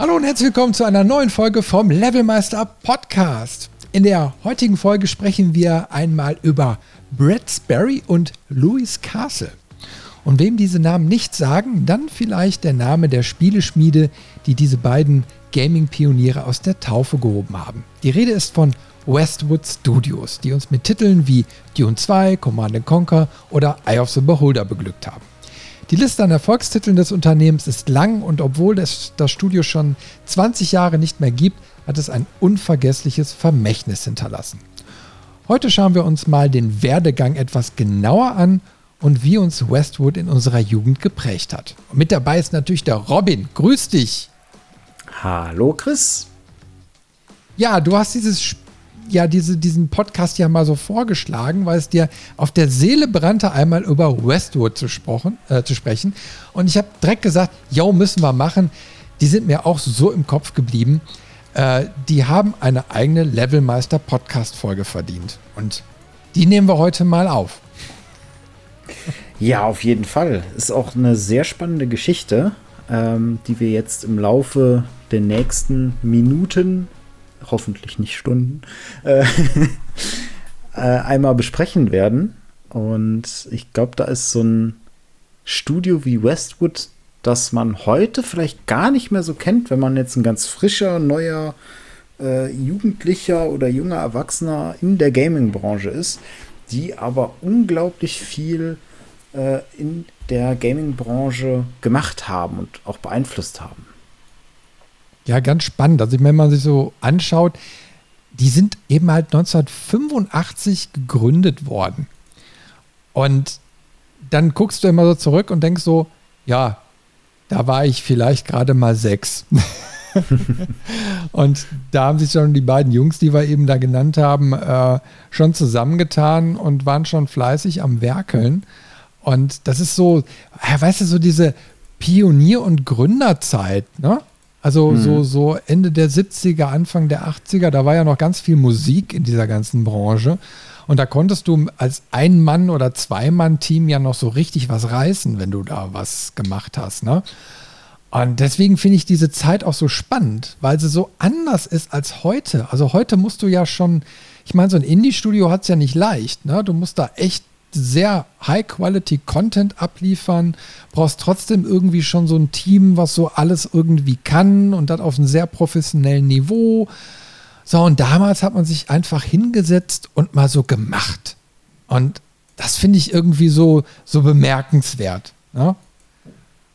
Hallo und herzlich willkommen zu einer neuen Folge vom Levelmeister Podcast. In der heutigen Folge sprechen wir einmal über Brett Sperry und Louis Castle. Und wem diese Namen nicht sagen, dann vielleicht der Name der Spieleschmiede, die diese beiden Gaming-Pioniere aus der Taufe gehoben haben. Die Rede ist von Westwood Studios, die uns mit Titeln wie Dune 2, Command Conquer oder Eye of the Beholder beglückt haben. Die Liste an Erfolgstiteln des Unternehmens ist lang und obwohl es das Studio schon 20 Jahre nicht mehr gibt, hat es ein unvergessliches Vermächtnis hinterlassen. Heute schauen wir uns mal den Werdegang etwas genauer an und wie uns Westwood in unserer Jugend geprägt hat. Und mit dabei ist natürlich der Robin. Grüß dich. Hallo Chris. Ja, du hast dieses Spiel ja diese, diesen Podcast ja mal so vorgeschlagen, weil es dir auf der Seele brannte, einmal über Westwood zu, sprochen, äh, zu sprechen. Und ich habe direkt gesagt, yo, müssen wir machen. Die sind mir auch so im Kopf geblieben. Äh, die haben eine eigene Levelmeister-Podcast-Folge verdient. Und die nehmen wir heute mal auf. Ja, auf jeden Fall. Ist auch eine sehr spannende Geschichte, ähm, die wir jetzt im Laufe der nächsten Minuten hoffentlich nicht Stunden, äh, äh, einmal besprechen werden. Und ich glaube, da ist so ein Studio wie Westwood, das man heute vielleicht gar nicht mehr so kennt, wenn man jetzt ein ganz frischer, neuer äh, Jugendlicher oder junger Erwachsener in der Gaming-Branche ist, die aber unglaublich viel äh, in der Gaming-Branche gemacht haben und auch beeinflusst haben. Ja, ganz spannend. Also wenn man sich so anschaut, die sind eben halt 1985 gegründet worden. Und dann guckst du immer so zurück und denkst so, ja, da war ich vielleicht gerade mal sechs. und da haben sich schon die beiden Jungs, die wir eben da genannt haben, äh, schon zusammengetan und waren schon fleißig am Werkeln. Und das ist so, weißt du, so diese Pionier- und Gründerzeit, ne? Also mhm. so, so Ende der 70er, Anfang der 80er, da war ja noch ganz viel Musik in dieser ganzen Branche. Und da konntest du als Ein-Mann- oder Zwei-Mann-Team ja noch so richtig was reißen, wenn du da was gemacht hast. Ne? Und deswegen finde ich diese Zeit auch so spannend, weil sie so anders ist als heute. Also heute musst du ja schon, ich meine, so ein Indie-Studio hat es ja nicht leicht. Ne? Du musst da echt sehr High-Quality-Content abliefern, brauchst trotzdem irgendwie schon so ein Team, was so alles irgendwie kann und das auf einem sehr professionellen Niveau. So, und damals hat man sich einfach hingesetzt und mal so gemacht. Und das finde ich irgendwie so, so bemerkenswert. Ne?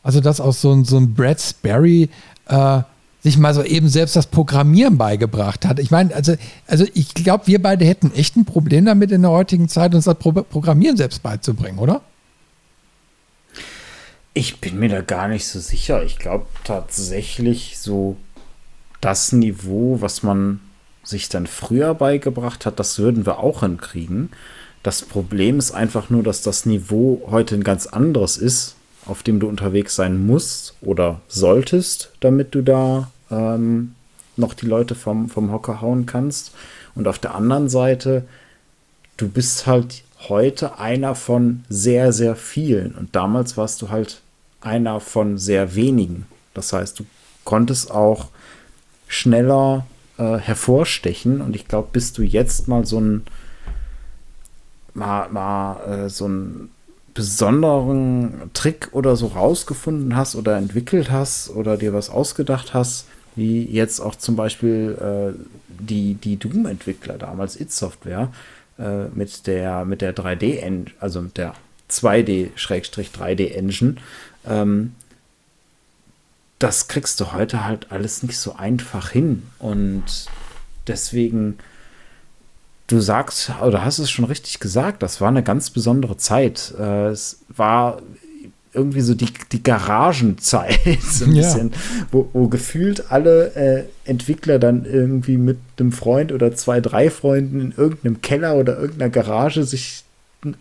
Also, dass auch so so ein Brad Sperry äh, sich mal so eben selbst das Programmieren beigebracht hat. Ich meine, also, also ich glaube, wir beide hätten echt ein Problem damit in der heutigen Zeit, uns das Pro Programmieren selbst beizubringen, oder? Ich bin mir da gar nicht so sicher. Ich glaube tatsächlich so das Niveau, was man sich dann früher beigebracht hat, das würden wir auch hinkriegen. Das Problem ist einfach nur, dass das Niveau heute ein ganz anderes ist, auf dem du unterwegs sein musst oder solltest, damit du da ähm, noch die Leute vom, vom Hocker hauen kannst. Und auf der anderen Seite, du bist halt heute einer von sehr, sehr vielen. Und damals warst du halt einer von sehr wenigen. Das heißt, du konntest auch schneller äh, hervorstechen. Und ich glaube, bis du jetzt mal so ein mal, mal äh, so einen besonderen Trick oder so rausgefunden hast oder entwickelt hast oder dir was ausgedacht hast, wie jetzt auch zum Beispiel äh, die, die Doom-Entwickler damals, It Software, äh, mit der, mit der 3D, also mit der 2D-3D-Engine, ähm, das kriegst du heute halt alles nicht so einfach hin. Und deswegen, du sagst, oder hast es schon richtig gesagt, das war eine ganz besondere Zeit. Äh, es war irgendwie so die, die Garagenzeit, so ein Ja. bisschen, wo, wo gefühlt alle äh, Entwickler dann irgendwie mit einem Freund oder zwei, drei Freunden in irgendeinem Keller oder irgendeiner Garage sich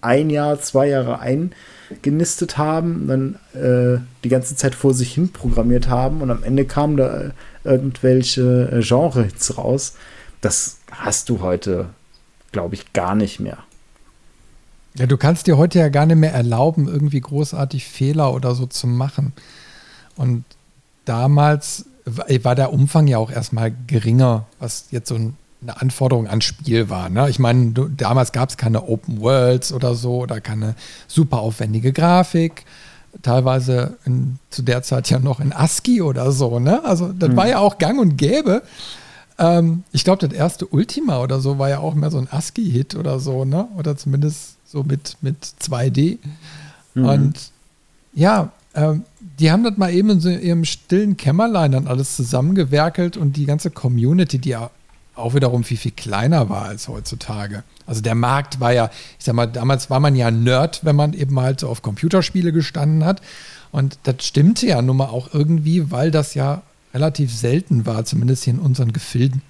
ein Jahr, zwei Jahre eingenistet haben, dann äh, die ganze Zeit vor sich hin programmiert haben und am Ende kamen da äh, irgendwelche äh, Genre-Hits raus. Das hast du heute, glaube ich, gar nicht mehr. Ja, du kannst dir heute ja gar nicht mehr erlauben, irgendwie großartig Fehler oder so zu machen. Und damals wa- war der Umfang ja auch erstmal geringer, was jetzt so ein- eine Anforderung an Spiel war. Ne? Ich meine, du- damals gab es keine Open Worlds oder so oder keine super aufwendige Grafik. Teilweise in, zu der Zeit ja noch in ASCII oder so. Ne? Also das war ja auch gang und gäbe. Ähm, ich glaube, das erste Ultima oder so war ja auch mehr so ein ASCII-Hit oder so, ne? Oder zumindest so mit, mit 2D. Und ja, ähm, die haben das mal eben in so ihrem stillen Kämmerlein dann alles zusammengewerkelt und die ganze Community, die ja auch wiederum viel, viel kleiner war als heutzutage. Also der Markt war ja, ich sag mal, damals war man ja Nerd, wenn man eben halt so auf Computerspiele gestanden hat. Und das stimmte ja nun mal auch irgendwie, weil das ja relativ selten war, zumindest hier in unseren Gefilden.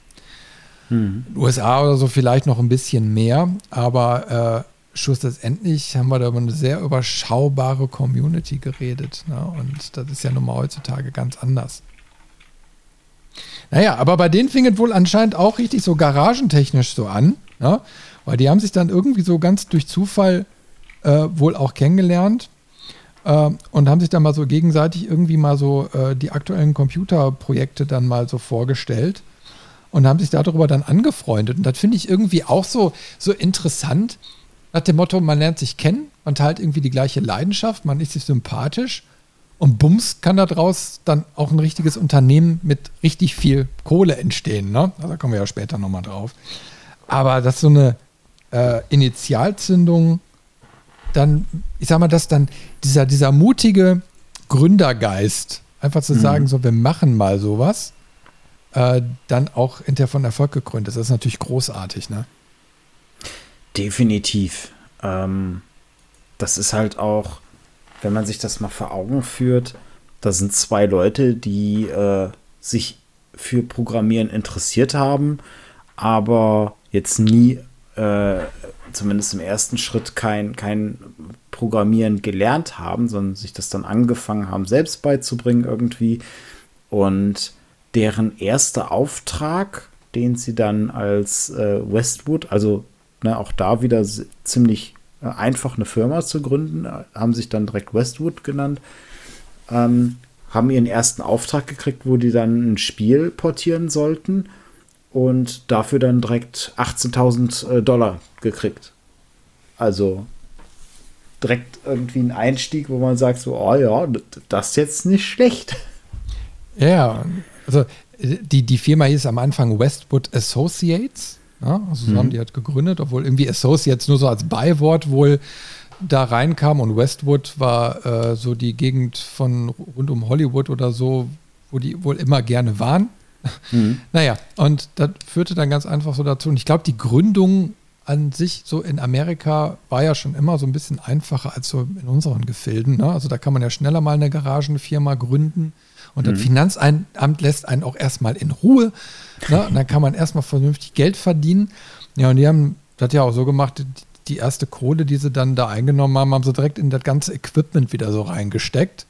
Den USA oder so vielleicht noch ein bisschen mehr, aber äh, schlussendlich haben wir da über eine sehr überschaubare Community geredet. Ne? Und das ist ja nun mal heutzutage ganz anders. Naja, aber bei denen fing es wohl anscheinend auch richtig so garagentechnisch so an, ne? weil die haben sich dann irgendwie so ganz durch Zufall äh, wohl auch kennengelernt äh, und haben sich dann mal so gegenseitig irgendwie mal so äh, die aktuellen Computerprojekte dann mal so vorgestellt und haben sich darüber dann angefreundet. Und das finde ich irgendwie auch so, so interessant, nach dem Motto, man lernt sich kennen, man teilt irgendwie die gleiche Leidenschaft, man ist sich sympathisch und bums kann daraus dann auch ein richtiges Unternehmen mit richtig viel Kohle entstehen. Ne? Also da kommen wir ja später nochmal drauf. Aber dass so eine äh, Initialzündung dann, ich sag mal, dass dann dieser, dieser mutige Gründergeist, einfach zu sagen, so, wir machen mal sowas, äh, dann auch hinterher von Erfolg gekrönt ist. Das ist natürlich großartig, ne? Definitiv. Ähm, das ist halt auch, wenn man sich das mal vor Augen führt, da sind zwei Leute, die äh, sich für Programmieren interessiert haben, aber jetzt nie, äh, zumindest im ersten Schritt, kein, kein Programmieren gelernt haben, sondern sich das dann angefangen haben, selbst beizubringen irgendwie. Und deren erster Auftrag, den sie dann als äh, Westwood, also ne, auch da wieder ziemlich äh, einfach eine Firma zu gründen, äh, haben sich dann direkt Westwood genannt, ähm, haben ihren ersten Auftrag gekriegt, wo die dann ein Spiel portieren sollten und dafür dann direkt 18.000 äh, Dollar gekriegt. Also direkt irgendwie ein Einstieg, wo man sagt so, oh ja, das ist jetzt nicht schlecht. Ja, also die, die Firma hieß am Anfang Westwood Associates. Ja, also so haben die halt gegründet, obwohl irgendwie Associates nur so als Beiwort wohl da reinkam und Westwood war äh, so die Gegend von rund um Hollywood oder so, wo die wohl immer gerne waren. Naja, und das führte dann ganz einfach so dazu. Und ich glaube, die Gründung an sich so in Amerika war ja schon immer so ein bisschen einfacher als so in unseren Gefilden. Ne? Also da kann man ja schneller mal eine Garagenfirma gründen. Und das Finanzamt lässt einen auch erstmal in Ruhe. Ne? Und dann kann man erstmal vernünftig Geld verdienen. Ja, und die haben das ja auch so gemacht, die- die erste Kohle, die sie dann da eingenommen haben, haben sie direkt in das ganze Equipment wieder so reingesteckt.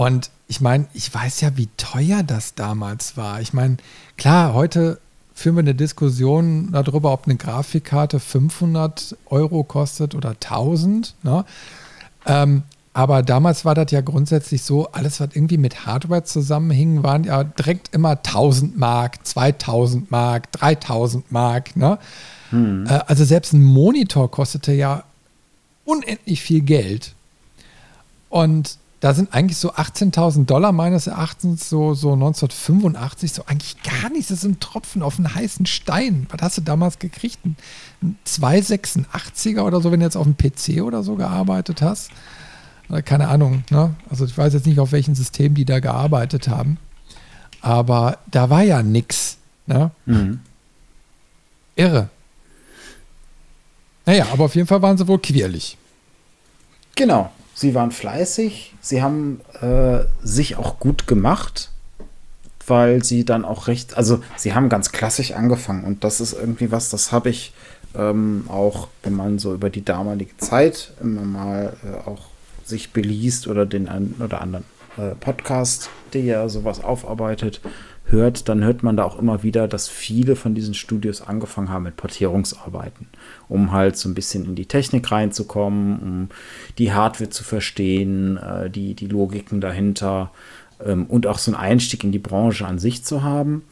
Und ich meine, ich weiß ja, wie teuer das damals war. Ich meine, klar, heute führen wir eine Diskussion darüber, ob eine Grafikkarte 500 Euro kostet oder 1000. Ne? Ähm, aber damals war das ja grundsätzlich so, alles, was irgendwie mit Hardware zusammenhing, waren ja direkt immer 1000 Mark, 2000 Mark, 3000 Mark. Ne? Äh, also selbst ein Monitor kostete ja unendlich viel Geld. Und da sind eigentlich so 18.000 Dollar meines Erachtens so, so 1985 so eigentlich gar nichts. Das ist ein Tropfen auf einen heißen Stein. Was hast du damals gekriegt? Ein, ein 286er oder so, wenn du jetzt auf dem PC oder so gearbeitet hast? Oder keine Ahnung. Ne? Also ich weiß jetzt nicht, auf welchem System die da gearbeitet haben. Aber da war ja nix. Ne? Irre. Naja, aber auf jeden Fall waren sie wohl quirlig. Genau. sie waren fleißig, sie haben äh, sich auch gut gemacht, weil sie dann auch recht, also sie haben ganz klassisch angefangen und das ist irgendwie was, das habe ich ähm, auch, wenn man so über die damalige Zeit immer mal äh, auch sich beliest oder den einen oder anderen äh, Podcast, der ja sowas aufarbeitet, hört, dann hört man da auch immer wieder, dass viele von diesen Studios angefangen haben mit Portierungsarbeiten, um halt so ein bisschen in die Technik reinzukommen, um die Hardware zu verstehen, äh, die, die Logiken dahinter ähm, und auch so einen Einstieg in die Branche an sich zu haben.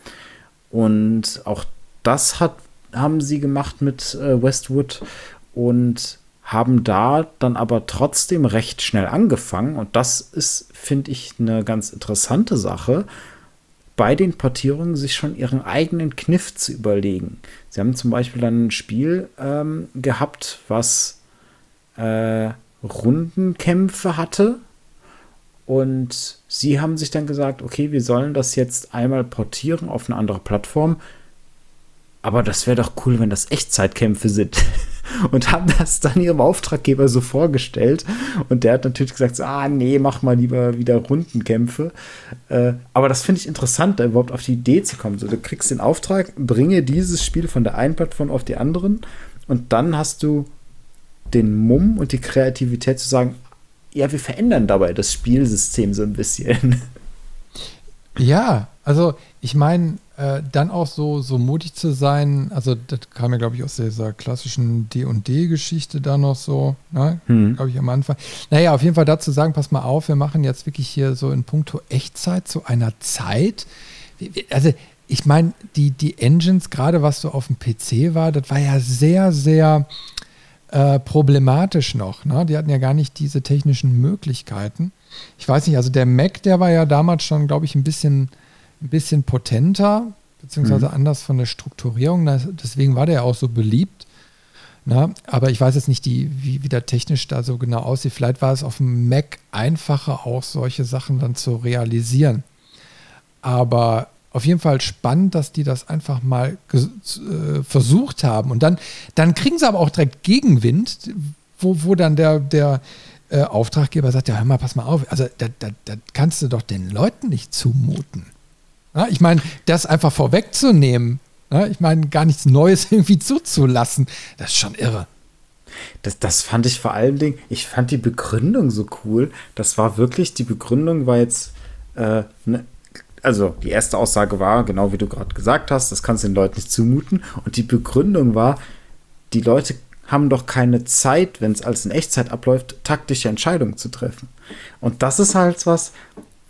Und auch das hat, haben sie gemacht mit äh, Westwood und haben da dann aber trotzdem recht schnell angefangen. Und das ist, finde ich, eine ganz interessante Sache, bei den Portierungen sich schon ihren eigenen Kniff zu überlegen. Sie haben zum Beispiel dann ein Spiel ähm, gehabt, was äh, Rundenkämpfe hatte. Und sie haben sich dann gesagt, okay, wir sollen das jetzt einmal portieren auf eine andere Plattform. Aber das wäre doch cool, wenn das Echtzeitkämpfe sind. und haben das dann ihrem Auftraggeber so vorgestellt. Und der hat natürlich gesagt, so, ah nee, mach mal lieber wieder Rundenkämpfe. Äh, aber das finde ich interessant, da überhaupt auf die Idee zu kommen. So, du kriegst den Auftrag, bringe dieses Spiel von der einen Plattform auf die anderen und dann hast du den Mumm und die Kreativität zu sagen, ja, wir verändern dabei das Spielsystem so ein bisschen. Ja, also ich meine, äh, dann auch so, so mutig zu sein, also das kam ja, glaube ich, aus dieser klassischen D&D-Geschichte da noch so, ne? Hm. glaube ich, am Anfang. Naja, auf jeden Fall dazu sagen, pass mal auf, wir machen jetzt wirklich hier so in puncto Echtzeit zu einer Zeit, also ich meine, die, die Engines, gerade was so auf dem PC war, das war ja sehr, sehr äh, problematisch noch. Ne? Die hatten ja gar nicht diese technischen Möglichkeiten. Ich weiß nicht, also der Mac, der war ja damals schon, glaube ich, ein bisschen ein bisschen potenter, beziehungsweise mhm. anders von der Strukturierung. Deswegen war der ja auch so beliebt. Na, aber ich weiß jetzt nicht, die, wie, wie der technisch da so genau aussieht. Vielleicht war es auf dem Mac einfacher, auch solche Sachen dann zu realisieren. Aber auf jeden Fall spannend, dass die das einfach mal äh, versucht haben. Und dann, dann kriegen sie aber auch direkt Gegenwind, wo, wo dann der, der äh, Auftraggeber sagt, ja, hör mal, pass mal auf, also da, da, da kannst du doch den Leuten nicht zumuten. Ja, ich meine, das einfach vorwegzunehmen, ja, ich meine, gar nichts Neues irgendwie zuzulassen, das ist schon irre. Das, das fand ich vor allen Dingen, ich fand die Begründung so cool. Das war wirklich, die Begründung war jetzt, äh, ne, also die erste Aussage war, genau wie du gerade gesagt hast, das kannst du den Leuten nicht zumuten. Und die Begründung war, die Leute haben doch keine Zeit, wenn es als in Echtzeit abläuft, taktische Entscheidungen zu treffen. Und das ist halt was,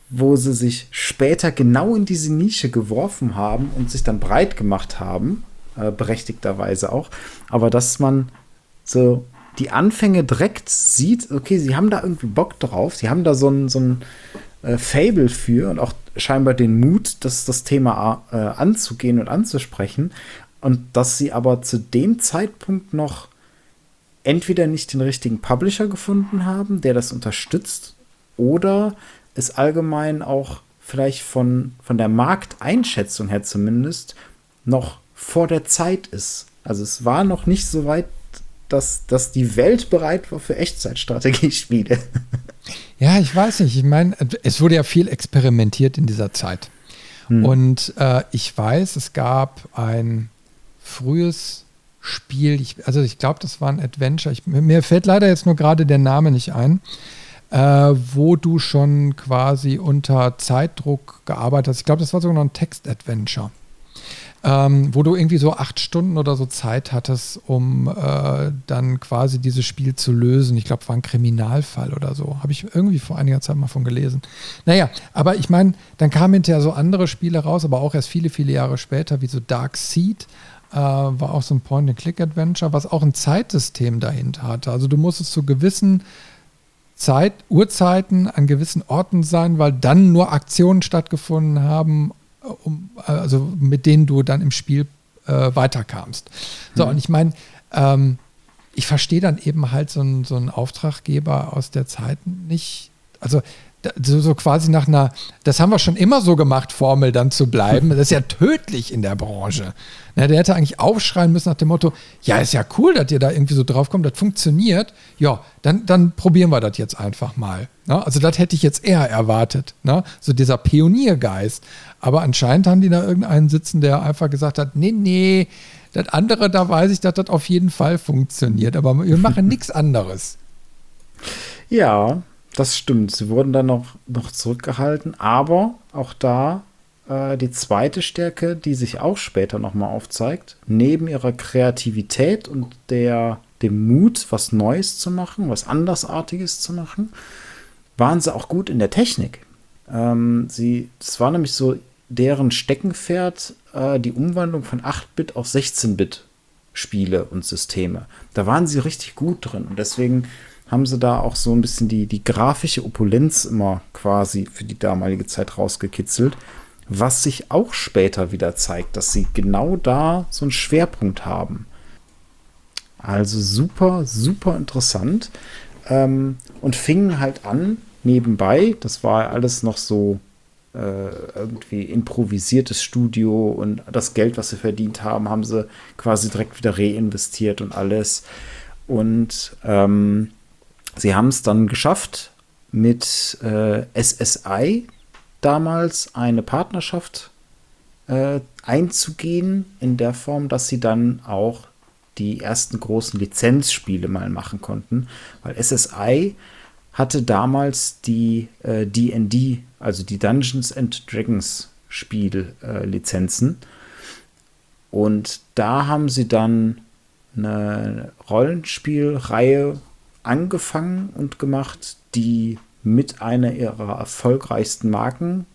wo sie sich später genau in diese Nische geworfen haben und sich dann breit gemacht haben, äh, berechtigterweise auch. Aber dass man so die Anfänge direkt sieht, okay, sie haben da irgendwie Bock drauf, sie haben da so ein, so ein äh, Fable für und auch scheinbar den Mut, das, das Thema äh, anzugehen und anzusprechen. Und dass sie aber zu dem Zeitpunkt noch entweder nicht den richtigen Publisher gefunden haben, der das unterstützt, oder es allgemein auch vielleicht von, von der Markteinschätzung her zumindest noch vor der Zeit ist. Also es war noch nicht so weit, dass, dass die Welt bereit war für Echtzeitstrategiespiele. Ja, ich weiß nicht. Ich meine, es wurde ja viel experimentiert in dieser Zeit. Hm. Und äh, ich weiß, es gab ein frühes Spiel, ich, also ich glaube, das war ein Adventure. Ich, mir fällt leider jetzt nur gerade der Name nicht ein äh, wo du schon quasi unter Zeitdruck gearbeitet hast. Ich glaube, das war sogar noch ein Text-Adventure. Ähm, wo du irgendwie so acht Stunden oder so Zeit hattest, um äh, dann quasi dieses Spiel zu lösen. Ich glaube, war ein Kriminalfall oder so. Habe ich irgendwie vor einiger Zeit mal von gelesen. Naja, aber ich meine, dann kamen hinterher so andere Spiele raus, aber auch erst viele, viele Jahre später, wie so Dark Seed. Äh, war auch so ein Point-and-Click-Adventure, was auch ein Zeitsystem dahinter hatte. Also du musstest zu gewissen Zeit, Uhrzeiten an gewissen Orten sein, weil dann nur Aktionen stattgefunden haben, äh, um, also mit denen du dann im Spiel äh, weiterkamst. So, mhm. und ich meine, ähm, ich verstehe dann eben halt so einen so Auftraggeber aus der Zeit nicht. Also so, so quasi nach einer, das haben wir schon immer so gemacht, Formel dann zu bleiben. Das ist ja tödlich in der Branche. Na, der hätte eigentlich aufschreien müssen nach dem Motto, ja, ist ja cool, dass ihr da irgendwie so drauf kommt, das funktioniert. Ja, dann, dann probieren wir das jetzt einfach mal. Na, also das hätte ich jetzt eher erwartet. Na? So dieser Pioniergeist. Aber anscheinend haben die da irgendeinen sitzen, der einfach gesagt hat, nee, nee, das andere, da weiß ich, dass das auf jeden Fall funktioniert. Aber wir machen nichts anderes. Ja, das stimmt. Sie wurden dann noch, noch zurückgehalten, aber auch da äh, die zweite Stärke, die sich auch später nochmal aufzeigt, neben ihrer Kreativität und der, dem Mut, was Neues zu machen, was Andersartiges zu machen, waren sie auch gut in der Technik. Ähm, sie, es war nämlich so deren Steckenpferd, äh, die Umwandlung von 8-Bit auf 16-Bit Spiele und Systeme. Da waren sie richtig gut drin und deswegen haben sie da auch so ein bisschen die, die grafische Opulenz immer quasi für die damalige Zeit rausgekitzelt, was sich auch später wieder zeigt, dass sie genau da so einen Schwerpunkt haben. Also super, super interessant. Ähm, und fingen halt an, nebenbei, das war alles noch so äh, irgendwie improvisiertes Studio und das Geld, was sie verdient haben, haben sie quasi direkt wieder reinvestiert und alles. Und ähm, sie haben es dann geschafft, mit äh, SSI damals eine Partnerschaft äh, einzugehen, in der Form, dass sie dann auch die ersten großen Lizenzspiele mal machen konnten, weil SSI hatte damals die D&D, äh, also die Dungeons and Dragons Spiellizenzen. Äh, und da haben sie dann eine Rollenspielreihe angefangen und gemacht, die mit einer ihrer erfolgreichsten Marken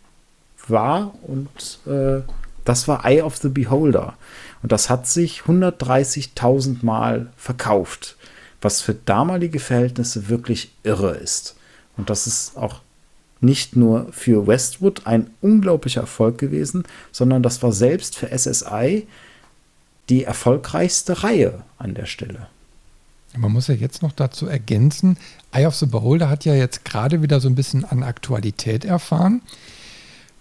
war und äh, das war Eye of the Beholder. Und das hat sich 130.000 Mal verkauft, was für damalige Verhältnisse wirklich irre ist. Und das ist auch nicht nur für Westwood ein unglaublicher Erfolg gewesen, sondern das war selbst für SSI die erfolgreichste Reihe an der Stelle. Man muss ja jetzt noch dazu ergänzen, Eye of the Beholder hat ja jetzt gerade wieder so ein bisschen an Aktualität erfahren,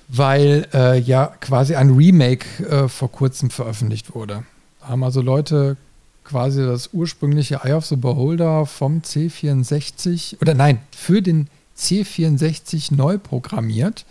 weil äh, ja quasi ein Remake äh, vor kurzem veröffentlicht wurde. Haben also Leute quasi das ursprüngliche Eye of the Beholder vom C64 oder nein, für den C64 neu programmiert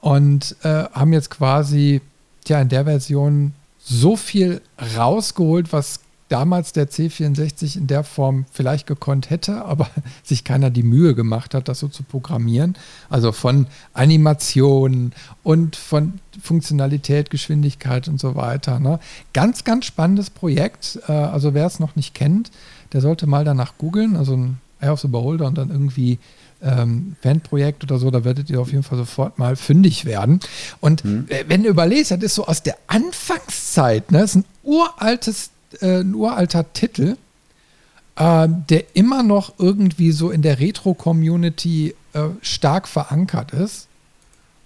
und äh, haben jetzt quasi ja in der Version so viel rausgeholt, was damals der C64 in der Form vielleicht gekonnt hätte, aber sich keiner die Mühe gemacht hat, das so zu programmieren. Also von Animationen und von Funktionalität, Geschwindigkeit und so weiter. Ne? Ganz, ganz spannendes Projekt. Äh, also wer es noch nicht kennt, der sollte mal danach googeln. Also ein Eye of the Beholder und dann irgendwie ähm, Fanprojekt oder so, da werdet ihr auf jeden Fall sofort mal fündig werden. Und hm. wenn ihr überlegt, das ist so aus der Anfangszeit, ne? das ist ein uraltes äh, ein uralter Titel, äh, der immer noch irgendwie so in der Retro-Community äh, stark verankert ist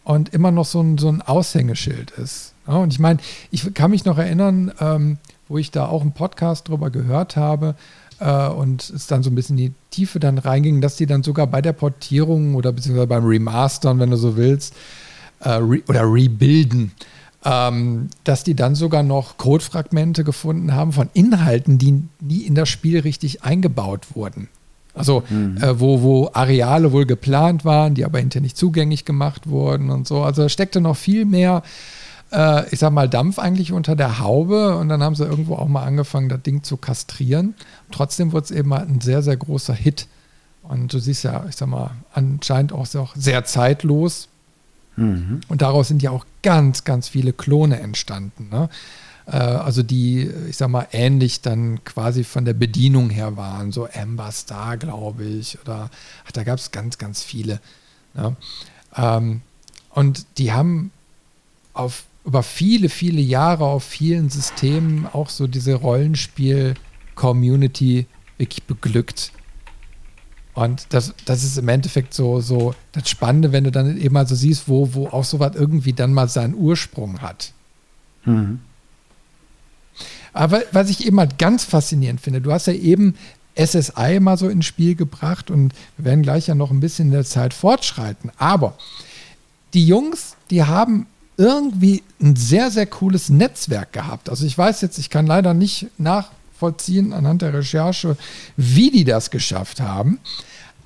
und immer noch so ein, so ein Aushängeschild ist. Ja, und ich meine, ich kann mich noch erinnern, ähm, wo ich da auch einen Podcast drüber gehört habe äh, und es dann so ein bisschen in die Tiefe dann reinging, dass die dann sogar bei der Portierung oder beziehungsweise beim Remastern, wenn du so willst, äh, re oder rebuilden, ähm, dass die dann sogar noch Codefragmente gefunden haben von Inhalten, die nie in das Spiel richtig eingebaut wurden. Also mhm. äh, wo, wo Areale wohl geplant waren, die aber hinterher nicht zugänglich gemacht wurden und so. Also da steckte noch viel mehr, äh, ich sag mal, Dampf eigentlich unter der Haube und dann haben sie irgendwo auch mal angefangen, das Ding zu kastrieren. Trotzdem wurde es eben halt ein sehr, sehr großer Hit. Und du siehst ja, ich sag mal, anscheinend auch sehr zeitlos. Mhm. Und daraus sind ja auch ganz, ganz viele Klone entstanden. Ne? Äh, also die, ich sag mal, ähnlich dann quasi von der Bedienung her waren. So Amber Star, glaube ich. Oder ach, da gab es ganz, ganz viele. Ne? Ähm, und die haben auf über viele, viele Jahre auf vielen Systemen auch so diese Rollenspiel-Community wirklich beglückt. Und das, das ist im Endeffekt so, so das Spannende, wenn du dann eben mal so siehst, wo, wo auch sowas irgendwie dann mal seinen Ursprung hat. Mhm. Aber was ich eben halt ganz faszinierend finde, du hast ja eben SSI mal so ins Spiel gebracht und wir werden gleich ja noch ein bisschen in der Zeit fortschreiten. Aber die Jungs, die haben irgendwie ein sehr, sehr cooles Netzwerk gehabt. Also ich weiß jetzt, ich kann leider nicht nachvollziehen anhand der Recherche, wie die das geschafft haben.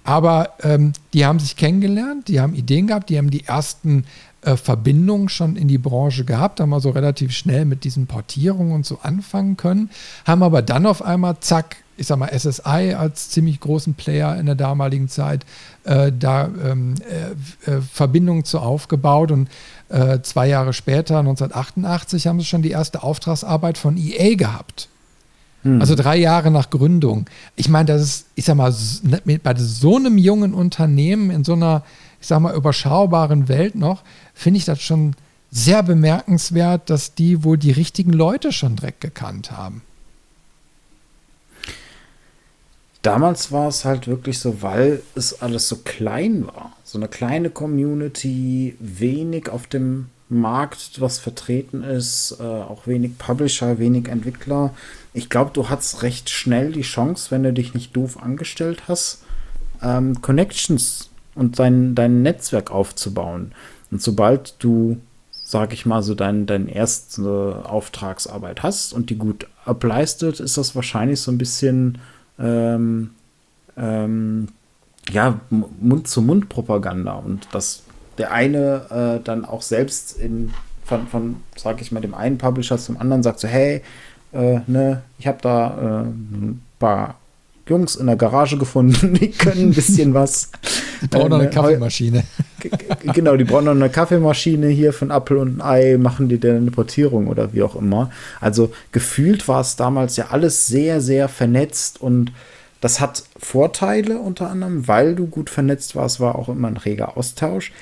Aber ähm, die haben sich kennengelernt, die haben Ideen gehabt, die haben die ersten äh, Verbindungen schon in die Branche gehabt, haben also relativ schnell mit diesen Portierungen und so anfangen können, haben aber dann auf einmal, zack, ich sag mal, SSI als ziemlich großen Player in der damaligen Zeit äh, da ähm, äh, äh, Verbindungen zu aufgebaut und äh, zwei Jahre später, 1988, haben sie schon die erste Auftragsarbeit von EA gehabt. Hm. Also drei Jahre nach Gründung. Ich meine, das ist, ich sag mal, ne, bei so einem jungen Unternehmen in so einer, ich sag mal, überschaubaren Welt noch, finde ich das schon sehr bemerkenswert, dass die wohl die richtigen Leute schon direkt gekannt haben. Damals war es halt wirklich so, weil es alles so klein war. So eine kleine Community, wenig auf dem Markt, was vertreten ist, äh, auch wenig Publisher, wenig Entwickler. Ich glaube, du hattest recht schnell die Chance, wenn du dich nicht doof angestellt hast, ähm, Connections und dein, dein Netzwerk aufzubauen. Und sobald du, sag ich mal, so dein, deine erste Auftragsarbeit hast und die gut ableistet, ist das wahrscheinlich so ein bisschen ähm, ähm, ja, Mund-zu-Mund-Propaganda und dass der eine äh, dann auch selbst in, von, von, sag ich mal, dem einen Publisher zum anderen sagt so, hey, äh, ne, ich habe da äh, ein paar Jungs in der Garage gefunden, die können ein bisschen was. Die brauchen noch eine äh, Kaffeemaschine. genau, die brauchen noch eine Kaffeemaschine hier von Apple und Ei, machen die dann eine Portierung oder wie auch immer. Also gefühlt war es damals ja alles sehr, sehr vernetzt und das hat Vorteile unter anderem, weil du gut vernetzt warst, war auch immer ein reger Austausch.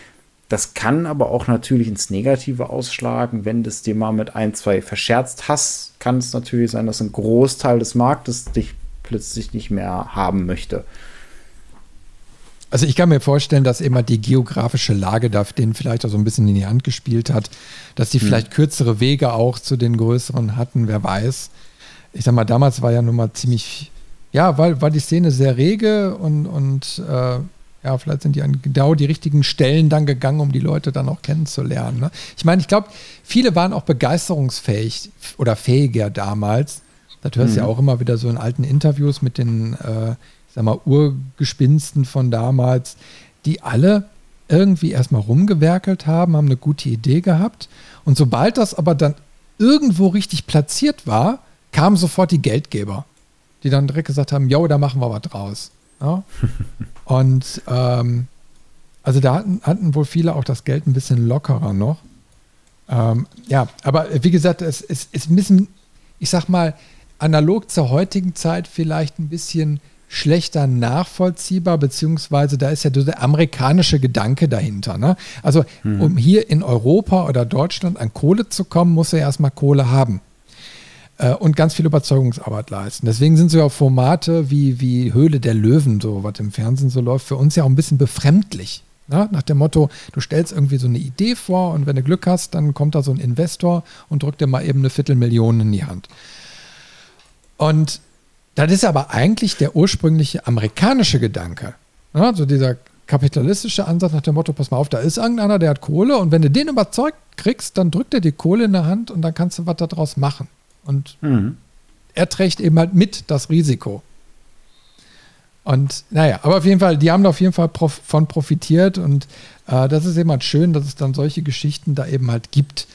Das kann aber auch natürlich ins Negative ausschlagen. Wenn du es dir mal mit ein, zwei verscherzt hast, kann es natürlich sein, dass ein Großteil des Marktes dich plötzlich nicht mehr haben möchte. Also ich kann mir vorstellen, dass immer die geografische Lage da denen vielleicht auch so ein bisschen in die Hand gespielt hat, dass die hm. vielleicht kürzere Wege auch zu den größeren hatten, wer weiß. Ich sag mal, damals war ja nun mal ziemlich, ja, war, war die Szene sehr rege und, und äh, ja, vielleicht sind die an genau die richtigen Stellen dann gegangen, um die Leute dann auch kennenzulernen. Ne? Ich meine, ich glaube, viele waren auch begeisterungsfähig oder fähiger damals, das hörst du mhm. ja auch immer wieder so in alten Interviews mit den, äh, ich sag mal, Urgespinsten von damals, die alle irgendwie erstmal rumgewerkelt haben, haben eine gute Idee gehabt. Und sobald das aber dann irgendwo richtig platziert war, kamen sofort die Geldgeber, die dann direkt gesagt haben, jo, da machen wir was draus. Ja? Und ähm, also da hatten, hatten, wohl viele auch das Geld ein bisschen lockerer noch. Ähm, ja, aber wie gesagt, es ist ein bisschen, ich sag mal, analog zur heutigen Zeit vielleicht ein bisschen schlechter nachvollziehbar, beziehungsweise da ist ja der amerikanische Gedanke dahinter. Ne? Also mhm. um hier in Europa oder Deutschland an Kohle zu kommen, muss er erstmal Kohle haben äh, und ganz viel Überzeugungsarbeit leisten. Deswegen sind so ja Formate wie, wie Höhle der Löwen, so was im Fernsehen so läuft, für uns ja auch ein bisschen befremdlich. Ne? Nach dem Motto, du stellst irgendwie so eine Idee vor und wenn du Glück hast, dann kommt da so ein Investor und drückt dir mal eben eine Viertelmillion in die Hand. Und das ist aber eigentlich der ursprüngliche amerikanische Gedanke. Ja, so dieser kapitalistische Ansatz nach dem Motto, pass mal auf, da ist irgendeiner, der hat Kohle und wenn du den überzeugt kriegst, dann drückt er die Kohle in der Hand und dann kannst du was daraus machen. Und mhm. er trägt eben halt mit das Risiko. Und naja, aber auf jeden Fall, die haben da auf jeden Fall prof von profitiert und äh, das ist eben halt schön, dass es dann solche Geschichten da eben halt gibt,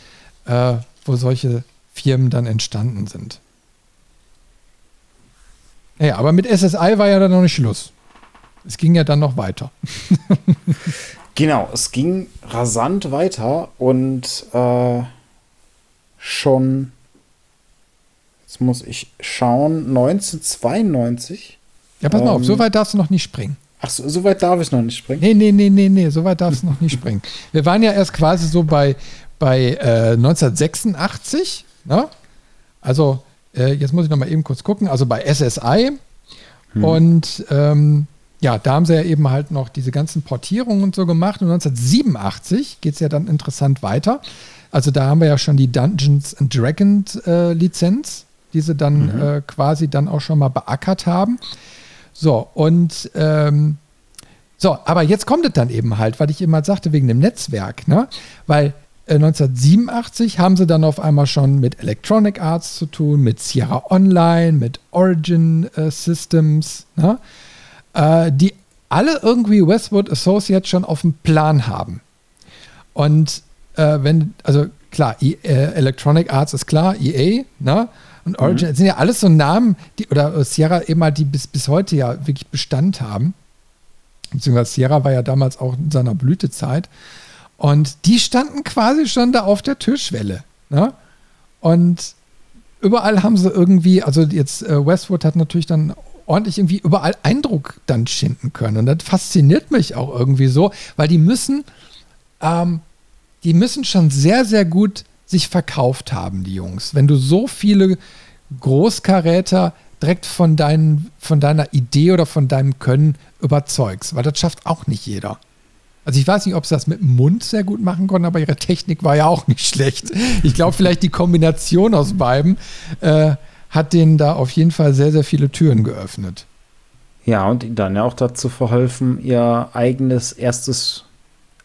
äh, wo solche Firmen dann entstanden sind. Ja, aber mit SSI war ja dann noch nicht Schluss. Es ging ja dann noch weiter. genau, es ging rasant weiter und äh, schon, jetzt muss ich schauen, 1992. Ja, pass mal ähm, auf, so weit darfst du noch nicht springen. Ach so, so weit darf ich noch nicht springen? Nee, nee, nee, nee, nee, so weit darfst du noch nicht springen. Wir waren ja erst quasi so bei, bei äh, 1986, ne? Also äh, jetzt muss ich noch mal eben kurz gucken. Also bei SSI. Hm. Und ähm, ja, da haben sie ja eben halt noch diese ganzen Portierungen und so gemacht. Und 1987 geht es ja dann interessant weiter. Also da haben wir ja schon die Dungeons and Dragons äh, Lizenz, die sie dann mhm. äh, quasi dann auch schon mal beackert haben. So, und ähm, so, aber jetzt kommt es dann eben halt, weil ich eben halt sagte, wegen dem Netzwerk, ne? Weil 1987 äh, haben sie dann auf einmal schon mit Electronic Arts zu tun, mit Sierra Online, mit Origin äh, Systems, ne? äh, die alle irgendwie Westwood Associates schon auf dem Plan haben. Und äh, wenn, also klar, e äh, Electronic Arts ist klar, EA, ne? Und Origin mhm. sind ja alles so Namen, die, oder Sierra eben mal, die bis, bis heute ja wirklich Bestand haben. Beziehungsweise Sierra war ja damals auch in seiner Blütezeit. Und die standen quasi schon da auf der Türschwelle. Ne? Und überall haben sie irgendwie, also jetzt äh, Westwood hat natürlich dann ordentlich irgendwie überall Eindruck dann schinden können. Und das fasziniert mich auch irgendwie so, weil die müssen, ähm, die müssen schon sehr, sehr gut sich verkauft haben, die Jungs. Wenn du so viele Großkaräter direkt von, dein, von deiner Idee oder von deinem Können überzeugst, weil das schafft auch nicht jeder. Also ich weiß nicht, ob sie das mit dem Mund sehr gut machen konnten, aber ihre Technik war ja auch nicht schlecht. Ich glaube, vielleicht die Kombination aus beiden äh, hat denen da auf jeden Fall sehr, sehr viele Türen geöffnet. Ja, und dann ja auch dazu verholfen, ihr eigenes erstes,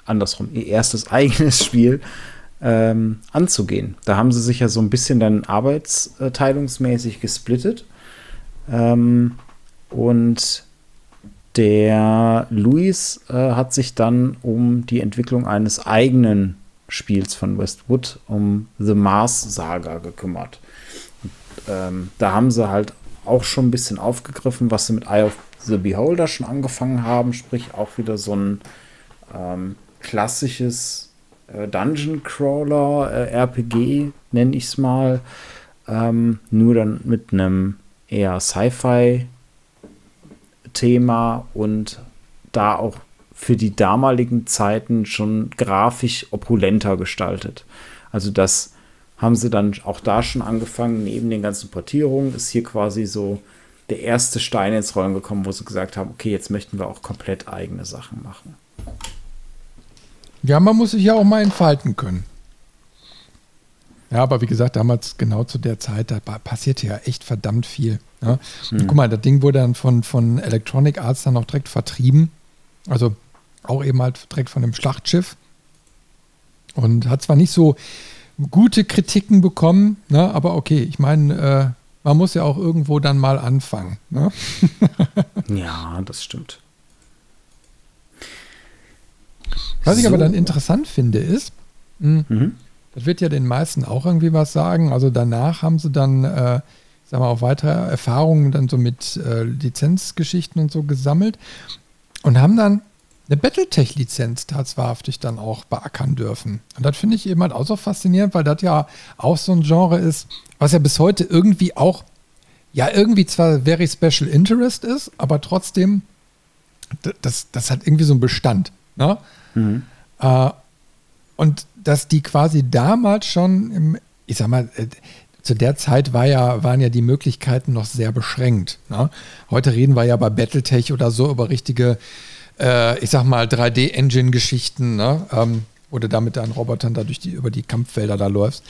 andersrum, ihr erstes eigenes Spiel ähm, anzugehen. Da haben sie sich ja so ein bisschen dann arbeitsteilungsmäßig gesplittet. Ähm, und der Luis äh, hat sich dann um die Entwicklung eines eigenen Spiels von Westwood, um The Mars Saga gekümmert. Und, ähm, da haben sie halt auch schon ein bisschen aufgegriffen, was sie mit Eye of the Beholder schon angefangen haben, sprich auch wieder so ein ähm, klassisches Dungeon Crawler äh, RPG, nenne ich es mal, ähm, nur dann mit einem eher Sci-Fi Thema und da auch für die damaligen Zeiten schon grafisch opulenter gestaltet. Also das haben sie dann auch da schon angefangen. Neben den ganzen Portierungen ist hier quasi so der erste Stein ins Rollen gekommen, wo sie gesagt haben, okay, jetzt möchten wir auch komplett eigene Sachen machen. Ja, man muss sich ja auch mal entfalten können. Ja, aber wie gesagt, damals genau zu der Zeit, da passierte ja echt verdammt viel. Ja? Mhm. Guck mal, das Ding wurde dann von, von Electronic Arts dann auch direkt vertrieben. Also auch eben halt direkt von dem Schlachtschiff. Und hat zwar nicht so gute Kritiken bekommen, ne? aber okay, ich meine, äh, man muss ja auch irgendwo dann mal anfangen. Ne? ja, das stimmt. Was so. ich aber dann interessant finde, ist, mh, mhm. das wird ja den meisten auch irgendwie was sagen. Also danach haben sie dann äh, sagen wir, auch weitere Erfahrungen dann so mit äh, Lizenzgeschichten und so gesammelt und haben dann eine Battletech-Lizenz tatsächlich dann auch beackern dürfen. Und das finde ich eben halt auch so faszinierend, weil das ja auch so ein Genre ist, was ja bis heute irgendwie auch, ja, irgendwie zwar very special interest ist, aber trotzdem, das, das hat irgendwie so einen Bestand. Ne? Mhm. Äh, und dass die quasi damals schon im, ich sag mal, äh, zu der Zeit war ja, waren ja die Möglichkeiten noch sehr beschränkt. Ne? Heute reden wir ja bei Battletech oder so über richtige, äh, ich sag mal, 3D-Engine-Geschichten, ne? ähm, wo du damit deinen Robotern da durch die, über die Kampffelder da läufst.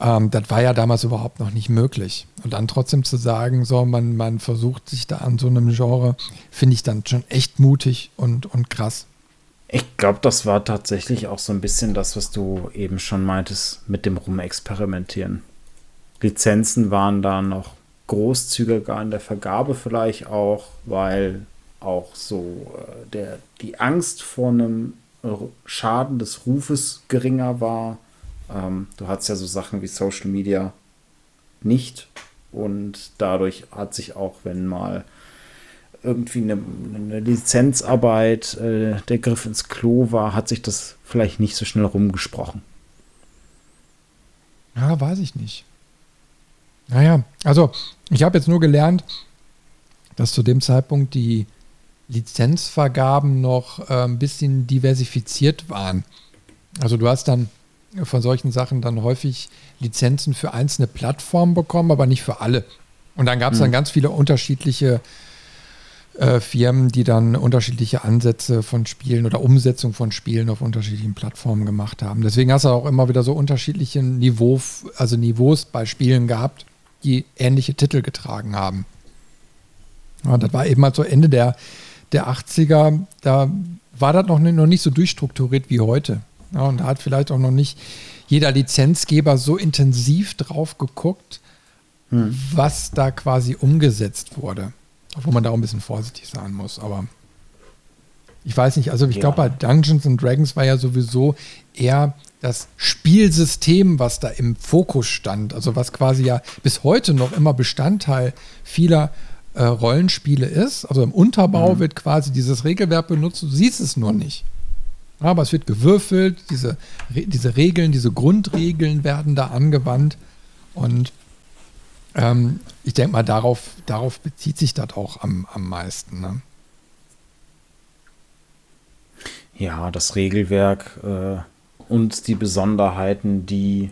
Ähm, das war ja damals überhaupt noch nicht möglich. Und dann trotzdem zu sagen, so, man, man versucht sich da an so einem Genre, finde ich dann schon echt mutig und, und krass. Ich glaube, das war tatsächlich auch so ein bisschen das, was du eben schon meintest, mit dem Rumexperimentieren. Lizenzen waren da noch großzügiger in der Vergabe vielleicht auch, weil auch so äh, der, die Angst vor einem Schaden des Rufes geringer war. Ähm, du hattest ja so Sachen wie Social Media nicht und dadurch hat sich auch, wenn mal irgendwie eine, eine Lizenzarbeit äh, der Griff ins Klo war, hat sich das vielleicht nicht so schnell rumgesprochen. Ja, weiß ich nicht. Naja, also ich habe jetzt nur gelernt, dass zu dem Zeitpunkt die Lizenzvergaben noch äh, ein bisschen diversifiziert waren. Also du hast dann von solchen Sachen dann häufig Lizenzen für einzelne Plattformen bekommen, aber nicht für alle. Und dann gab es mhm. dann ganz viele unterschiedliche äh, Firmen, die dann unterschiedliche Ansätze von Spielen oder Umsetzung von Spielen auf unterschiedlichen Plattformen gemacht haben. Deswegen hast du auch immer wieder so unterschiedliche Niveau, also Niveaus bei Spielen gehabt die ähnliche Titel getragen haben. Ja, das war eben halt so Ende der, der 80er, da war das noch, noch nicht so durchstrukturiert wie heute. Ja, und da hat vielleicht auch noch nicht jeder Lizenzgeber so intensiv drauf geguckt, hm. was da quasi umgesetzt wurde. Obwohl man da auch ein bisschen vorsichtig sein muss, aber ich weiß nicht, also ich ja. glaube, bei Dungeons and Dragons war ja sowieso eher das Spielsystem, was da im Fokus stand, also was quasi ja bis heute noch immer Bestandteil vieler äh, Rollenspiele ist. Also im Unterbau mhm. wird quasi dieses Regelwerk benutzt, du siehst es nur nicht. Aber es wird gewürfelt, diese, diese Regeln, diese Grundregeln werden da angewandt. Und ähm, ich denke mal, darauf, darauf bezieht sich das auch am, am meisten. Ne? Ja, das Regelwerk äh, und die Besonderheiten, die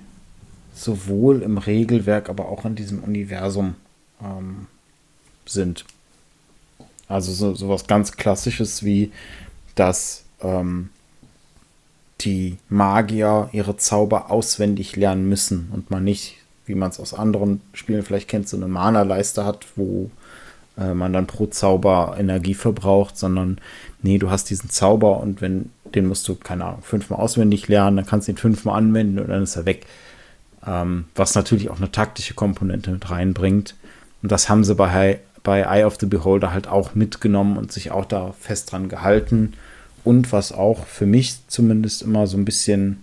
sowohl im Regelwerk, aber auch in diesem Universum ähm, sind. Also so, so was ganz Klassisches wie, dass ähm, die Magier ihre Zauber auswendig lernen müssen und man nicht, wie man es aus anderen Spielen vielleicht kennt, so eine Mana-Leiste hat, wo äh, man dann pro Zauber Energie verbraucht, sondern nee, du hast diesen Zauber und wenn, den musst du, keine Ahnung, fünfmal auswendig lernen, dann kannst du ihn fünfmal anwenden und dann ist er weg. Ähm, was natürlich auch eine taktische Komponente mit reinbringt. Und das haben sie bei, bei Eye of the Beholder halt auch mitgenommen und sich auch da fest dran gehalten. Und was auch für mich zumindest immer so ein bisschen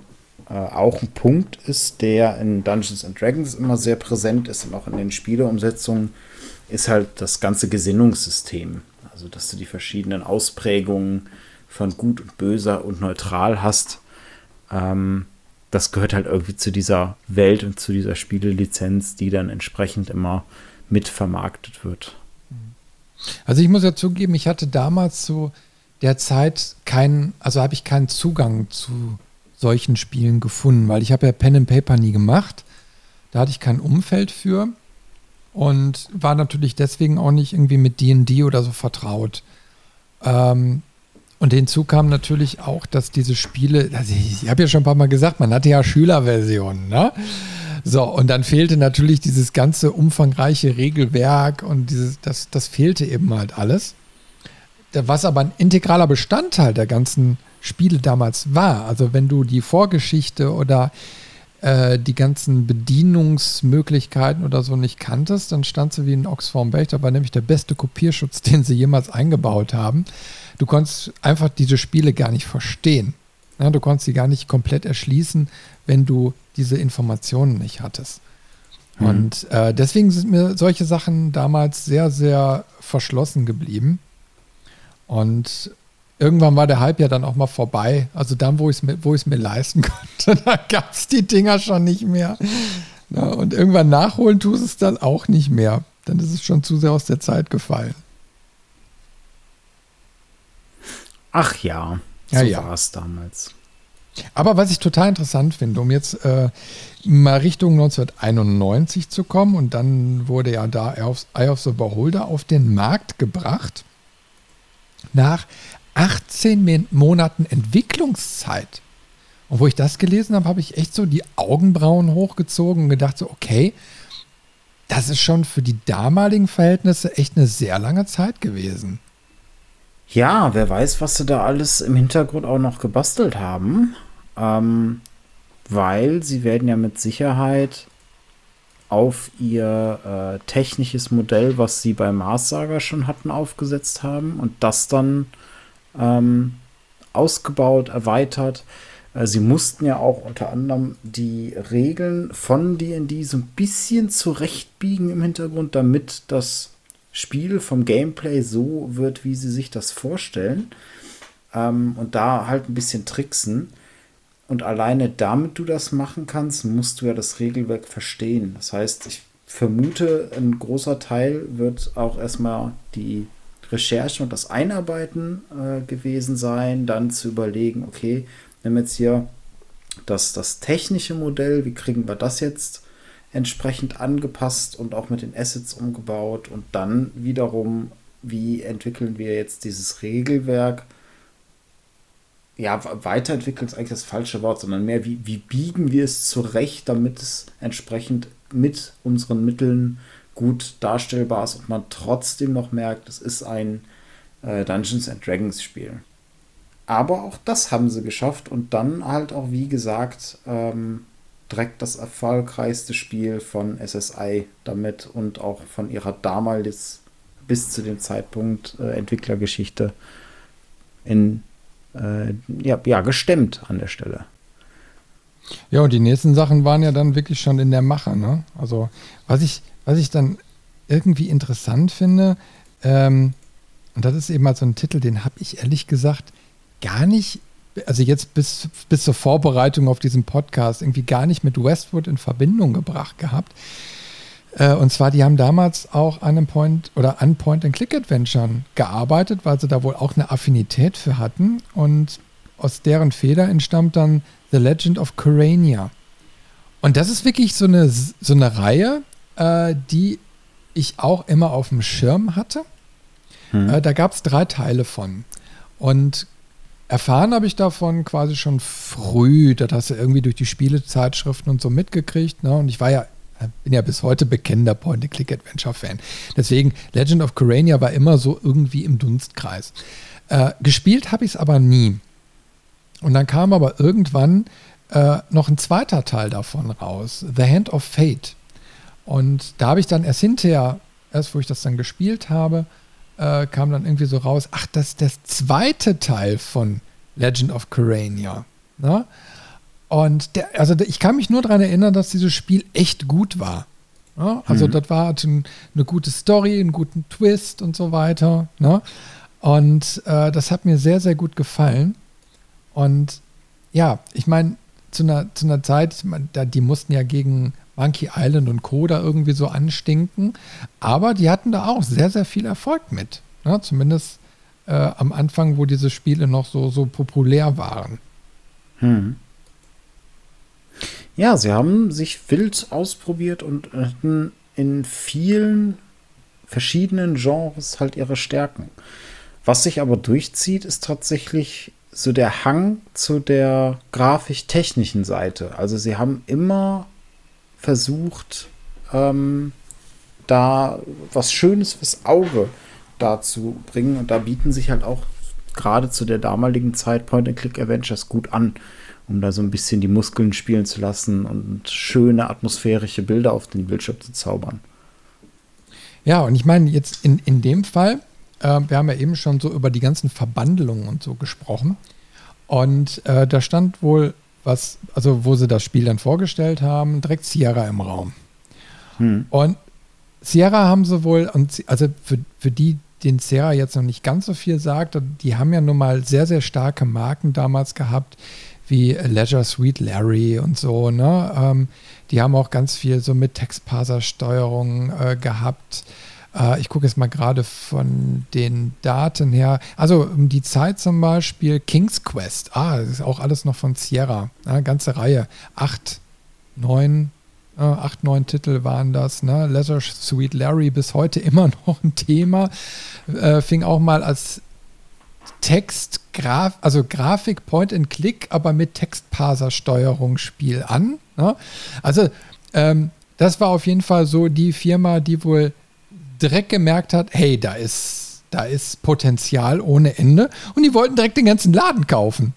äh, auch ein Punkt ist, der in Dungeons and Dragons immer sehr präsent ist und auch in den Spieleumsetzungen, ist halt das ganze Gesinnungssystem. Also, dass du die verschiedenen Ausprägungen von gut und böser und neutral hast. Ähm, das gehört halt irgendwie zu dieser Welt und zu dieser Spielelizenz, die dann entsprechend immer mit vermarktet wird. Also ich muss ja zugeben, ich hatte damals so derzeit keinen, also habe ich keinen Zugang zu solchen Spielen gefunden, weil ich habe ja Pen and Paper nie gemacht. Da hatte ich kein Umfeld für und war natürlich deswegen auch nicht irgendwie mit D&D oder so vertraut. Ähm, und hinzu kam natürlich auch, dass diese Spiele, also ich, ich habe ja schon ein paar Mal gesagt, man hatte ja Schülerversionen, ne? So, und dann fehlte natürlich dieses ganze umfangreiche Regelwerk und dieses, das, das fehlte eben halt alles was aber ein integraler Bestandteil der ganzen Spiele damals war. Also wenn du die Vorgeschichte oder äh, die ganzen Bedienungsmöglichkeiten oder so nicht kanntest, dann standst du wie ein Ochs vorm Berg. Da war nämlich der beste Kopierschutz, den sie jemals eingebaut haben. Du konntest einfach diese Spiele gar nicht verstehen. Ja, du konntest sie gar nicht komplett erschließen, wenn du diese Informationen nicht hattest. Mhm. Und äh, deswegen sind mir solche Sachen damals sehr, sehr verschlossen geblieben. Und irgendwann war der Hype ja dann auch mal vorbei. Also dann, wo ich es mir, mir leisten konnte, da gab es die Dinger schon nicht mehr. Ja, und irgendwann nachholen tust es dann auch nicht mehr. Dann ist es schon zu sehr aus der Zeit gefallen. Ach ja, so ja, war es damals. Aber was ich total interessant finde, um jetzt äh, mal Richtung 1991 zu kommen, und dann wurde ja da Eye of the Beholder auf den Markt gebracht nach 18 Monaten Entwicklungszeit. Und wo ich das gelesen habe, habe ich echt so die Augenbrauen hochgezogen und gedacht, so, okay, das ist schon für die damaligen Verhältnisse echt eine sehr lange Zeit gewesen. Ja, wer weiß, was sie da alles im Hintergrund auch noch gebastelt haben. Ähm, weil sie werden ja mit Sicherheit auf ihr äh, technisches Modell, was sie bei Mars Saga schon hatten, aufgesetzt haben und das dann ähm, ausgebaut, erweitert. Äh, sie mussten ja auch unter anderem die Regeln von D&D so ein bisschen zurechtbiegen im Hintergrund, damit das Spiel vom Gameplay so wird, wie sie sich das vorstellen. Ähm, und da halt ein bisschen tricksen. Und alleine damit du das machen kannst, musst du ja das Regelwerk verstehen. Das heißt, ich vermute, ein großer Teil wird auch erstmal die Recherche und das Einarbeiten äh, gewesen sein, dann zu überlegen, okay, wir haben jetzt hier das, das technische Modell, wie kriegen wir das jetzt entsprechend angepasst und auch mit den Assets umgebaut und dann wiederum, wie entwickeln wir jetzt dieses Regelwerk? Ja, weiterentwickelt ist eigentlich das falsche Wort, sondern mehr, wie, wie biegen wir es zurecht, damit es entsprechend mit unseren Mitteln gut darstellbar ist und man trotzdem noch merkt, es ist ein äh, Dungeons and Dragons Spiel. Aber auch das haben sie geschafft und dann halt auch, wie gesagt, ähm, direkt das erfolgreichste Spiel von SSI damit und auch von ihrer damals bis zu dem Zeitpunkt äh, Entwicklergeschichte in äh, ja, ja, gestemmt an der Stelle. Ja, und die nächsten Sachen waren ja dann wirklich schon in der Mache. Ne? Also, was ich, was ich dann irgendwie interessant finde, ähm, und das ist eben mal so ein Titel, den habe ich ehrlich gesagt gar nicht, also jetzt bis, bis zur Vorbereitung auf diesen Podcast, irgendwie gar nicht mit Westwood in Verbindung gebracht gehabt. Äh, und zwar, die haben damals auch an einem Point oder an Point-and-Click-Adventuren gearbeitet, weil sie da wohl auch eine Affinität für hatten. Und aus deren Feder entstammt dann The Legend of Corania. Und das ist wirklich so eine, so eine Reihe, äh, die ich auch immer auf dem Schirm hatte. Hm. Äh, da gab es drei Teile von. Und erfahren habe ich davon quasi schon früh. Das hast du irgendwie durch die Spielezeitschriften und so mitgekriegt. Ne? Und ich war ja bin ja bis heute bekennender Point-and-Click-Adventure-Fan. Deswegen, Legend of Corania war immer so irgendwie im Dunstkreis. Äh, gespielt habe ich es aber nie. Und dann kam aber irgendwann äh, noch ein zweiter Teil davon raus, The Hand of Fate. Und da habe ich dann erst hinterher, erst wo ich das dann gespielt habe, äh, kam dann irgendwie so raus, ach, das ist der zweite Teil von Legend of Corania. Ne? Und der, also ich kann mich nur daran erinnern, dass dieses Spiel echt gut war. Ja, also mhm. das war ein, eine gute Story, einen guten Twist und so weiter. Ne? Und äh, das hat mir sehr, sehr gut gefallen. Und ja, ich meine, zu einer, zu einer Zeit, da, die mussten ja gegen Monkey Island und Co. da irgendwie so anstinken. Aber die hatten da auch sehr, sehr viel Erfolg mit. Ne? Zumindest äh, am Anfang, wo diese Spiele noch so, so populär waren. Mhm. Ja, sie haben sich wild ausprobiert und hatten in vielen verschiedenen Genres halt ihre Stärken. Was sich aber durchzieht, ist tatsächlich so der Hang zu der grafisch-technischen Seite. Also sie haben immer versucht, ähm, da was Schönes fürs Auge dazu bringen. Und da bieten sich halt auch gerade zu der damaligen Zeit Point-and-Click-Adventures gut an um da so ein bisschen die Muskeln spielen zu lassen und schöne atmosphärische Bilder auf den Bildschirm zu zaubern. Ja, und ich meine, jetzt in, in dem Fall, äh, wir haben ja eben schon so über die ganzen Verbandelungen und so gesprochen. Und äh, da stand wohl was, also wo sie das Spiel dann vorgestellt haben, direkt Sierra im Raum. Hm. Und Sierra haben sie wohl, und also für, für die, den Sierra jetzt noch nicht ganz so viel sagt, die haben ja nun mal sehr, sehr starke Marken damals gehabt, wie Leisure Suite Larry und so. Ne? Ähm, die haben auch ganz viel so mit Textparser-Steuerung äh, gehabt. Äh, ich gucke jetzt mal gerade von den Daten her. Also um die Zeit zum Beispiel King's Quest. Ah, das ist auch alles noch von Sierra. Eine ganze Reihe. Acht, neun, äh, acht, neun Titel waren das. Ne? Leisure Suite Larry bis heute immer noch ein Thema. Äh, fing auch mal als Text, Graf, also Grafik, Point and Click, aber mit Textparser-Steuerungsspiel an. Ne? Also ähm, das war auf jeden Fall so die Firma, die wohl direkt gemerkt hat, hey, da ist, da ist Potenzial ohne Ende. Und die wollten direkt den ganzen Laden kaufen.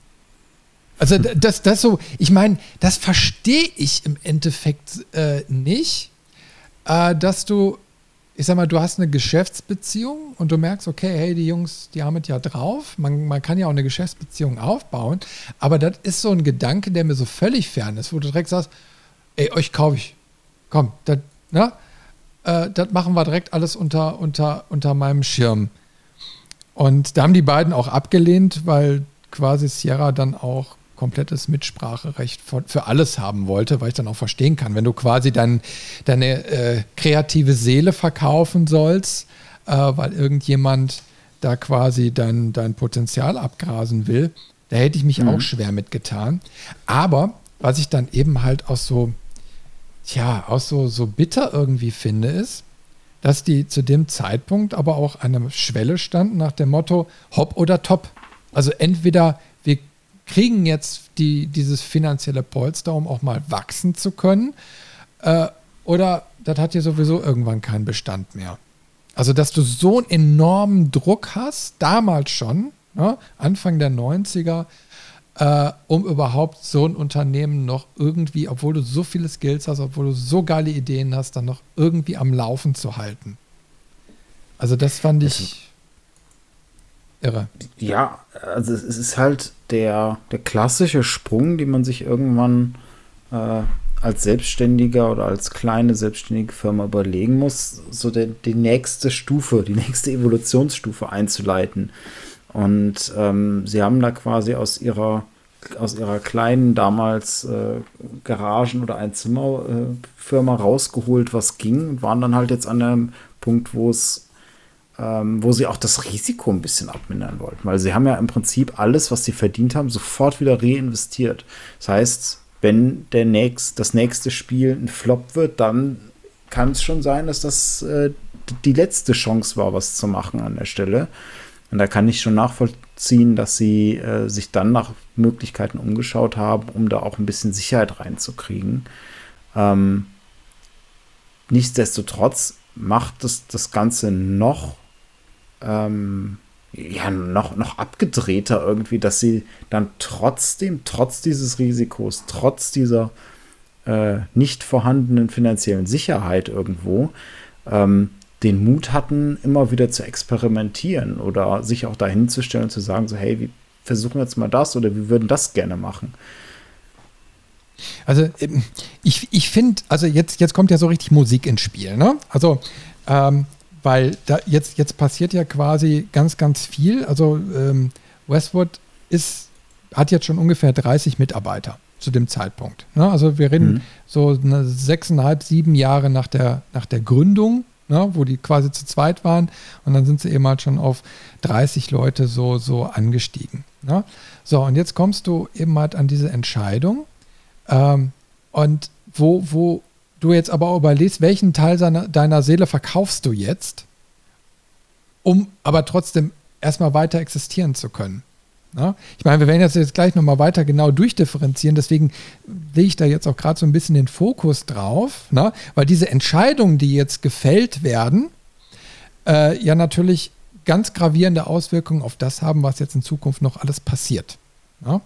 Also das, das so, ich meine, das verstehe ich im Endeffekt äh, nicht, äh, dass du ich sag mal, du hast eine Geschäftsbeziehung und du merkst, okay, hey, die Jungs, die haben es ja drauf. Man, man kann ja auch eine Geschäftsbeziehung aufbauen. Aber das ist so ein Gedanke, der mir so völlig fern ist, wo du direkt sagst, ey, euch kaufe ich. Komm, das, ne? Äh, das machen wir direkt alles unter, unter, unter meinem Schirm. Und da haben die beiden auch abgelehnt, weil quasi Sierra dann auch komplettes Mitspracherecht für alles haben wollte, weil ich dann auch verstehen kann, wenn du quasi dann deine äh, kreative Seele verkaufen sollst, äh, weil irgendjemand da quasi dein, dein Potenzial abgrasen will, da hätte ich mich mhm. auch schwer mitgetan. Aber was ich dann eben halt auch so, tja, auch so, so bitter irgendwie finde, ist, dass die zu dem Zeitpunkt aber auch an einer Schwelle standen nach dem Motto Hopp oder Top. Also entweder kriegen jetzt die, dieses finanzielle Polster, um auch mal wachsen zu können. Äh, oder das hat ja sowieso irgendwann keinen Bestand mehr. Also, dass du so einen enormen Druck hast, damals schon, ne, Anfang der 90er, äh, um überhaupt so ein Unternehmen noch irgendwie, obwohl du so viele Skills hast, obwohl du so geile Ideen hast, dann noch irgendwie am Laufen zu halten. Also, das fand ich irre. Ja, also es ist halt der, der klassische Sprung, den man sich irgendwann äh, als Selbstständiger oder als kleine selbstständige Firma überlegen muss, so der, die nächste Stufe, die nächste Evolutionsstufe einzuleiten. Und ähm, sie haben da quasi aus ihrer aus ihrer kleinen damals äh, Garagen- oder Einzimmerfirma rausgeholt, was ging und waren dann halt jetzt an einem Punkt, wo es ähm, wo sie auch das Risiko ein bisschen abmindern wollten, weil sie haben ja im Prinzip alles, was sie verdient haben, sofort wieder reinvestiert. Das heißt, wenn der nächst, das nächste Spiel ein Flop wird, dann kann es schon sein, dass das äh, die letzte Chance war, was zu machen an der Stelle. Und da kann ich schon nachvollziehen, dass sie äh, sich dann nach Möglichkeiten umgeschaut haben, um da auch ein bisschen Sicherheit reinzukriegen. Ähm, nichtsdestotrotz macht es das Ganze noch ähm, ja, noch, noch abgedrehter irgendwie, dass sie dann trotzdem, trotz dieses Risikos, trotz dieser äh, nicht vorhandenen finanziellen Sicherheit irgendwo, ähm, den Mut hatten, immer wieder zu experimentieren oder sich auch dahin zu stellen und zu sagen, so, hey, wir versuchen jetzt mal das oder wir würden das gerne machen. Also ähm, ich, ich finde, also jetzt, jetzt kommt ja so richtig Musik ins Spiel, ne? Also ähm, weil da jetzt, jetzt passiert ja quasi ganz, ganz viel. Also ähm, Westwood ist, hat jetzt schon ungefähr 30 Mitarbeiter zu dem Zeitpunkt. Ne? Also wir reden mhm. so eine sechseinhalb, sieben Jahre nach der, nach der Gründung, ne? wo die quasi zu zweit waren und dann sind sie eben halt schon auf 30 Leute so, so angestiegen. Ne? So, und jetzt kommst du eben halt an diese Entscheidung ähm, und wo, wo du jetzt aber überlegst, welchen Teil seiner, deiner Seele verkaufst du jetzt, um aber trotzdem erstmal weiter existieren zu können. Ja? Ich meine, wir werden jetzt, jetzt gleich nochmal weiter genau durchdifferenzieren, deswegen lege ich da jetzt auch gerade so ein bisschen den Fokus drauf, ne? weil diese Entscheidungen, die jetzt gefällt werden, äh, ja natürlich ganz gravierende Auswirkungen auf das haben, was jetzt in Zukunft noch alles passiert. Ja?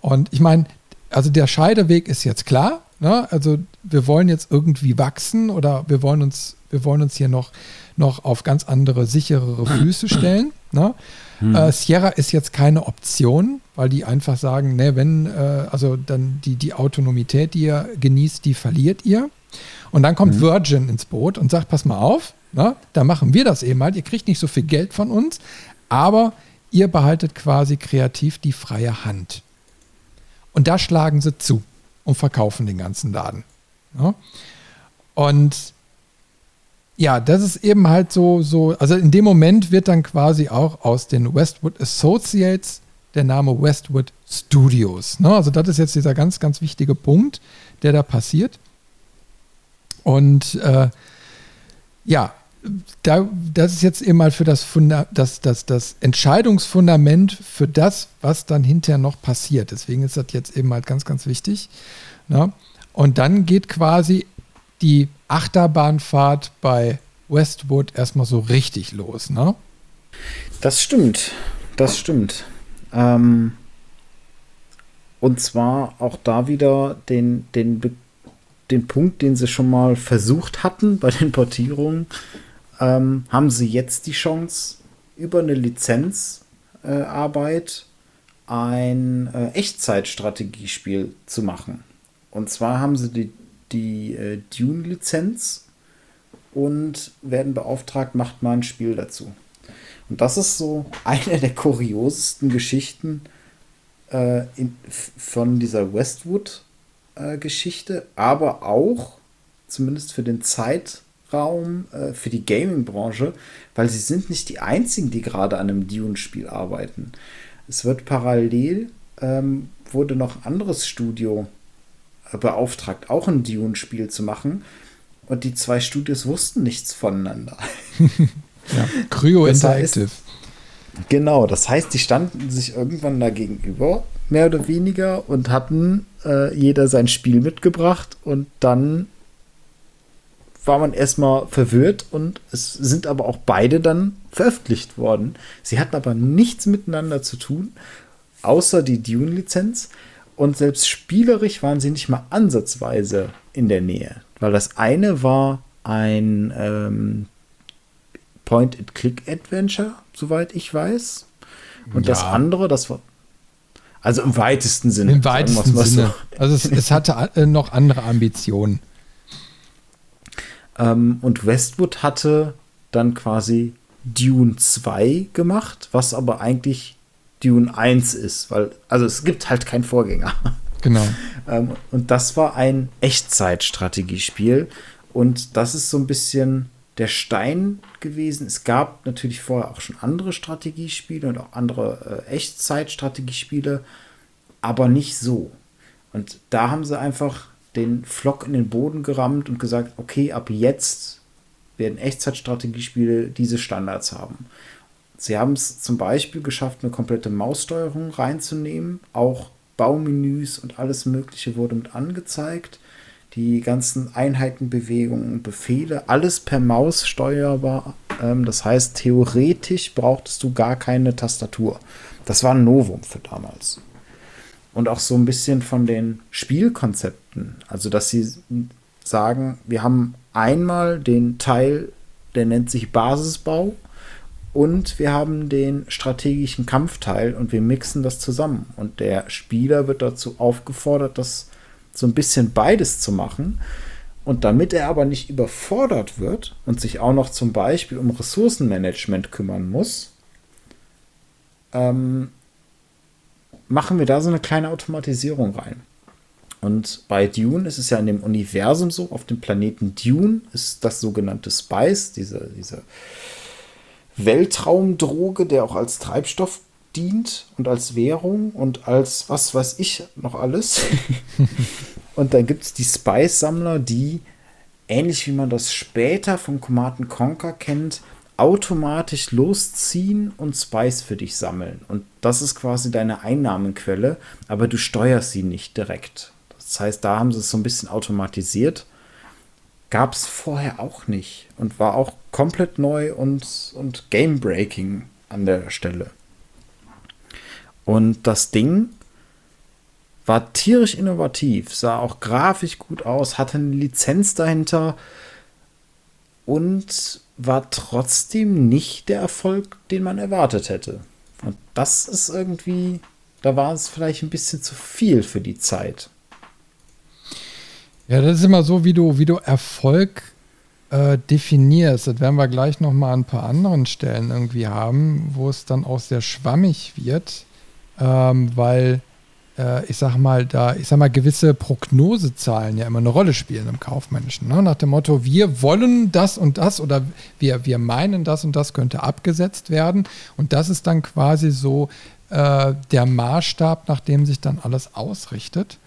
Und ich meine, also der Scheideweg ist jetzt klar, Ne? Also wir wollen jetzt irgendwie wachsen oder wir wollen uns, wir wollen uns hier noch, noch auf ganz andere, sicherere Füße stellen. Ne? Hm. Äh, Sierra ist jetzt keine Option, weil die einfach sagen, ne, wenn, äh, also dann die, die Autonomität, die ihr genießt, die verliert ihr. Und dann kommt hm. Virgin ins Boot und sagt, pass mal auf, ne, da machen wir das eben halt, ihr kriegt nicht so viel Geld von uns, aber ihr behaltet quasi kreativ die freie Hand. Und da schlagen sie zu und verkaufen den ganzen Laden. Ja? Und ja, das ist eben halt so, so, also in dem Moment wird dann quasi auch aus den Westwood Associates der Name Westwood Studios. Ne? Also das ist jetzt dieser ganz, ganz wichtige Punkt, der da passiert. Und äh, ja, da, das ist jetzt eben mal für das, Funda das, das, das Entscheidungsfundament für das, was dann hinterher noch passiert. Deswegen ist das jetzt eben halt ganz, ganz wichtig. Ne? Und dann geht quasi die Achterbahnfahrt bei Westwood erstmal so richtig los. Ne? Das stimmt. Das stimmt. Ähm, und zwar auch da wieder den, den, den Punkt, den sie schon mal versucht hatten bei den Portierungen, ähm, haben sie jetzt die Chance, über eine Lizenzarbeit äh, ein äh, Echtzeitstrategiespiel zu machen. Und zwar haben sie die, die äh, Dune-Lizenz und werden beauftragt, macht mal ein Spiel dazu. Und das ist so eine der kuriosesten Geschichten äh, in, von dieser Westwood-Geschichte, äh, aber auch, zumindest für den Zeit, Raum äh, für die Gaming-Branche, weil sie sind nicht die einzigen, die gerade an einem Dune-Spiel arbeiten. Es wird parallel, ähm, wurde noch ein anderes Studio beauftragt, auch ein Dune-Spiel zu machen. Und die zwei Studios wussten nichts voneinander. ja, Cryo das Interactive. Heißt, genau, das heißt, die standen sich irgendwann da gegenüber, mehr oder weniger, und hatten äh, jeder sein Spiel mitgebracht und dann war man erstmal verwirrt und es sind aber auch beide dann veröffentlicht worden. Sie hatten aber nichts miteinander zu tun, außer die Dune-Lizenz. Und selbst spielerisch waren sie nicht mal ansatzweise in der Nähe. Weil das eine war ein ähm, Point-and-Click-Adventure, soweit ich weiß. Und ja. das andere, das war. Also im weitesten Sinne. Im weitesten Sinne. So. Also es, es hatte äh, noch andere Ambitionen. Ähm, und Westwood hatte dann quasi Dune 2 gemacht, was aber eigentlich Dune 1 ist, weil, also es gibt halt keinen Vorgänger. Genau. ähm, und das war ein Echtzeitstrategiespiel. Und das ist so ein bisschen der Stein gewesen. Es gab natürlich vorher auch schon andere Strategiespiele und auch andere äh, Echtzeitstrategiespiele, aber nicht so. Und da haben sie einfach den Flock in den Boden gerammt und gesagt, okay, ab jetzt werden Echtzeitstrategiespiele diese Standards haben. Sie haben es zum Beispiel geschafft, eine komplette Maussteuerung reinzunehmen. Auch Baumenüs und alles Mögliche wurde mit angezeigt. Die ganzen Einheitenbewegungen, Befehle, alles per Maus steuerbar. Ähm, das heißt, theoretisch brauchtest du gar keine Tastatur. Das war ein Novum für damals und auch so ein bisschen von den Spielkonzepten. Also, dass sie sagen, wir haben einmal den Teil, der nennt sich Basisbau und wir haben den strategischen Kampfteil und wir mixen das zusammen. Und der Spieler wird dazu aufgefordert, das so ein bisschen beides zu machen. Und damit er aber nicht überfordert wird und sich auch noch zum Beispiel um Ressourcenmanagement kümmern muss, ähm, machen wir da so eine kleine Automatisierung rein. Und bei Dune ist es ja in dem Universum so, auf dem Planeten Dune ist das sogenannte Spice, diese, diese Weltraumdroge, der auch als Treibstoff dient und als Währung und als was weiß ich noch alles. und dann gibt es die Spice-Sammler, die, ähnlich wie man das später von Command Conquer kennt, automatisch losziehen und Spice für dich sammeln. Und das ist quasi deine Einnahmenquelle, aber du steuerst sie nicht direkt. Das heißt, da haben sie es so ein bisschen automatisiert. Gab es vorher auch nicht und war auch komplett neu und, und game-breaking an der Stelle. Und das Ding war tierisch innovativ, sah auch grafisch gut aus, hatte eine Lizenz dahinter und war trotzdem nicht der Erfolg, den man erwartet hätte. Und das ist irgendwie, da war es vielleicht ein bisschen zu viel für die Zeit. Ja, das ist immer so, wie du, wie du Erfolg äh, definierst. Das werden wir gleich noch mal an ein paar anderen Stellen irgendwie haben, wo es dann auch sehr schwammig wird, ähm, weil äh, ich sag mal, da, ich sag mal, gewisse Prognosezahlen ja immer eine Rolle spielen im Kaufmännischen. Ne? Nach dem Motto, wir wollen das und das oder wir, wir meinen das und das könnte abgesetzt werden. Und das ist dann quasi so äh, der Maßstab, nach dem sich dann alles ausrichtet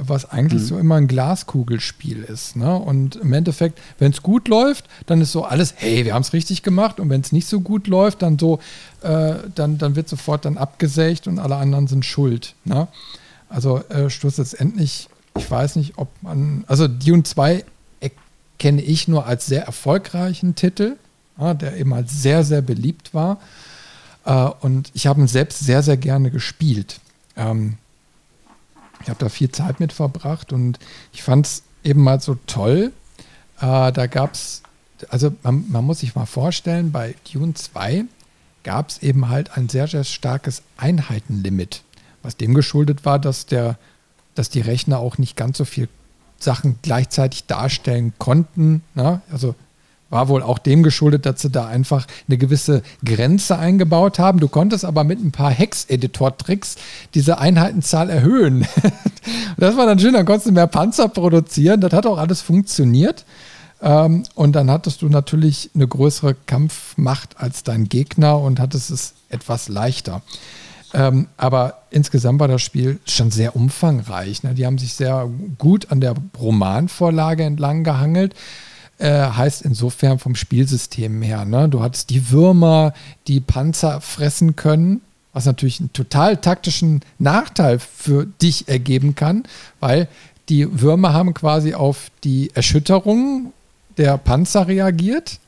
was eigentlich mhm. so immer ein Glaskugelspiel ist. Ne? Und im Endeffekt, wenn es gut läuft, dann ist so alles, hey, wir haben es richtig gemacht. Und wenn es nicht so gut läuft, dann so, äh, dann, dann wird sofort dann abgesägt und alle anderen sind schuld. Ne? Also äh, schlussendlich, ich weiß nicht, ob man, also Dune 2 kenne ich nur als sehr erfolgreichen Titel, ja, der eben als sehr, sehr beliebt war. Äh, und ich habe ihn selbst sehr, sehr gerne gespielt. Ähm, ich habe da viel Zeit mit verbracht und ich fand es eben mal so toll. Äh, da gab es, also man, man, muss sich mal vorstellen, bei Dune 2 gab es eben halt ein sehr, sehr starkes Einheitenlimit, was dem geschuldet war, dass, der, dass die Rechner auch nicht ganz so viel Sachen gleichzeitig darstellen konnten. Ne? Also war wohl auch dem geschuldet, dass sie da einfach eine gewisse Grenze eingebaut haben. Du konntest aber mit ein paar Hex-Editor-Tricks diese Einheitenzahl erhöhen. das war dann schön, dann konntest du mehr Panzer produzieren. Das hat auch alles funktioniert. Ähm, und dann hattest du natürlich eine größere Kampfmacht als dein Gegner und hattest es etwas leichter. Ähm, aber insgesamt war das Spiel schon sehr umfangreich. Ne? Die haben sich sehr gut an der Romanvorlage entlang gehangelt äh, heißt insofern vom Spielsystem her. Ne? Du hattest die Würmer, die Panzer fressen können, was natürlich einen total taktischen Nachteil für dich ergeben kann, weil die Würmer haben quasi auf die Erschütterung der Panzer reagiert.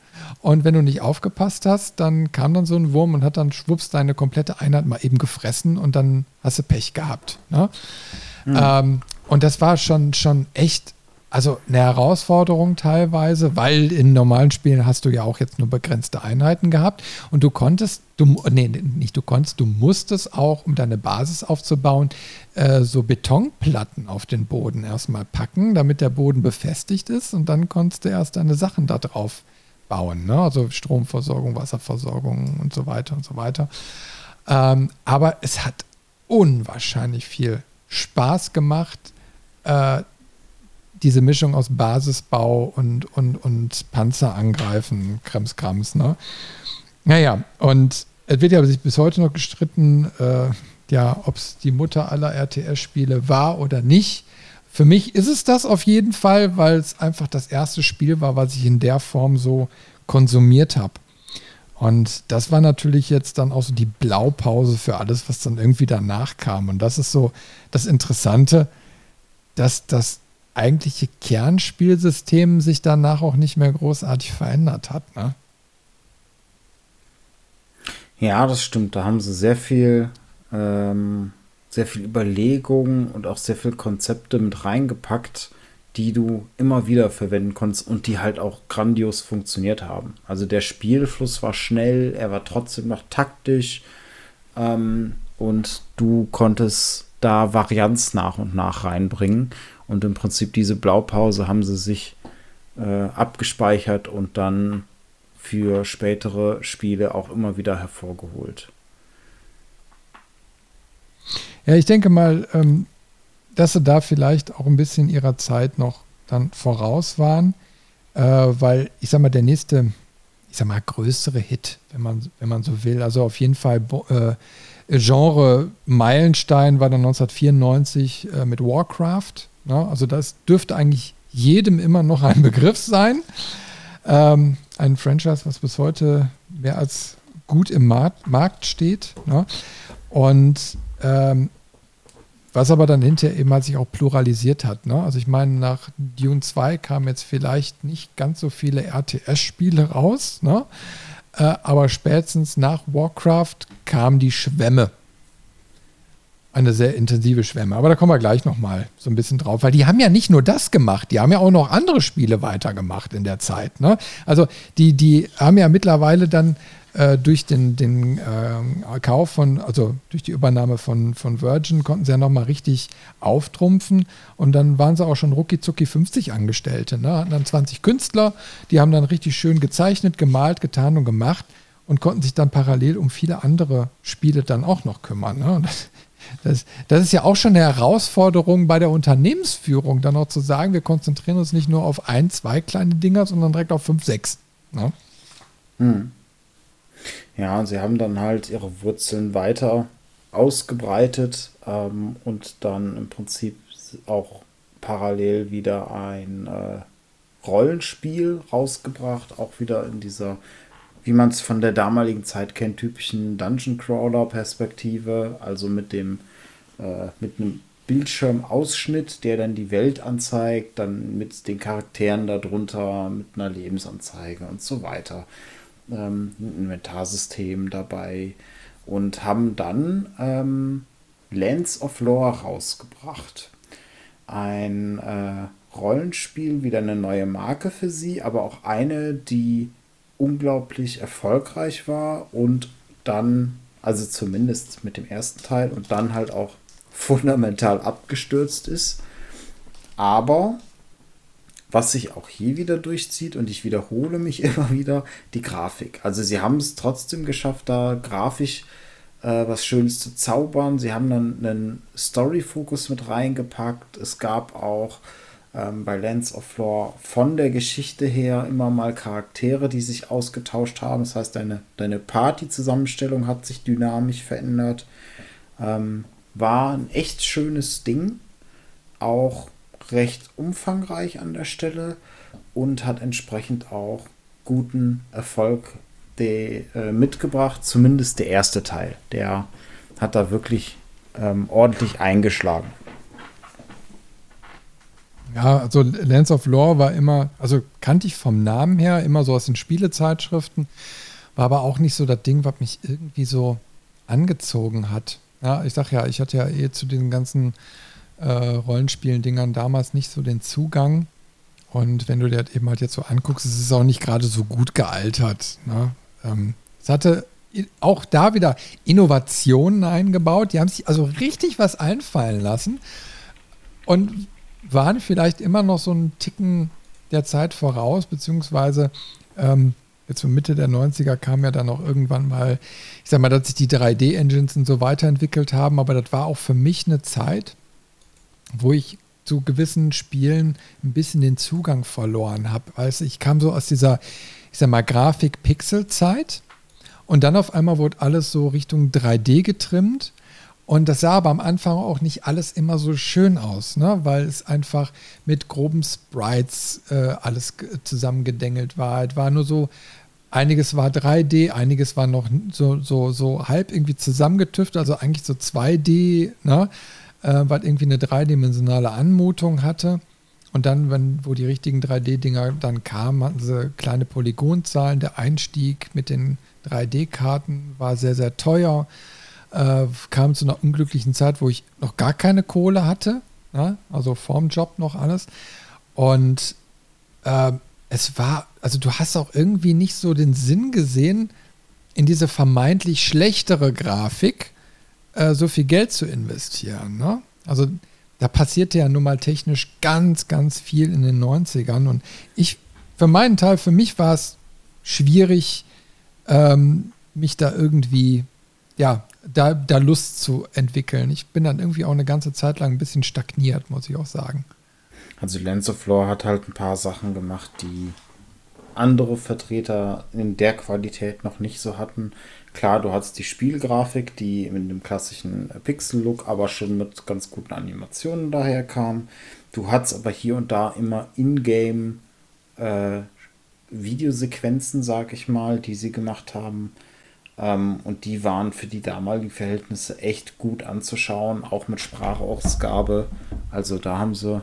Und wenn du nicht aufgepasst hast, dann kam dann so ein Wurm und hat dann schwupps deine komplette Einheit mal eben gefressen und dann hast du Pech gehabt. Ne? Mhm. Ähm, und das war schon, schon echt also eine Herausforderung teilweise, weil in normalen Spielen hast du ja auch jetzt nur begrenzte Einheiten gehabt und du konntest, du, nee, nicht du konntest, du musstest auch, um deine Basis aufzubauen, äh, so Betonplatten auf den Boden erstmal packen, damit der Boden befestigt ist und dann konntest du erst deine Sachen da drauf bauen, ne? also Stromversorgung, Wasserversorgung und so weiter und so weiter. Ähm, aber es hat unwahrscheinlich viel Spaß gemacht, äh, diese Mischung aus Basisbau und, und, und Panzer angreifen, Kremskrams, ne? Naja, und es wird ja bis heute noch gestritten, äh, ja, ob es die Mutter aller RTS-Spiele war oder nicht. Für mich ist es das auf jeden Fall, weil es einfach das erste Spiel war, was ich in der Form so konsumiert habe. Und das war natürlich jetzt dann auch so die Blaupause für alles, was dann irgendwie danach kam. Und das ist so das Interessante, dass das eigentliche Kernspielsystem sich danach auch nicht mehr großartig verändert hat. Ne? Ja, das stimmt. Da haben sie sehr viel, ähm, sehr viel Überlegungen und auch sehr viel Konzepte mit reingepackt, die du immer wieder verwenden konntest und die halt auch grandios funktioniert haben. Also der Spielfluss war schnell, er war trotzdem noch taktisch ähm, und du konntest da Varianz nach und nach reinbringen. Und im Prinzip diese Blaupause haben sie sich äh, abgespeichert und dann für spätere Spiele auch immer wieder hervorgeholt. Ja, ich denke mal, ähm, dass sie da vielleicht auch ein bisschen ihrer Zeit noch dann voraus waren, äh, weil ich sag mal, der nächste, ich sag mal, größere Hit, wenn man, wenn man so will, also auf jeden Fall äh, Genre Meilenstein war dann 1994 äh, mit Warcraft. Ja, also das dürfte eigentlich jedem immer noch ein Begriff sein. Ähm, ein Franchise, was bis heute mehr als gut im Markt, Markt steht. Ja. Und ähm, was aber dann hinterher eben halt sich auch pluralisiert hat. Ne? Also ich meine, nach Dune 2 kamen jetzt vielleicht nicht ganz so viele RTS-Spiele raus, ne? äh, aber spätestens nach Warcraft kamen die Schwämme eine sehr intensive Schwemme. Aber da kommen wir gleich nochmal so ein bisschen drauf, weil die haben ja nicht nur das gemacht, die haben ja auch noch andere Spiele weitergemacht in der Zeit. Ne? Also die, die haben ja mittlerweile dann äh, durch den, den äh, Kauf von, also durch die Übernahme von, von Virgin, konnten sie ja nochmal richtig auftrumpfen und dann waren sie auch schon rucki zucki 50 Angestellte. Ne? Hatten dann 20 Künstler, die haben dann richtig schön gezeichnet, gemalt, getan und gemacht und konnten sich dann parallel um viele andere Spiele dann auch noch kümmern. Ne? Das, das, das, ist ja auch schon eine Herausforderung bei der Unternehmensführung, dann auch zu sagen, wir konzentrieren uns nicht nur auf ein, zwei kleine Dinger, sondern direkt auf fünf, sechs. Ne? Hm. Ja, sie haben dann halt ihre Wurzeln weiter ausgebreitet ähm, und dann im Prinzip auch parallel wieder ein äh, Rollenspiel rausgebracht, auch wieder in dieser wie man es von der damaligen Zeit kennt, typischen Dungeon Crawler Perspektive, also mit dem äh, mit einem Bildschirmausschnitt, der dann die Welt anzeigt, dann mit den Charakteren darunter, mit einer Lebensanzeige und so weiter. Ähm, ein Inventarsystem dabei und haben dann ähm, Lands of Lore rausgebracht. Ein äh, Rollenspiel, wieder eine neue Marke für sie, aber auch eine, die unglaublich erfolgreich war und dann, also zumindest mit dem ersten Teil und dann halt auch fundamental abgestürzt ist. Aber was sich auch hier wieder durchzieht und ich wiederhole mich immer wieder, die Grafik. Also sie haben es trotzdem geschafft, da grafisch äh, was Schönes zu zaubern. Sie haben dann einen Story-Fokus mit reingepackt. Es gab auch ähm, bei Lands of Lore von der Geschichte her immer mal Charaktere, die sich ausgetauscht haben. Das heißt, deine, deine Party-Zusammenstellung hat sich dynamisch verändert. Ähm, war ein echt schönes Ding. Auch recht umfangreich an der Stelle und hat entsprechend auch guten Erfolg de, äh, mitgebracht. Zumindest der erste Teil. Der hat da wirklich ähm, ordentlich eingeschlagen. Ja, also Lands of Lore war immer, also kannte ich vom Namen her, immer so aus den Spielezeitschriften, war aber auch nicht so das Ding, was mich irgendwie so angezogen hat. Ja, ich sag ja, ich hatte ja eh zu diesen ganzen äh, Rollenspielen-Dingern damals nicht so den Zugang. Und wenn du dir das eben halt jetzt so anguckst, es ist auch nicht gerade so gut gealtert. Ne? Ähm, es hatte auch da wieder Innovationen eingebaut. Die haben sich also richtig was einfallen lassen und waren vielleicht immer noch so einen Ticken der Zeit voraus, beziehungsweise ähm, jetzt so Mitte der 90er kam ja dann auch irgendwann mal, ich sag mal, dass sich die 3D-Engines und so weiterentwickelt haben, aber das war auch für mich eine Zeit, wo ich zu gewissen Spielen ein bisschen den Zugang verloren habe. Also ich kam so aus dieser, ich sag mal, Grafik-Pixel-Zeit und dann auf einmal wurde alles so Richtung 3D getrimmt. Und das sah aber am Anfang auch nicht alles immer so schön aus, ne? weil es einfach mit groben Sprites äh, alles zusammengedengelt war. Es war nur so, einiges war 3D, einiges war noch so, so, so halb irgendwie zusammengetüft, also eigentlich so 2D, ne? äh, was irgendwie eine dreidimensionale Anmutung hatte. Und dann, wenn, wo die richtigen 3D-Dinger dann kamen, hatten sie kleine Polygonzahlen. Der Einstieg mit den 3D-Karten war sehr, sehr teuer. Äh, kam zu einer unglücklichen Zeit, wo ich noch gar keine Kohle hatte. Ne? Also vorm Job noch alles. Und äh, es war, also du hast auch irgendwie nicht so den Sinn gesehen, in diese vermeintlich schlechtere Grafik äh, so viel Geld zu investieren. Ne? Also da passierte ja nun mal technisch ganz, ganz viel in den 90ern. Und ich, für meinen Teil, für mich war es schwierig, ähm, mich da irgendwie, ja, da, da Lust zu entwickeln. Ich bin dann irgendwie auch eine ganze Zeit lang ein bisschen stagniert, muss ich auch sagen. Also Lens of Lore hat halt ein paar Sachen gemacht, die andere Vertreter in der Qualität noch nicht so hatten. Klar, du hattest die Spielgrafik, die mit dem klassischen Pixel-Look, aber schon mit ganz guten Animationen daherkam. Du hattest aber hier und da immer in-game äh, Videosequenzen, sag ich mal, die sie gemacht haben. Ähm, und die waren für die damaligen Verhältnisse echt gut anzuschauen, auch mit Sprachausgabe. Also da haben sie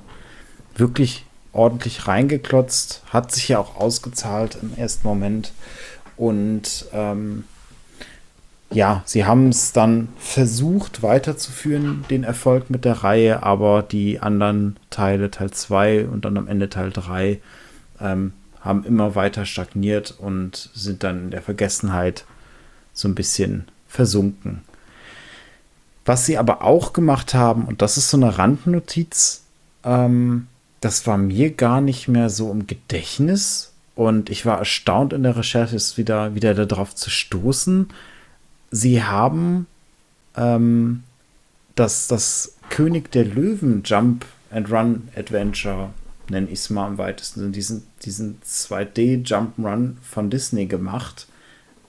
wirklich ordentlich reingeklotzt, hat sich ja auch ausgezahlt im ersten Moment. Und ähm, ja, sie haben es dann versucht weiterzuführen, den Erfolg mit der Reihe, aber die anderen Teile, Teil 2 und dann am Ende Teil 3, ähm, haben immer weiter stagniert und sind dann in der Vergessenheit so ein bisschen versunken. Was sie aber auch gemacht haben, und das ist so eine Randnotiz, ähm, das war mir gar nicht mehr so im Gedächtnis. Und ich war erstaunt in der Recherche, es wieder, wieder darauf zu stoßen, sie haben ähm, das, das König der Löwen Jump and Run Adventure, nenne ich es mal am weitesten, diesen, diesen 2D Jump Run von Disney gemacht,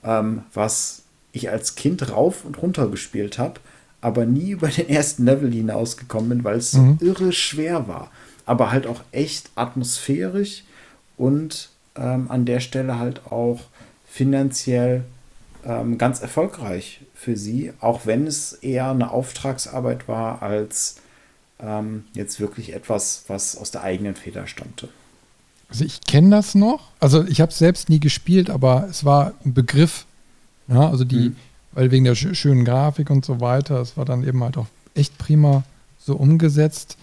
ähm, was ich als Kind rauf und runter gespielt habe, aber nie über den ersten Level hinausgekommen bin, weil es so mhm. irre schwer war. Aber halt auch echt atmosphärisch und ähm, an der Stelle halt auch finanziell ähm, ganz erfolgreich für sie, auch wenn es eher eine Auftragsarbeit war als ähm, jetzt wirklich etwas, was aus der eigenen Feder stammte. Also ich kenne das noch. Also ich habe es selbst nie gespielt, aber es war ein Begriff. Ja, also die, mhm. weil wegen der sch schönen Grafik und so weiter, es war dann eben halt auch echt prima so umgesetzt.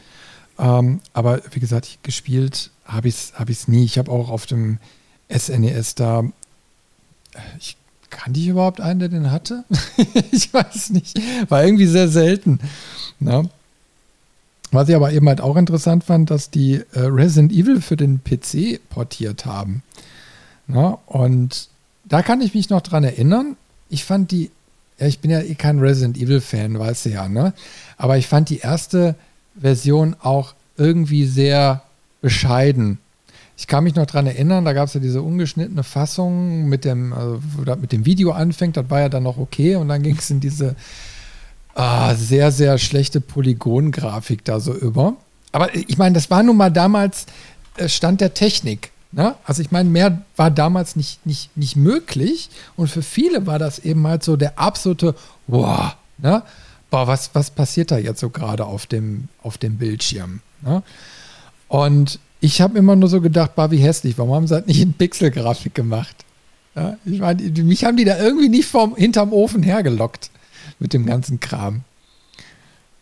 Ähm, aber wie gesagt, ich, gespielt habe ich es hab nie. Ich habe auch auf dem SNES e da, ich Kannte ich überhaupt einen, der den hatte? ich weiß nicht. War irgendwie sehr selten. Na? Was ich aber eben halt auch interessant fand, dass die äh, Resident Evil für den PC portiert haben. Na? Und da kann ich mich noch dran erinnern. Ich fand die, ja, ich bin ja eh kein Resident Evil-Fan, weißt du ja, ne? Aber ich fand die erste Version auch irgendwie sehr bescheiden. Ich kann mich noch daran erinnern, da gab es ja diese ungeschnittene Fassung mit dem, also, mit dem Video anfängt, das war ja dann noch okay und dann ging es in diese ah, sehr, sehr schlechte Polygongrafik da so über. Aber ich meine, das war nun mal damals äh, Stand der Technik. Ne? Also ich meine, mehr war damals nicht, nicht, nicht möglich und für viele war das eben halt so der absolute, wow, ne? boah, was, was passiert da jetzt so gerade auf dem, auf dem Bildschirm? Ne? Und ich habe immer nur so gedacht, bah, wie hässlich, warum haben sie das nicht in Pixelgrafik gemacht? Ja, ich meine, mich haben die da irgendwie nicht vom, hinterm Ofen hergelockt mit dem ganzen Kram.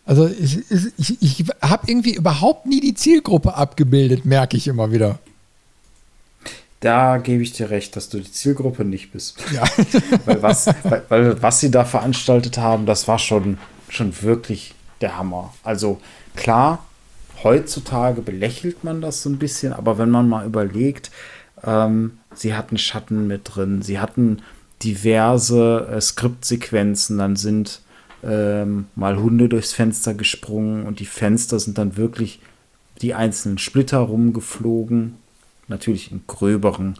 Also ich, ich, ich habe irgendwie überhaupt nie die Zielgruppe abgebildet, merke ich immer wieder. Da gebe ich dir recht, dass du die Zielgruppe nicht bist. Ja. weil, was, weil, weil, was sie da veranstaltet haben, das war schon, schon wirklich der Hammer. Also klar, heutzutage belächelt man das so ein bisschen, aber wenn man mal überlegt, ähm, sie hatten Schatten mit drin, sie hatten diverse äh, Skriptsequenzen, dann sind ähm, mal Hunde durchs Fenster gesprungen und die Fenster sind dann wirklich die einzelnen Splitter rumgeflogen. Natürlich in gröberen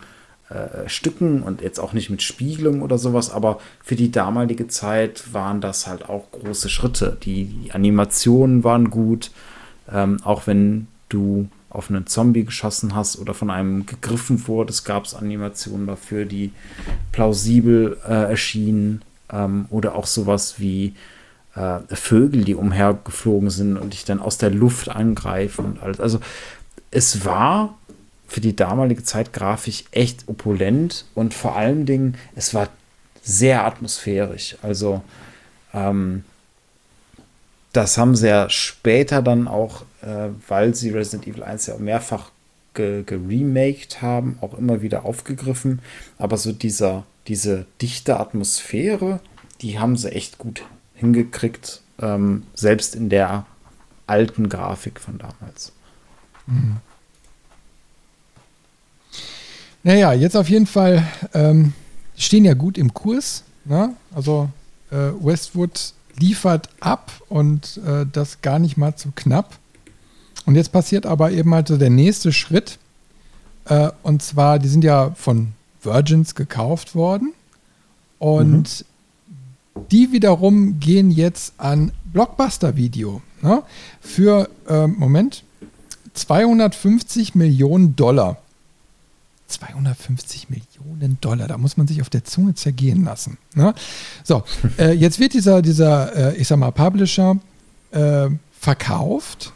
äh, Stücken und jetzt auch nicht mit Spiegelung oder sowas, aber für die damalige Zeit waren das halt auch große Schritte. Die, die Animationen waren gut, ähm, auch wenn du auf einen Zombie geschossen hast oder von einem gegriffen wurdest, gab es Animationen dafür, die plausibel äh, erschienen. Ähm, oder auch sowas wie äh, Vögel, die umhergeflogen sind und dich dann aus der Luft angreifen und alles. Also es war für die damalige Zeit grafisch echt opulent und vor allen Dingen, es war sehr atmosphärisch. Also ähm, das haben sie ja später dann auch, äh, weil sie Resident Evil 1 ja mehrfach geremaked haben, auch immer wieder aufgegriffen. Aber so dieser, diese dichte Atmosphäre, die haben sie echt gut hingekriegt, ähm, selbst in der alten Grafik von damals. Mhm. Naja, jetzt auf jeden Fall ähm, stehen ja gut im Kurs. Ne? Also äh, Westwood liefert ab und äh, das gar nicht mal zu knapp. Und jetzt passiert aber eben halt so der nächste Schritt. Äh, und zwar, die sind ja von Virgins gekauft worden. Und mhm. die wiederum gehen jetzt an Blockbuster Video. Ne? Für, äh, Moment, 250 Millionen Dollar. 250 Millionen Dollar, da muss man sich auf der Zunge zergehen lassen. Ne? So, äh, jetzt wird dieser, dieser äh, ich sag mal, Publisher äh, verkauft,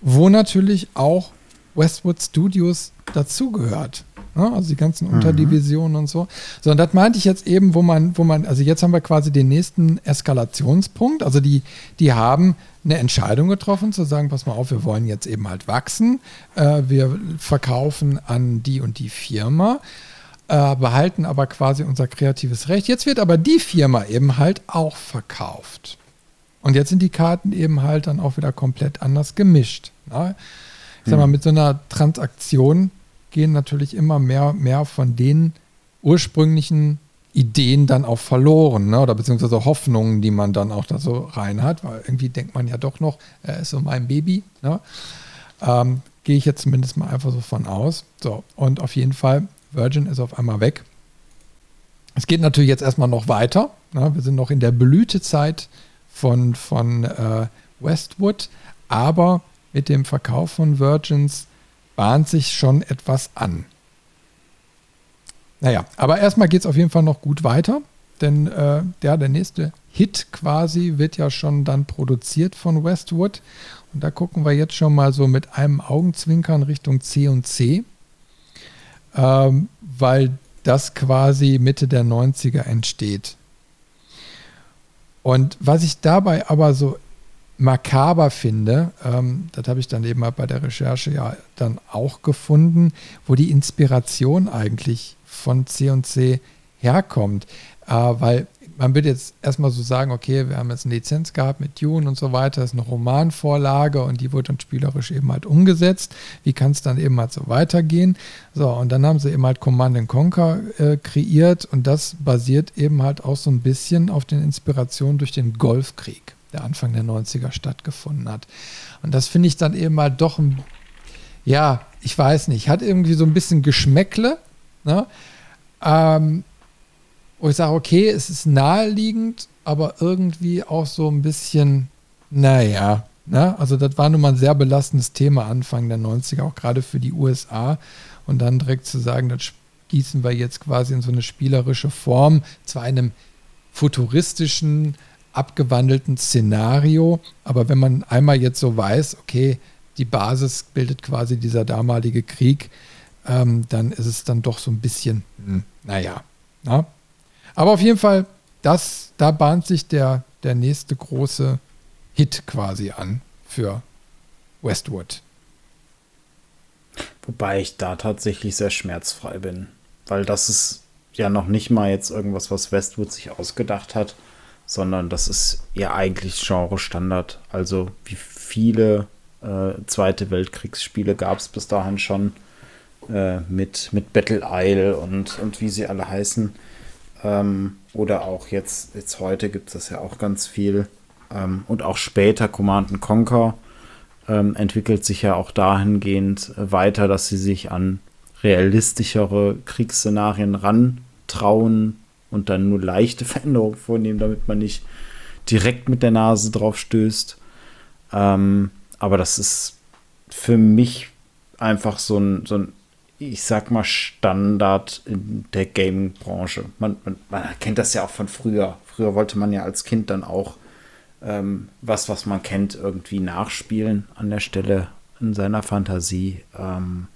wo natürlich auch Westwood Studios dazugehört. Ne? Also die ganzen mhm. Unterdivisionen und so. So, und das meinte ich jetzt eben, wo man, wo man, also jetzt haben wir quasi den nächsten Eskalationspunkt. Also die, die haben eine Entscheidung getroffen, zu sagen, pass mal auf, wir wollen jetzt eben halt wachsen. Äh, wir verkaufen an die und die Firma, äh, behalten aber quasi unser kreatives Recht. Jetzt wird aber die Firma eben halt auch verkauft. Und jetzt sind die Karten eben halt dann auch wieder komplett anders gemischt. Ne? Ich sag mal, hm. mit so einer Transaktion gehen natürlich immer mehr, mehr von den ursprünglichen Ideen dann auch verloren, ne? oder beziehungsweise Hoffnungen, die man dann auch da so rein hat, weil irgendwie denkt man ja doch noch, er ist so mein Baby. Ne? Ähm, Gehe ich jetzt zumindest mal einfach so von aus. So, und auf jeden Fall, Virgin ist auf einmal weg. Es geht natürlich jetzt erstmal noch weiter. Ne? Wir sind noch in der Blütezeit von, von äh, Westwood, aber mit dem Verkauf von Virgins bahnt sich schon etwas an. Naja, aber erstmal geht es auf jeden Fall noch gut weiter, denn äh, ja, der nächste Hit quasi wird ja schon dann produziert von Westwood. Und da gucken wir jetzt schon mal so mit einem Augenzwinkern Richtung C und C, ähm, weil das quasi Mitte der 90er entsteht. Und was ich dabei aber so makaber finde, ähm, das habe ich dann eben mal bei der Recherche ja dann auch gefunden, wo die Inspiration eigentlich von C&C herkommt. Äh, weil man würde jetzt erstmal so sagen, okay, wir haben jetzt eine Lizenz gehabt mit Dune und so weiter, das ist eine Romanvorlage und die wurde dann spielerisch eben halt umgesetzt. Wie kann es dann eben halt so weitergehen? So, und dann haben sie eben halt Command Conquer äh, kreiert und das basiert eben halt auch so ein bisschen auf den Inspirationen durch den Golfkrieg der Anfang der 90er stattgefunden hat. Und das finde ich dann eben mal doch, ein, ja, ich weiß nicht, hat irgendwie so ein bisschen Geschmäckle, ne? ähm, wo ich sage, okay, es ist naheliegend, aber irgendwie auch so ein bisschen, naja, ne? also das war nun mal ein sehr belastendes Thema Anfang der 90er, auch gerade für die USA. Und dann direkt zu sagen, das gießen wir jetzt quasi in so eine spielerische Form, zu einem futuristischen abgewandelten Szenario. Aber wenn man einmal jetzt so weiß, okay, die Basis bildet quasi dieser damalige Krieg, ähm, dann ist es dann doch so ein bisschen, hm, naja. Na? Aber auf jeden Fall, das, da bahnt sich der, der nächste große Hit quasi an für Westwood. Wobei ich da tatsächlich sehr schmerzfrei bin, weil das ist ja noch nicht mal jetzt irgendwas, was Westwood sich ausgedacht hat, sondern das ist ja eigentlich Genre-Standard. Also wie viele äh, Zweite Weltkriegsspiele gab es bis dahin schon äh, mit, mit Battle Isle und, und wie sie alle heißen. Ähm, oder auch jetzt, jetzt heute gibt es das ja auch ganz viel. Ähm, und auch später Command Conquer ähm, entwickelt sich ja auch dahingehend weiter, dass sie sich an realistischere Kriegsszenarien rantrauen und dann nur leichte Veränderungen vornehmen, damit man nicht direkt mit der Nase drauf stößt. Ähm, aber das ist für mich einfach so ein, so ein ich sag mal, Standard in der Gaming-Branche. Man, man, man kennt das ja auch von früher. Früher wollte man ja als Kind dann auch ähm, was, was man kennt, irgendwie nachspielen an der Stelle in seiner Fantasie. Ähm,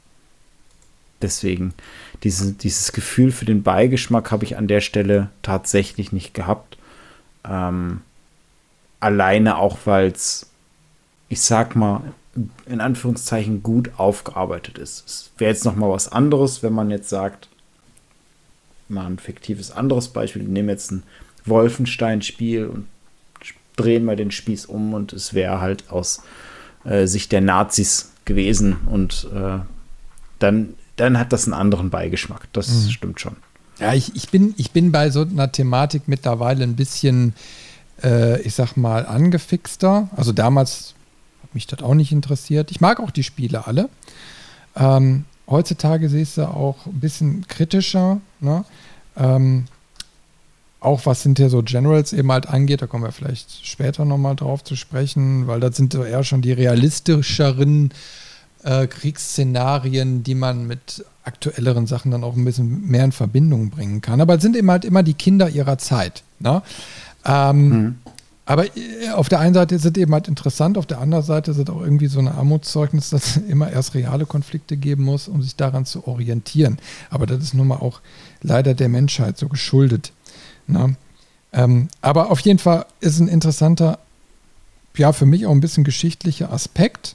deswegen, diese, dieses Gefühl für den Beigeschmack habe ich an der Stelle tatsächlich nicht gehabt. Ähm, alleine auch, weil es, ich sag mal, in Anführungszeichen gut aufgearbeitet ist. Es wäre jetzt noch mal was anderes, wenn man jetzt sagt, mal ein fiktives anderes Beispiel, wir nehmen jetzt ein Wolfenstein-Spiel und drehen wir den Spieß um und es wäre halt aus äh, Sicht der Nazis gewesen und äh, dann, dann hat das einen anderen Beigeschmack. Das mhm. stimmt schon. Ja, ich, ich, bin, ich bin bei so einer Thematik mittlerweile ein bisschen, äh, ich sag mal, angefixter. Also damals mich das auch nicht interessiert. Ich mag auch die Spiele alle. Ähm, heutzutage sehe ich sie auch ein bisschen kritischer. Ne? Ähm, auch was hinter so Generals eben halt angeht, da kommen wir vielleicht später nochmal drauf zu sprechen, weil das sind so eher schon die realistischeren äh, Kriegsszenarien, die man mit aktuelleren Sachen dann auch ein bisschen mehr in Verbindung bringen kann. Aber es sind eben halt immer die Kinder ihrer Zeit. Ne? Ähm, mhm. Aber äh, auf der einen Seite ist es eben halt interessant, auf der anderen Seite ist es auch irgendwie so ein Armutszeugnis, dass es immer erst reale Konflikte geben muss, um sich daran zu orientieren. Aber das ist nun mal auch leider der Menschheit so geschuldet. Ne? Ähm, aber auf jeden Fall ist ein interessanter, ja, für mich auch ein bisschen geschichtlicher Aspekt,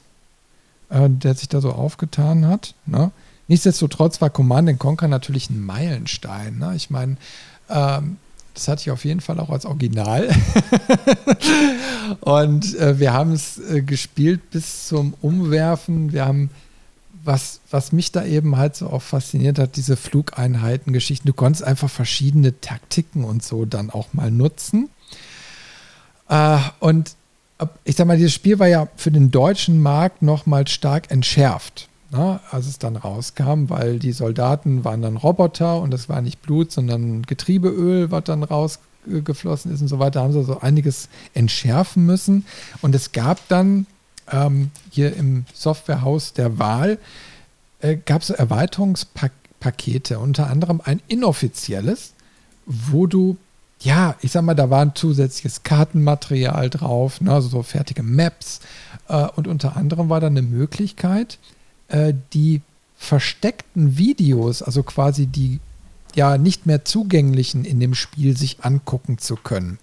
äh, der sich da so aufgetan hat. Ne? Nichtsdestotrotz war Command Conquer natürlich ein Meilenstein. Ne? Ich meine, ähm, das hatte ich auf jeden Fall auch als Original. und äh, wir haben es äh, gespielt bis zum Umwerfen. Wir haben, was, was mich da eben halt so auch fasziniert hat, diese Flugeinheiten-Geschichten. Du konntest einfach verschiedene Taktiken und so dann auch mal nutzen. Äh, und ich sag mal, dieses Spiel war ja für den deutschen Markt nochmal stark entschärft ne, als es dann rauskam, weil die Soldaten waren dann Roboter und das war nicht Blut, sondern Getriebeöl, was dann rausgeflossen ist und so weiter, haben sie so einiges entschärfen müssen. Und es gab dann ähm, hier im Softwarehaus der Wahl, äh, gab es Erweiterungspakete, unter anderem ein inoffizielles, wo du ja, ich sag mal, da war ein zusätzliches Kartenmaterial drauf, ne, also so fertige Maps. Äh, und unter anderem war da eine Möglichkeit, äh, die versteckten Videos, also quasi die ja nicht mehr zugänglichen in dem Spiel sich angucken zu können.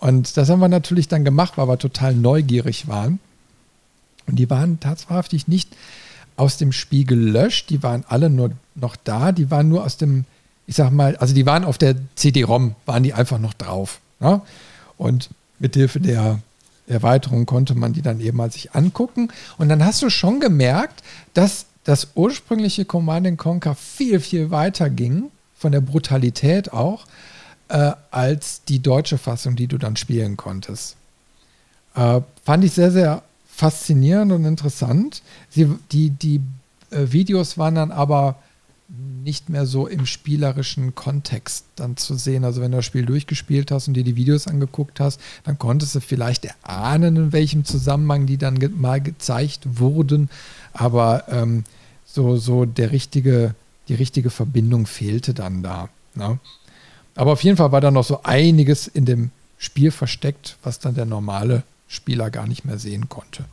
Und das haben wir natürlich dann gemacht, weil wir total neugierig waren. Und die waren tatsächlich nicht aus dem Spiel gelöscht, die waren alle nur noch da, die waren nur aus dem, ich sag mal, also die waren auf der CD-ROM, waren die einfach noch drauf. Ne? Und mit Hilfe der Erweiterung konnte man die dann eben mal sich angucken. Und dann hast du schon gemerkt, dass das ursprüngliche Command Conquer viel, viel weiter ging, von der Brutalität auch, äh, als die deutsche Fassung, die du dann spielen konntest. Äh, fand ich sehr, sehr faszinierend und interessant. Sie, die die äh, Videos waren dann aber nicht mehr so im spielerischen Kontext dann zu sehen. Also wenn du das Spiel durchgespielt hast und dir die Videos angeguckt hast, dann konntest du vielleicht erahnen, in welchem Zusammenhang die dann mal gezeigt wurden. Aber ähm, so, so der richtige, die richtige Verbindung fehlte dann da. Ne? Aber auf jeden Fall war da noch so einiges in dem Spiel versteckt, was dann der normale Spieler gar nicht mehr sehen konnte.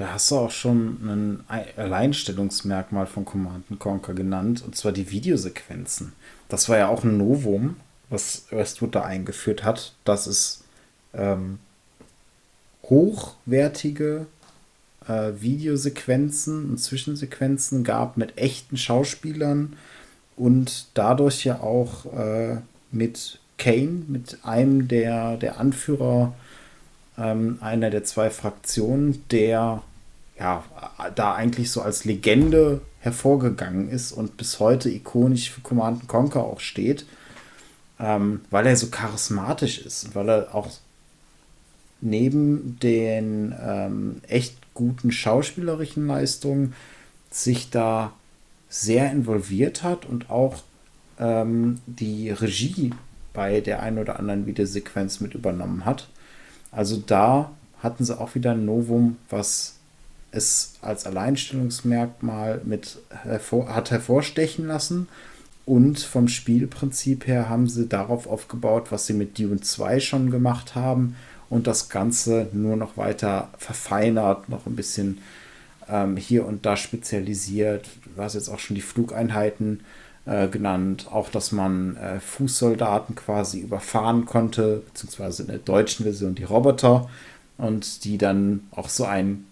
Da hast du auch schon ein Alleinstellungsmerkmal von Command Conquer genannt, und zwar die Videosequenzen. Das war ja auch ein Novum, was Westwood da eingeführt hat, dass es ähm, hochwertige äh, Videosequenzen und Zwischensequenzen gab mit echten Schauspielern und dadurch ja auch äh, mit Kane, mit einem der, der Anführer ähm, einer der zwei Fraktionen, der ja da eigentlich so als Legende hervorgegangen ist und bis heute ikonisch für Command Conquer auch steht, ähm, weil er so charismatisch ist, weil er auch neben den ähm, echt guten schauspielerischen Leistungen sich da sehr involviert hat und auch ähm, die Regie bei der einen oder anderen Videosequenz mit übernommen hat. Also da hatten sie auch wieder ein Novum, was es als Alleinstellungsmerkmal mit hervor, hat hervorstechen lassen. Und vom Spielprinzip her haben sie darauf aufgebaut, was sie mit Dune 2 schon gemacht haben und das Ganze nur noch weiter verfeinert, noch ein bisschen ähm, hier und da spezialisiert. Du hast jetzt auch schon die Flugeinheiten äh, genannt, auch dass man äh, Fußsoldaten quasi überfahren konnte, beziehungsweise in der deutschen Version die Roboter und die dann auch so ein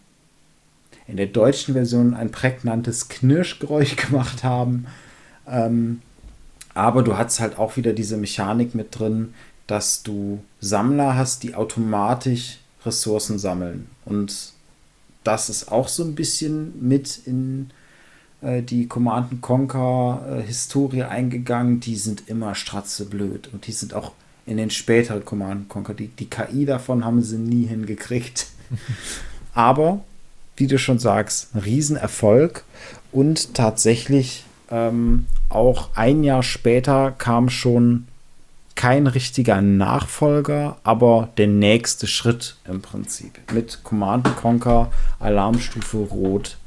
in der deutschen Version ein prägnantes Knirschgeräusch gemacht haben. Ähm, aber du hast halt auch wieder diese Mechanik mit drin, dass du Sammler hast, die automatisch Ressourcen sammeln. Und das ist auch so ein bisschen mit in äh, die Command Conquer äh, Historie eingegangen. Die sind immer stratzeblöd und die sind auch in den späteren Command Conquer. Die, die KI davon haben sie nie hingekriegt. Aber, wie du schon sagst, ein Riesenerfolg und tatsächlich ähm, auch ein Jahr später kam schon kein richtiger Nachfolger, aber der nächste Schritt im Prinzip. Mit Command Conquer Alarmstufe Rot,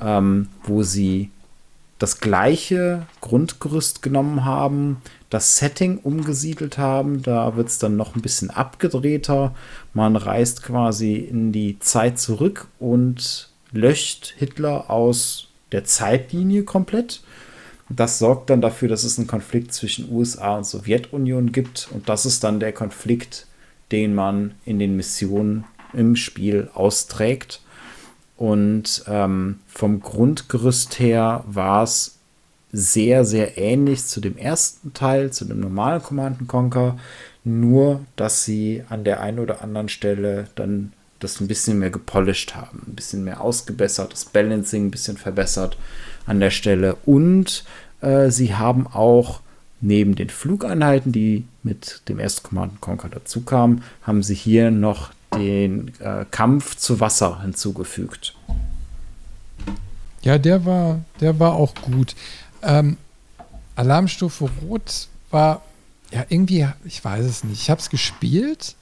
ähm, wo sie das gleiche Grundgerüst genommen haben, das Setting umgesiedelt haben. Da wird es dann noch ein bisschen abgedrehter. Man reist quasi in die Zeit zurück und löscht Hitler aus der Zeitlinie komplett das sorgt dann dafür, dass es einen Konflikt zwischen USA und Sowjetunion gibt. Und das ist dann der Konflikt, den man in den Missionen im Spiel austrägt. Und ähm, vom Grundgerüst her war es sehr, sehr ähnlich zu dem ersten Teil, zu dem normalen Command Conquer. Nur, dass sie an der einen oder anderen Stelle dann das ein bisschen mehr gepolished haben, ein bisschen mehr ausgebessert, das Balancing ein bisschen verbessert an der Stelle. Und äh, sie haben auch neben den Flugeinheiten, die mit dem ersten Command Conquer dazu kamen, haben sie hier noch den äh, Kampf zu Wasser hinzugefügt. Ja, der war, der war auch gut. Ähm, Alarmstufe Rot war ja irgendwie, ich weiß es nicht. Ich habe es gespielt,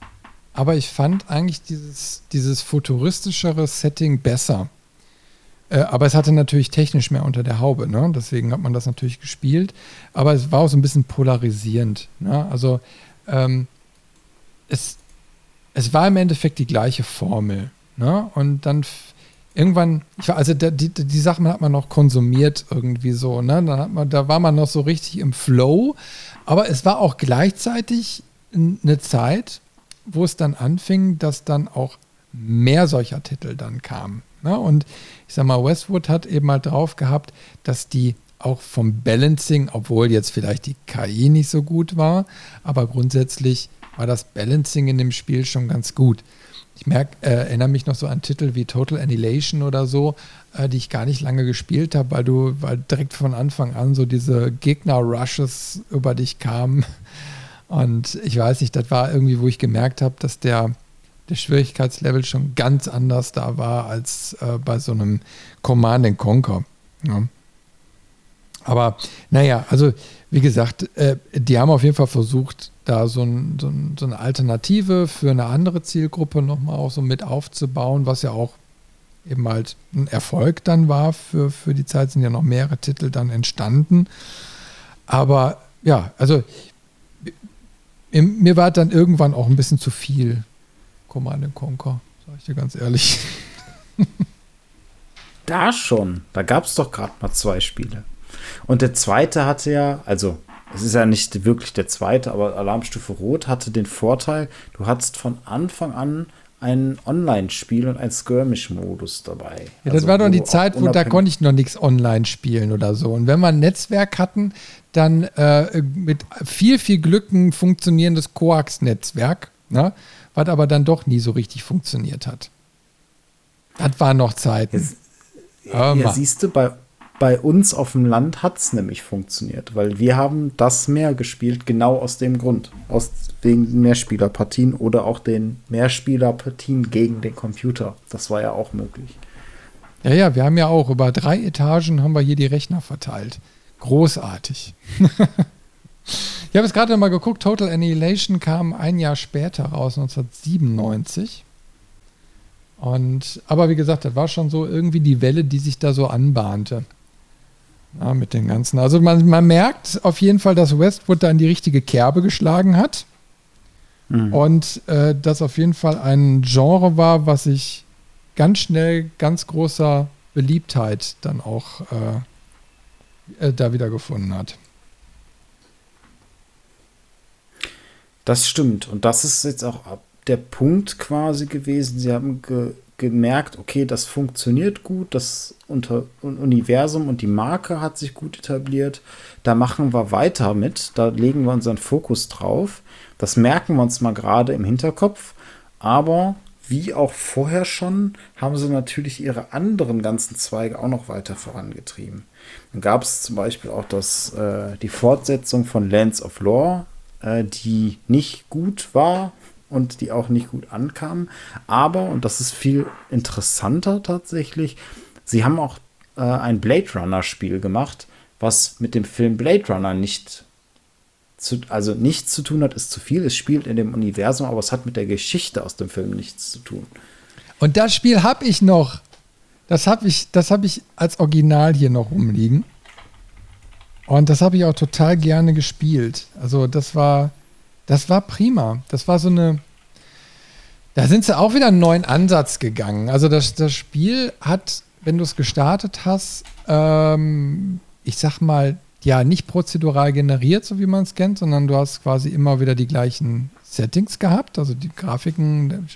aber ich fand eigentlich dieses, dieses futuristischere Setting besser. Äh, aber es hatte natürlich technisch mehr unter der Haube, ne? deswegen hat man das natürlich gespielt. Aber es war auch so ein bisschen polarisierend. Ne? Also ähm, es, es war im Endeffekt die gleiche Formel. Ne? Und dann irgendwann, ich, also die, die, die Sachen hat man noch konsumiert irgendwie so. Ne? Dann hat man, da war man noch so richtig im Flow. Aber es war auch gleichzeitig eine Zeit, wo es dann anfing, dass dann auch mehr solcher Titel dann kamen. Ne? Und ich sag mal, Westwood hat eben mal drauf gehabt, dass die auch vom Balancing, obwohl jetzt vielleicht die KI nicht so gut war, aber grundsätzlich war das Balancing in dem Spiel schon ganz gut. Ich merke, äh, erinnere mich noch so an Titel wie Total Annihilation oder so, äh, die ich gar nicht lange gespielt habe, weil du, weil direkt von Anfang an so diese Gegner-Rushes über dich kamen. Und ich weiß nicht, das war irgendwie, wo ich gemerkt habe, dass der der Schwierigkeitslevel schon ganz anders da war als äh, bei so einem Command Conquer. Ja. Aber naja, also wie gesagt, äh, die haben auf jeden Fall versucht, da so, ein, so, ein, so eine Alternative für eine andere Zielgruppe nochmal auch so mit aufzubauen, was ja auch eben halt ein Erfolg dann war. Für, für die Zeit sind ja noch mehrere Titel dann entstanden. Aber ja, also mir war dann irgendwann auch ein bisschen zu viel Command Conquer, sage ich dir ganz ehrlich. da schon. Da gab es doch gerade mal zwei Spiele. Und der zweite hatte ja, also es ist ja nicht wirklich der zweite, aber Alarmstufe Rot hatte den Vorteil, du hattest von Anfang an ein Online-Spiel und ein Skirmish-Modus dabei. Ja, das also, war doch die Zeit, wo da konnte ich noch nichts online spielen oder so. Und wenn wir ein Netzwerk hatten, dann äh, mit viel, viel Glück ein funktionierendes Coax-Netzwerk, ne? was aber dann doch nie so richtig funktioniert hat. Das war noch Zeit. Ja, ja siehst du, bei bei uns auf dem Land hat es nämlich funktioniert, weil wir haben das mehr gespielt, genau aus dem Grund. Aus wegen Mehrspielerpartien oder auch den Mehrspielerpartien gegen den Computer. Das war ja auch möglich. Ja, ja, wir haben ja auch über drei Etagen haben wir hier die Rechner verteilt. Großartig. ich habe es gerade mal geguckt, Total Annihilation kam ein Jahr später raus, 1997. Und, aber wie gesagt, das war schon so irgendwie die Welle, die sich da so anbahnte. Ja, mit den ganzen. Also man, man merkt auf jeden Fall, dass Westwood da in die richtige Kerbe geschlagen hat. Mhm. Und äh, das auf jeden Fall ein Genre war, was sich ganz schnell ganz großer Beliebtheit dann auch äh, äh, da wieder gefunden hat. Das stimmt. Und das ist jetzt auch der Punkt quasi gewesen. Sie haben ge gemerkt, okay, das funktioniert gut, das unter, Universum und die Marke hat sich gut etabliert. Da machen wir weiter mit, da legen wir unseren Fokus drauf. Das merken wir uns mal gerade im Hinterkopf. Aber wie auch vorher schon, haben sie natürlich ihre anderen ganzen Zweige auch noch weiter vorangetrieben. Dann gab es zum Beispiel auch das, äh, die Fortsetzung von Lands of Lore, äh, die nicht gut war, und die auch nicht gut ankamen. Aber, und das ist viel interessanter tatsächlich, sie haben auch äh, ein Blade Runner-Spiel gemacht, was mit dem Film Blade Runner nicht zu, also nichts zu tun hat, ist zu viel. Es spielt in dem Universum, aber es hat mit der Geschichte aus dem Film nichts zu tun. Und das Spiel habe ich noch. Das habe ich, das ich als Original hier noch rumliegen. Und das habe ich auch total gerne gespielt. Also das war, das war prima. Das war so eine. Da sind sie auch wieder einen neuen Ansatz gegangen. Also das, das Spiel hat, wenn du es gestartet hast, ähm, ich sag mal, ja, nicht prozedural generiert, so wie man es kennt, sondern du hast quasi immer wieder die gleichen Settings gehabt. Also die Grafiken,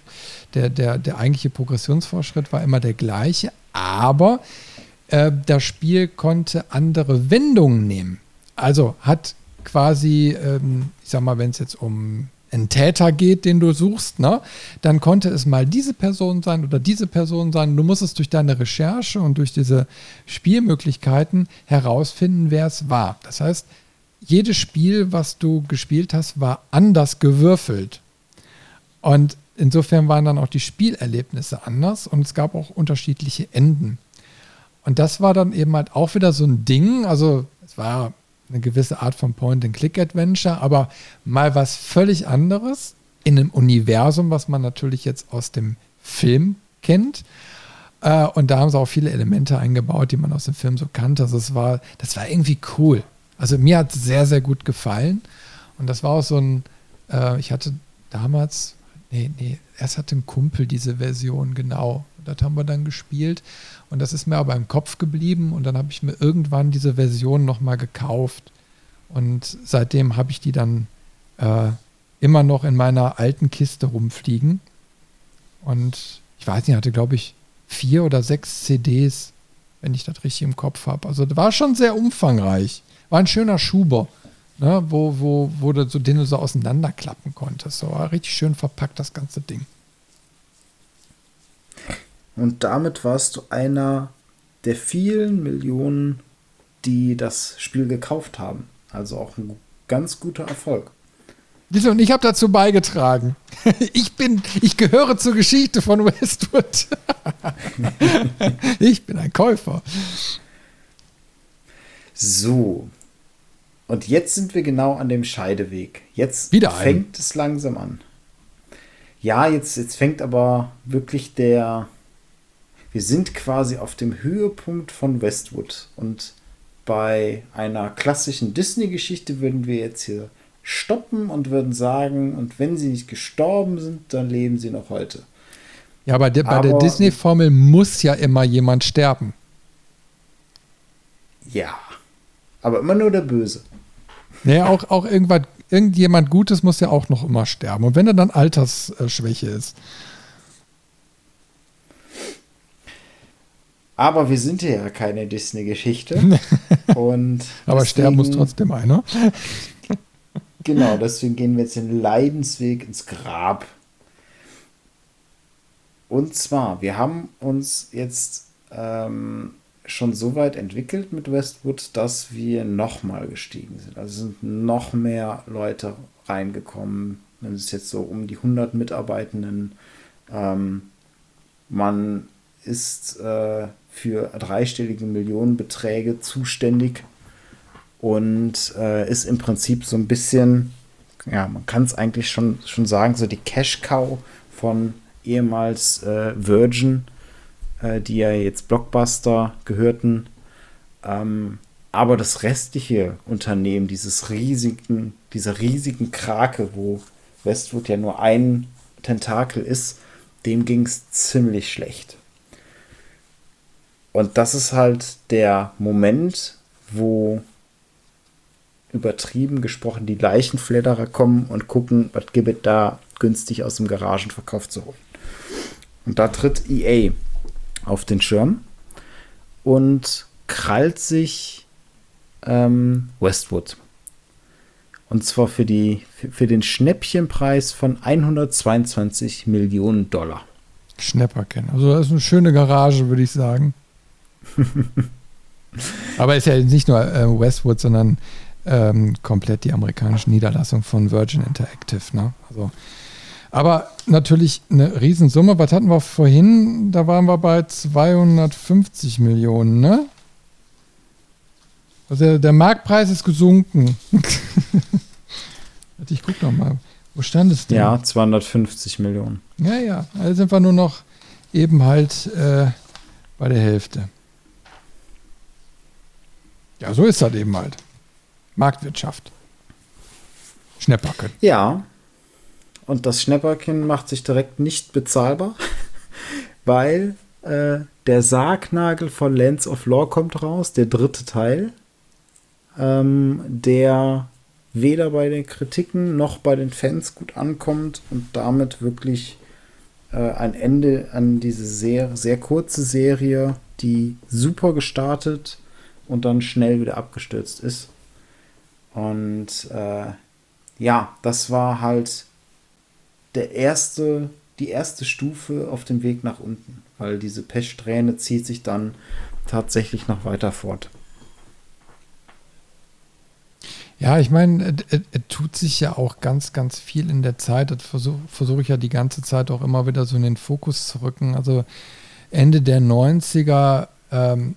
der, der, der eigentliche Progressionsfortschritt war immer der gleiche, aber äh, das Spiel konnte andere Wendungen nehmen. Also hat quasi, ähm, ich sag mal, wenn es jetzt um einen Täter geht, den du suchst, ne, dann konnte es mal diese Person sein oder diese Person sein. Du musstest durch deine Recherche und durch diese Spielmöglichkeiten herausfinden, wer es war. Das heißt, jedes Spiel, was du gespielt hast, war anders gewürfelt. Und insofern waren dann auch die Spielerlebnisse anders und es gab auch unterschiedliche Enden. Und das war dann eben halt auch wieder so ein Ding. Also es war eine gewisse Art von Point-and-Click-Adventure, aber mal was völlig anderes in einem Universum, was man natürlich jetzt aus dem Film kennt. Äh, und da haben sie auch viele Elemente eingebaut, die man aus dem Film so kannte. Also es war, das war irgendwie cool. Also mir hat es sehr, sehr gut gefallen. Und das war auch so ein, äh, ich hatte damals, nee, nee, erst hatte ein Kumpel diese Version, genau. Das haben wir dann gespielt. Und das ist mir aber im Kopf geblieben. Und dann habe ich mir irgendwann diese Version nochmal gekauft. Und seitdem habe ich die dann äh, immer noch in meiner alten Kiste rumfliegen. Und ich weiß nicht, hatte, glaube ich, vier oder sechs CDs, wenn ich das richtig im Kopf habe. Also war schon sehr umfangreich. War ein schöner Schuber, ne, wo, wo, wo du so den so auseinanderklappen konntest. So war richtig schön verpackt, das ganze Ding. Und damit warst du einer der vielen Millionen, die das Spiel gekauft haben. Also auch ein ganz guter Erfolg. Und ich habe dazu beigetragen. Ich bin, ich gehöre zur Geschichte von Westwood. Ich bin ein Käufer. So. Und jetzt sind wir genau an dem Scheideweg. Jetzt Wieder fängt ein. es langsam an. Ja, jetzt, jetzt fängt aber wirklich der, wir sind quasi auf dem Höhepunkt von Westwood. Und bei einer klassischen Disney-Geschichte würden wir jetzt hier stoppen und würden sagen, und wenn sie nicht gestorben sind, dann leben sie noch heute. Ja, aber, der, bei der Disney-Formel muss ja immer jemand sterben. Ja. Aber immer nur der Böse. Naja, auch, auch irgendwas, irgendjemand Gutes muss ja auch noch immer sterben. Und wenn er dann Altersschwäche ist. Aber wir sind ja keine Disney-Geschichte. und Aber deswegen, sterben muss trotzdem einer. genau, deswegen gehen wir jetzt den Leidensweg ins Grab. Und zwar, wir haben uns jetzt ähm, schon so weit entwickelt mit Westwood, dass wir nochmal gestiegen sind. Also sind noch mehr Leute reingekommen. Es ist jetzt so um die 100 Mitarbeitenden. Ähm, man ist äh, für dreistellige Millionenbeträge zuständig und äh, ist im Prinzip so ein bisschen, ja, man kann es eigentlich schon, schon sagen, so die Cash-Cow von ehemals äh, Virgin, äh, die ja jetzt Blockbuster gehörten. Ähm, aber das restliche Unternehmen, dieses riesigen, dieser riesigen Krake, wo Westwood ja nur ein Tentakel ist, dem ging es ziemlich schlecht. Und das ist halt der Moment, wo übertrieben gesprochen die Leichenfledderer kommen und gucken, was gibt es da günstig aus dem Garagenverkauf zu holen. Und da tritt EA auf den Schirm und krallt sich ähm, Westwood. Und zwar für, die, für, für den Schnäppchenpreis von 122 Millionen Dollar. Schnäpperken. Also das ist eine schöne Garage, würde ich sagen. Aber ist ja nicht nur äh, Westwood, sondern ähm, komplett die amerikanische Niederlassung von Virgin Interactive. Ne? Also, aber natürlich eine Riesensumme. Was hatten wir vorhin? Da waren wir bei 250 Millionen, ne? Also der, der Marktpreis ist gesunken. ich guck noch mal. Wo stand es denn? Ja, 250 Millionen. Ja, ja. Also sind wir nur noch eben halt äh, bei der Hälfte. Ja, so ist das eben halt. Marktwirtschaft. Schnäpperken. Ja. Und das Schnäpperken macht sich direkt nicht bezahlbar, weil äh, der Sargnagel von Lens of Law kommt raus, der dritte Teil, ähm, der weder bei den Kritiken noch bei den Fans gut ankommt und damit wirklich äh, ein Ende an diese sehr, sehr kurze Serie, die super gestartet und dann schnell wieder abgestürzt ist. Und äh, ja, das war halt der erste, die erste Stufe auf dem Weg nach unten, weil diese Pechsträhne zieht sich dann tatsächlich noch weiter fort. Ja, ich meine, es tut sich ja auch ganz, ganz viel in der Zeit. Das versuche versuch ich ja die ganze Zeit auch immer wieder so in den Fokus zu rücken. Also Ende der 90er ähm,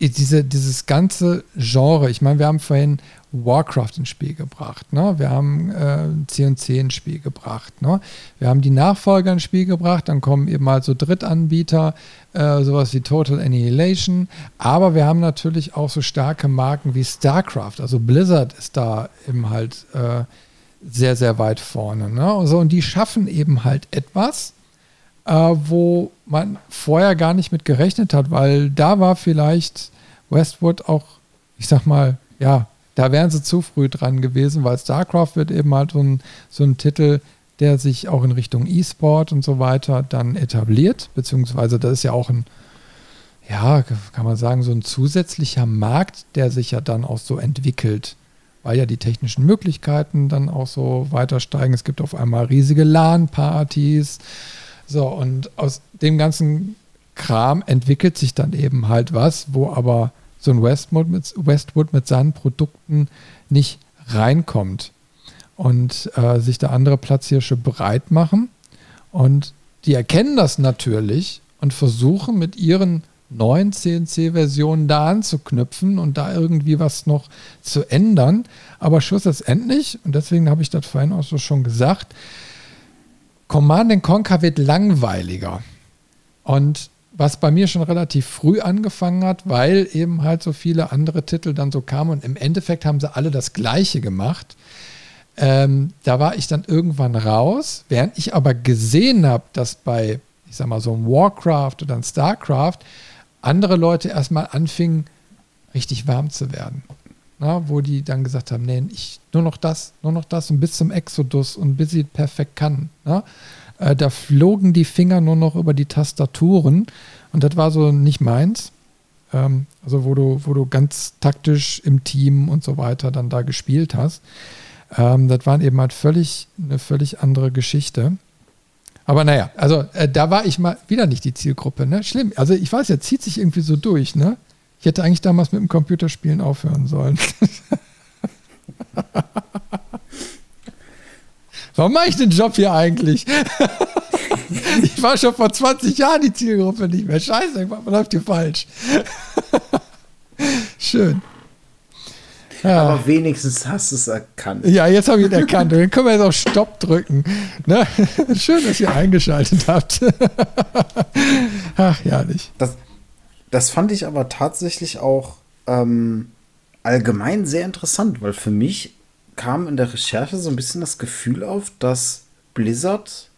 diese, dieses ganze Genre, ich meine, wir haben vorhin Warcraft ins Spiel gebracht, ne? wir haben äh, C&C ins Spiel gebracht, ne? wir haben die Nachfolger ins Spiel gebracht, dann kommen eben halt so Drittanbieter, äh, sowas wie Total Annihilation, aber wir haben natürlich auch so starke Marken wie StarCraft, also Blizzard ist da eben halt äh, sehr, sehr weit vorne. Ne? Also, und die schaffen eben halt etwas, äh, wo man vorher gar nicht mit gerechnet hat, weil da war vielleicht Westwood auch, ich sag mal, ja, da wären sie zu früh dran gewesen, weil StarCraft wird eben halt so ein, so ein Titel, der sich auch in Richtung E-Sport und so weiter dann etabliert, beziehungsweise das ist ja auch ein, ja, kann man sagen, so ein zusätzlicher Markt, der sich ja dann auch so entwickelt, weil ja die technischen Möglichkeiten dann auch so weiter steigen. Es gibt auf einmal riesige LAN-Partys, so, und aus dem ganzen Kram entwickelt sich dann eben halt was, wo aber so ein Westwood mit, Westwood mit seinen Produkten nicht reinkommt und äh, sich da andere Platzhirsche breit machen. Und die erkennen das natürlich und versuchen mit ihren neuen CNC-Versionen da anzuknüpfen und da irgendwie was noch zu ändern. Aber schlussendlich, und deswegen habe ich das vorhin auch so schon gesagt, Command Conquer wird langweiliger. Und was bei mir schon relativ früh angefangen hat, weil eben halt so viele andere Titel dann so kamen und im Endeffekt haben sie alle das Gleiche gemacht. Ähm, da war ich dann irgendwann raus, während ich aber gesehen habe, dass bei, ich sag mal, so einem Warcraft oder ein StarCraft andere Leute erstmal anfingen, richtig warm zu werden. Na, wo die dann gesagt haben, nee, ich nur noch das, nur noch das und bis zum Exodus und bis sie perfekt kann. Na? Äh, da flogen die Finger nur noch über die Tastaturen und das war so nicht meins. Ähm, also wo du, wo du ganz taktisch im Team und so weiter dann da gespielt hast. Ähm, das waren eben halt völlig eine völlig andere Geschichte. Aber naja, also äh, da war ich mal wieder nicht die Zielgruppe, ne? Schlimm. Also ich weiß, er zieht sich irgendwie so durch, ne? Ich hätte eigentlich damals mit dem Computerspielen aufhören sollen. Warum mache ich den Job hier eigentlich? ich war schon vor 20 Jahren die Zielgruppe nicht mehr. Scheiße, man läuft hier falsch. Schön. Ja. Aber wenigstens hast du es erkannt. Ja, jetzt habe ich es erkannt. Dann können wir jetzt auf Stopp drücken. Ne? Schön, dass ihr eingeschaltet habt. Ach, herrlich. Das, das fand ich aber tatsächlich auch ähm, allgemein sehr interessant, weil für mich kam in der Recherche so ein bisschen das Gefühl auf, dass Blizzard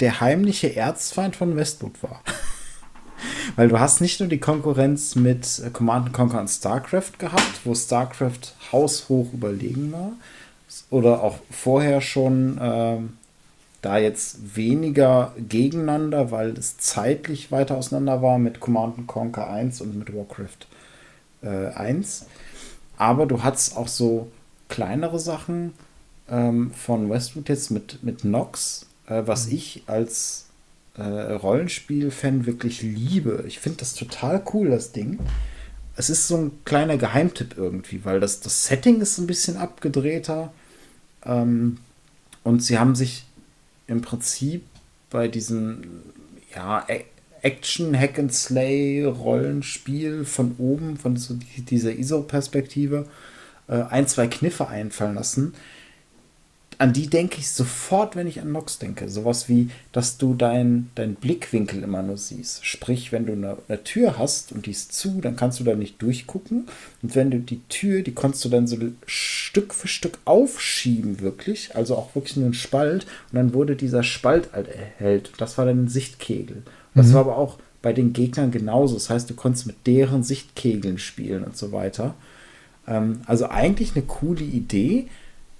der heimliche Erzfeind von Westwood war. Weil du hast nicht nur die Konkurrenz mit Command Conquer und StarCraft gehabt, wo StarCraft haushoch überlegen war, oder auch vorher schon äh, da jetzt weniger gegeneinander, weil es zeitlich weiter auseinander war mit Command Conquer 1 und mit Warcraft äh, 1. Aber du hattest auch so kleinere Sachen ähm, von Westwood jetzt mit, mit Nox, äh, was mhm. ich als äh, Rollenspiel-Fan wirklich liebe. Ich finde das total cool, das Ding. Es ist so ein kleiner Geheimtipp irgendwie, weil das, das Setting ist ein bisschen abgedrehter. Ähm, und sie haben sich im Prinzip bei diesem ja, Action, Hack and Slay, Rollenspiel von oben, von so dieser ISO-Perspektive, äh, ein, zwei Kniffe einfallen lassen. An die denke ich sofort, wenn ich an Nox denke. Sowas wie, dass du deinen dein Blickwinkel immer nur siehst. Sprich, wenn du eine, eine, Tür hast und die ist zu, dann kannst du da nicht durchgucken. Und wenn du die Tür, die kannst du dann so Stück für Stück aufschieben, wirklich. Also auch wirklich nur ein Spalt. Und dann wurde dieser Spalt halt erhellt. Das war dann ein Sichtkegel. Das mhm. war aber auch bei den Gegnern genauso. Das heißt, du konntest mit deren Sichtkegeln spielen und so weiter. Ähm, also eigentlich eine coole Idee.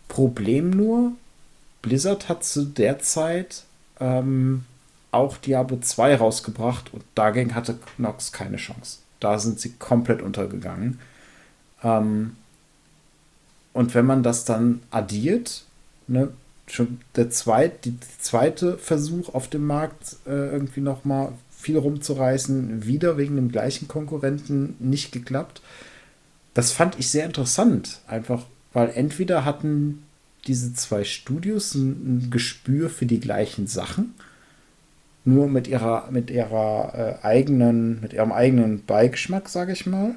Problem nur, Blizzard hat zu der Zeit ähm, auch Diablo 2 rausgebracht und dagegen hatte Nox keine Chance. Da sind sie komplett untergegangen. Ähm, und wenn man das dann addiert, ne, schon der zweit, die, zweite Versuch auf dem Markt äh, irgendwie nochmal viel rumzureißen, wieder wegen dem gleichen Konkurrenten nicht geklappt das fand ich sehr interessant, einfach, weil entweder hatten diese zwei Studios ein, ein Gespür für die gleichen Sachen, nur mit ihrer, mit ihrer äh, eigenen, mit ihrem eigenen Beigeschmack, sage ich mal.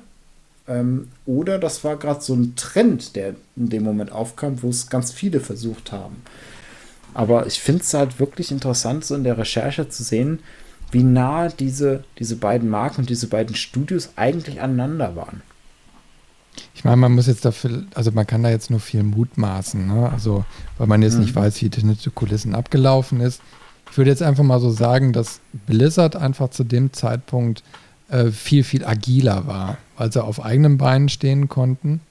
Ähm, oder das war gerade so ein Trend, der in dem Moment aufkam, wo es ganz viele versucht haben. Aber ich finde es halt wirklich interessant, so in der Recherche zu sehen, wie nah diese, diese beiden Marken und diese beiden Studios eigentlich aneinander waren. Ich meine, man muss jetzt dafür, also man kann da jetzt nur viel mutmaßen, ne? Also, weil man jetzt mhm. nicht weiß, wie die Kulissen abgelaufen ist. Ich würde jetzt einfach mal so sagen, dass Blizzard einfach zu dem Zeitpunkt äh, viel, viel agiler war, weil sie auf eigenen Beinen stehen konnten.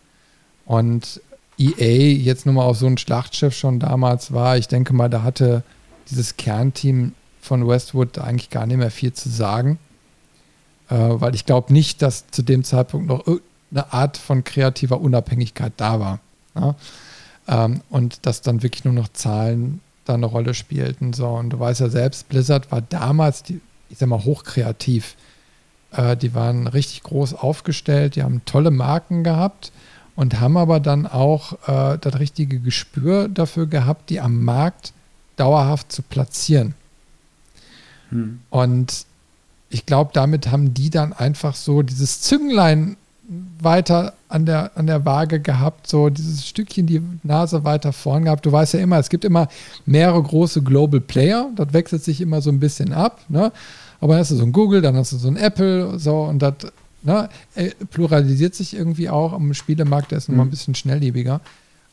Und EA jetzt nur mal auf so ein Schlachtschiff schon damals war, ich denke mal, da hatte dieses Kernteam von Westwood eigentlich gar nicht mehr viel zu sagen. Äh, weil ich glaube nicht, dass zu dem Zeitpunkt noch eine Art von kreativer Unabhängigkeit da war. Ja? Ähm, und dass dann wirklich nur noch Zahlen da eine Rolle spielten. So. Und du weißt ja selbst, Blizzard war damals, die, ich sag mal, hochkreativ. Äh, die waren richtig groß aufgestellt, die haben tolle Marken gehabt und haben aber dann auch äh, das richtige Gespür dafür gehabt, die am Markt dauerhaft zu platzieren. Hm. Und ich glaube, damit haben die dann einfach so dieses Zünglein weiter an der, an der Waage gehabt, so dieses Stückchen die Nase weiter vorn gehabt. Du weißt ja immer, es gibt immer mehrere große Global Player, das wechselt sich immer so ein bisschen ab, ne? Aber dann hast du so ein Google, dann hast du so ein Apple, so und das ne, äh, pluralisiert sich irgendwie auch am Spielemarkt, der ist mhm. nochmal ein bisschen schnelllebiger.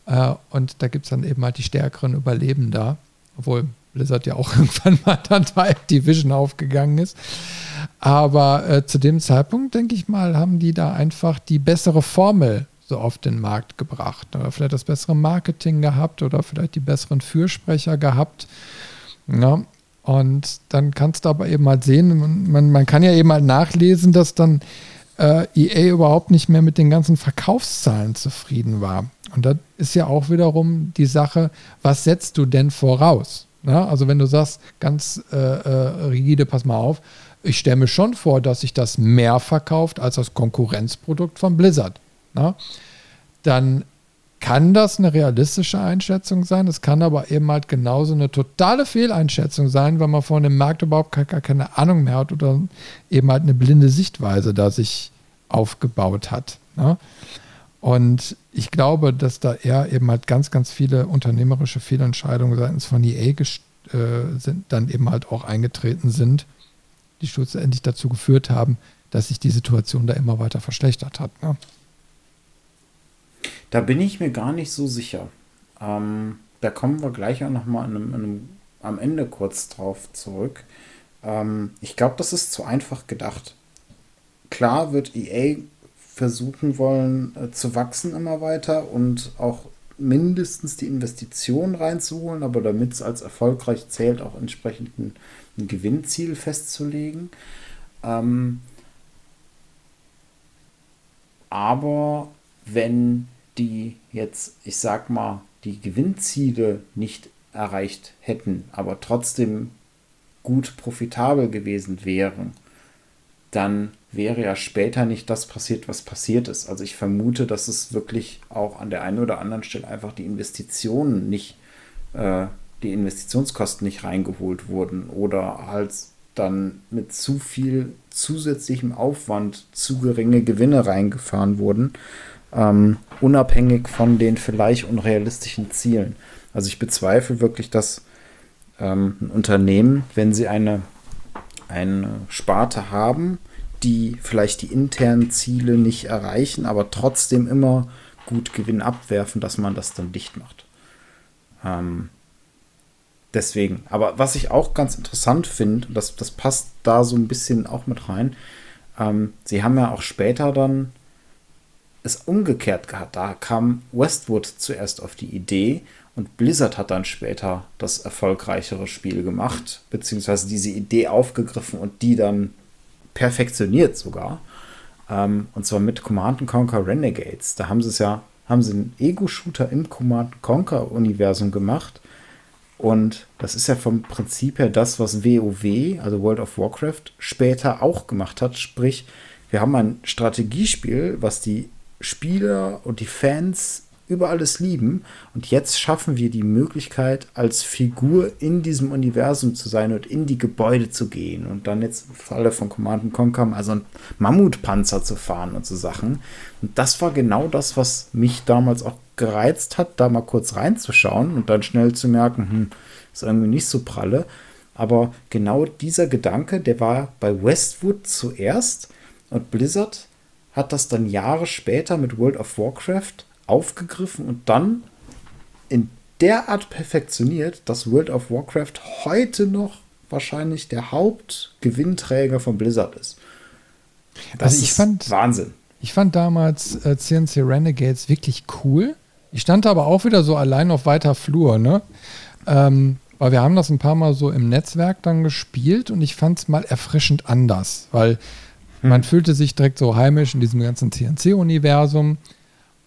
Äh, und da gibt es dann eben halt die stärkeren Überleben da. obwohl Blizzard ja auch irgendwann mal dann bei Activision aufgegangen ist. Aber äh, zu dem Zeitpunkt, denke ich mal, haben die da einfach die bessere Formel so auf den Markt gebracht. Oder vielleicht das bessere Marketing gehabt oder vielleicht die besseren Fürsprecher gehabt. Ja, und dann kannst du aber eben halt sehen, man, man kann ja eben halt nachlesen, dass dann äh, EA überhaupt nicht mehr mit den ganzen Verkaufszahlen zufrieden war. Und das ist ja auch wiederum die Sache, was setzt du denn voraus? Ja, also wenn du sagst, ganz äh, äh, rigide, pass mal auf, ich stelle mir schon vor, dass sich das mehr verkauft als das Konkurrenzprodukt von Blizzard. Na? Dann kann das eine realistische Einschätzung sein. Es kann aber eben halt genauso eine totale Fehleinschätzung sein, weil man von dem Markt überhaupt gar keine Ahnung mehr hat oder eben halt eine blinde Sichtweise da sich aufgebaut hat. Ne? Und ich glaube, dass da eher eben halt ganz, ganz viele unternehmerische Fehlentscheidungen seitens von EA äh, sind, dann eben halt auch eingetreten sind, die schlussendlich dazu geführt haben, dass sich die Situation da immer weiter verschlechtert hat. Ne? Da bin ich mir gar nicht so sicher. Ähm, da kommen wir gleich auch nochmal am Ende kurz drauf zurück. Ähm, ich glaube, das ist zu einfach gedacht. Klar wird EA versuchen wollen äh, zu wachsen immer weiter und auch mindestens die Investitionen reinzuholen, aber damit es als erfolgreich zählt, auch entsprechend ein, ein Gewinnziel festzulegen. Ähm, aber wenn die jetzt, ich sag mal, die Gewinnziele nicht erreicht hätten, aber trotzdem gut profitabel gewesen wären, dann wäre ja später nicht das passiert, was passiert ist. Also ich vermute, dass es wirklich auch an der einen oder anderen Stelle einfach die Investitionen nicht, äh, die Investitionskosten nicht reingeholt wurden oder halt dann mit zu viel zusätzlichem Aufwand zu geringe Gewinne reingefahren wurden, ähm, unabhängig von den vielleicht unrealistischen Zielen. Also ich bezweifle wirklich, dass ähm, ein Unternehmen, wenn sie eine, eine Sparte haben, die vielleicht die internen Ziele nicht erreichen, aber trotzdem immer gut Gewinn abwerfen, dass man das dann dicht macht. Ähm, deswegen, aber was ich auch ganz interessant finde, das, das passt da so ein bisschen auch mit rein, ähm, sie haben ja auch später dann es umgekehrt gehabt. Da kam Westwood zuerst auf die Idee und Blizzard hat dann später das erfolgreichere Spiel gemacht, beziehungsweise diese Idee aufgegriffen und die dann perfektioniert sogar. Ähm, und zwar mit Command Conquer Renegades. Da haben sie es ja, haben sie einen Ego-Shooter im Command Conquer-Universum gemacht. Und das ist ja vom Prinzip her das, was WoW, also World of Warcraft, später auch gemacht hat. Sprich, wir haben ein Strategiespiel, was die Spieler und die Fans über alles lieben. Und jetzt schaffen wir die Möglichkeit, als Figur in diesem Universum zu sein und in die Gebäude zu gehen. Und dann jetzt im Falle von Command Conquer also einen Mammutpanzer zu fahren und so Sachen. Und das war genau das, was mich damals auch gereizt hat, da mal kurz reinzuschauen und dann schnell zu merken, hm, ist irgendwie nicht so pralle. Aber genau dieser Gedanke, der war bei Westwood zuerst und Blizzard hat das dann Jahre später mit World of Warcraft aufgegriffen und dann in der Art perfektioniert, dass World of Warcraft heute noch wahrscheinlich der Hauptgewinnträger von Blizzard ist. Das also ich ist fand, Wahnsinn. Ich fand damals äh, CNC Renegades wirklich cool. Ich stand aber auch wieder so allein auf weiter Flur, ne? Ähm, weil wir haben das ein paar Mal so im Netzwerk dann gespielt und ich fand es mal erfrischend anders, weil man hm. fühlte sich direkt so heimisch in diesem ganzen TNC-Universum.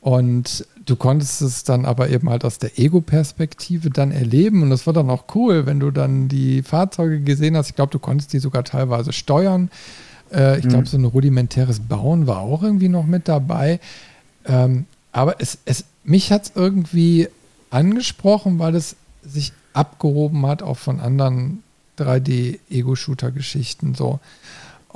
Und du konntest es dann aber eben halt aus der Ego-Perspektive dann erleben. Und das war dann auch cool, wenn du dann die Fahrzeuge gesehen hast. Ich glaube, du konntest die sogar teilweise steuern. Äh, ich glaube, mhm. so ein rudimentäres Bauen war auch irgendwie noch mit dabei. Ähm, aber es, es, mich hat es irgendwie angesprochen, weil es sich abgehoben hat auch von anderen 3D-Ego-Shooter-Geschichten so.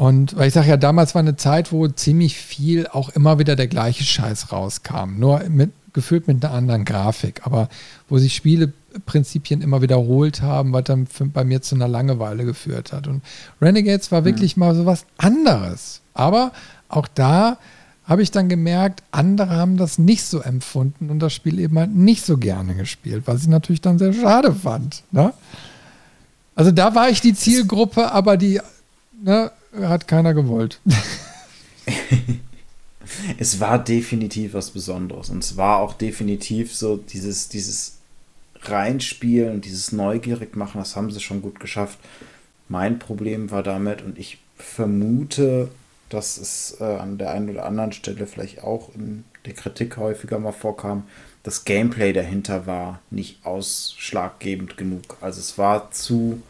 Und weil ich sage ja, damals war eine Zeit, wo ziemlich viel auch immer wieder der gleiche Scheiß rauskam. Nur mit, gefüllt mit einer anderen Grafik, aber wo sich Spieleprinzipien immer wiederholt haben, was dann für, bei mir zu einer Langeweile geführt hat. Und Renegades war wirklich mhm. mal so was anderes. Aber auch da habe ich dann gemerkt, andere haben das nicht so empfunden und das Spiel eben halt nicht so gerne gespielt, was ich natürlich dann sehr schade fand. Ne? Also da war ich die Zielgruppe, aber die ne, hat keiner gewollt. es war definitiv was Besonderes und es war auch definitiv so dieses, dieses Reinspielen dieses neugierig machen, das haben sie schon gut geschafft. Mein Problem war damit und ich vermute, dass es äh, an der einen oder anderen Stelle vielleicht auch in der Kritik häufiger mal vorkam, das Gameplay dahinter war nicht ausschlaggebend genug. Also es war zu,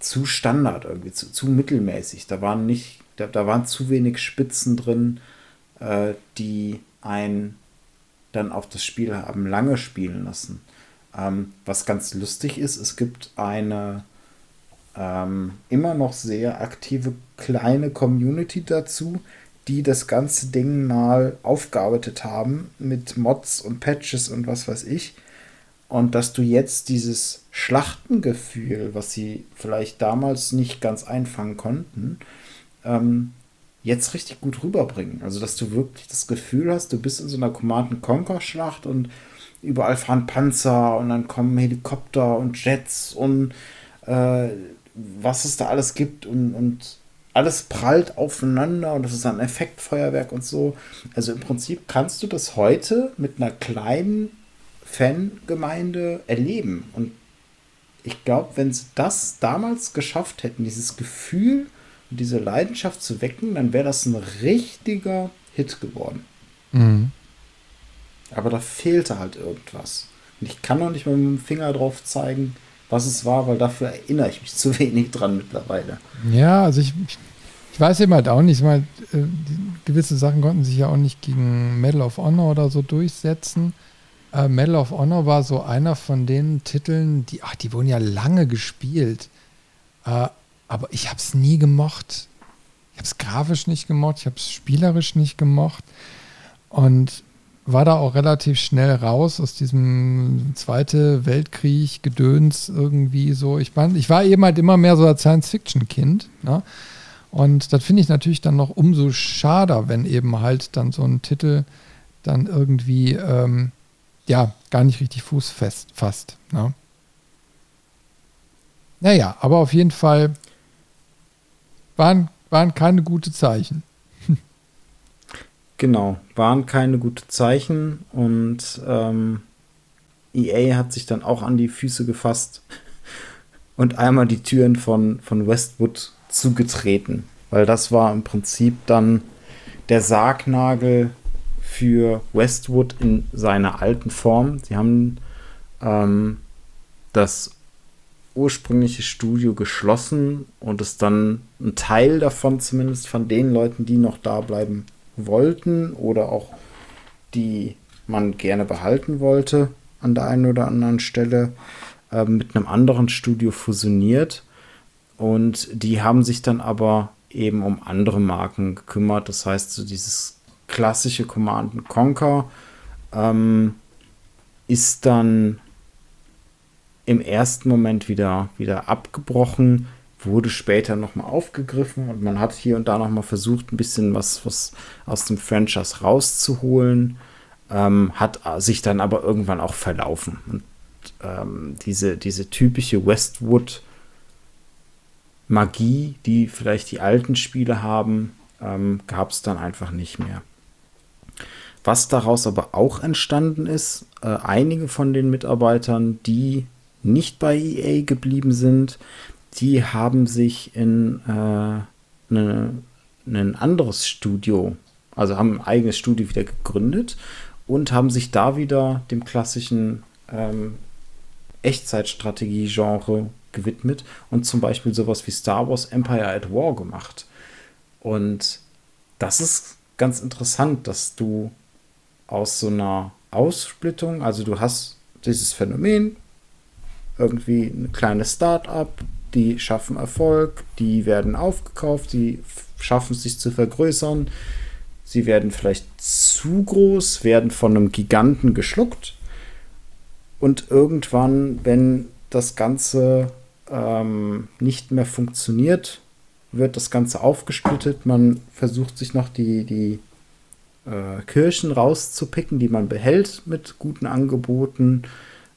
zu Standard irgendwie, zu, zu mittelmäßig. Da waren nicht, da, da waren zu wenig Spitzen drin, äh, die einen dann auf das Spiel haben lange spielen lassen. Ähm, was ganz lustig ist, es gibt eine ähm, immer noch sehr aktive kleine Community dazu, die das ganze Ding mal aufgearbeitet haben mit Mods und Patches und was weiß ich. Und dass du jetzt dieses Schlachtengefühl, was sie vielleicht damals nicht ganz einfangen konnten, ähm, jetzt richtig gut rüberbringen. Also, dass du wirklich das Gefühl hast, du bist in so einer Command Conquer Schlacht und überall fahren Panzer und dann kommen Helikopter und Jets und äh, was es da alles gibt und, und alles prallt aufeinander und das ist ein Effektfeuerwerk und so. Also im Prinzip kannst du das heute mit einer kleinen Fangemeinde erleben. Und ich glaube, wenn sie das damals geschafft hätten, dieses Gefühl und diese Leidenschaft zu wecken, dann wäre das ein richtiger Hit geworden. Mhm. Aber da fehlte halt irgendwas. Und ich kann noch nicht mal mit dem Finger drauf zeigen, was es war, weil dafür erinnere ich mich zu wenig dran mittlerweile. Ja, also ich, ich weiß eben halt auch nicht, mal, äh, gewisse Sachen konnten sich ja auch nicht gegen Medal of Honor oder so durchsetzen. Äh, Medal of Honor war so einer von den Titeln, die, ach, die wurden ja lange gespielt. Äh, aber ich habe es nie gemocht. Ich habe es grafisch nicht gemocht, ich habe es spielerisch nicht gemocht. Und war da auch relativ schnell raus aus diesem Zweite Weltkrieg Gedöns irgendwie so. Ich, mein, ich war eben halt immer mehr so als Science-Fiction-Kind. Ne? Und das finde ich natürlich dann noch umso schade, wenn eben halt dann so ein Titel dann irgendwie ähm, ja gar nicht richtig fußfest fasst. Ne? Naja, aber auf jeden Fall waren, waren keine gute Zeichen. Genau, waren keine guten Zeichen und ähm, EA hat sich dann auch an die Füße gefasst und einmal die Türen von, von Westwood zugetreten, weil das war im Prinzip dann der Sargnagel für Westwood in seiner alten Form. Sie haben ähm, das ursprüngliche Studio geschlossen und es dann ein Teil davon zumindest von den Leuten, die noch da bleiben wollten oder auch die man gerne behalten wollte an der einen oder anderen Stelle äh, mit einem anderen Studio fusioniert. Und die haben sich dann aber eben um andere Marken gekümmert. Das heißt, so dieses klassische Command Conquer ähm, ist dann im ersten Moment wieder, wieder abgebrochen wurde später nochmal aufgegriffen und man hat hier und da nochmal versucht, ein bisschen was, was aus dem Franchise rauszuholen, ähm, hat sich dann aber irgendwann auch verlaufen. Und ähm, diese, diese typische Westwood Magie, die vielleicht die alten Spiele haben, ähm, gab es dann einfach nicht mehr. Was daraus aber auch entstanden ist, äh, einige von den Mitarbeitern, die nicht bei EA geblieben sind, die haben sich in äh, eine, ein anderes Studio, also haben ein eigenes Studio wieder gegründet und haben sich da wieder dem klassischen ähm, Echtzeitstrategie-Genre gewidmet und zum Beispiel sowas wie Star Wars Empire at War gemacht. Und das ist ganz interessant, dass du aus so einer Aussplittung, also du hast dieses Phänomen, irgendwie ein kleines Start-up, die schaffen Erfolg, die werden aufgekauft, die schaffen es sich zu vergrößern, sie werden vielleicht zu groß, werden von einem Giganten geschluckt. Und irgendwann, wenn das Ganze ähm, nicht mehr funktioniert, wird das Ganze aufgesplittet, man versucht sich noch die, die äh, Kirchen rauszupicken, die man behält mit guten Angeboten.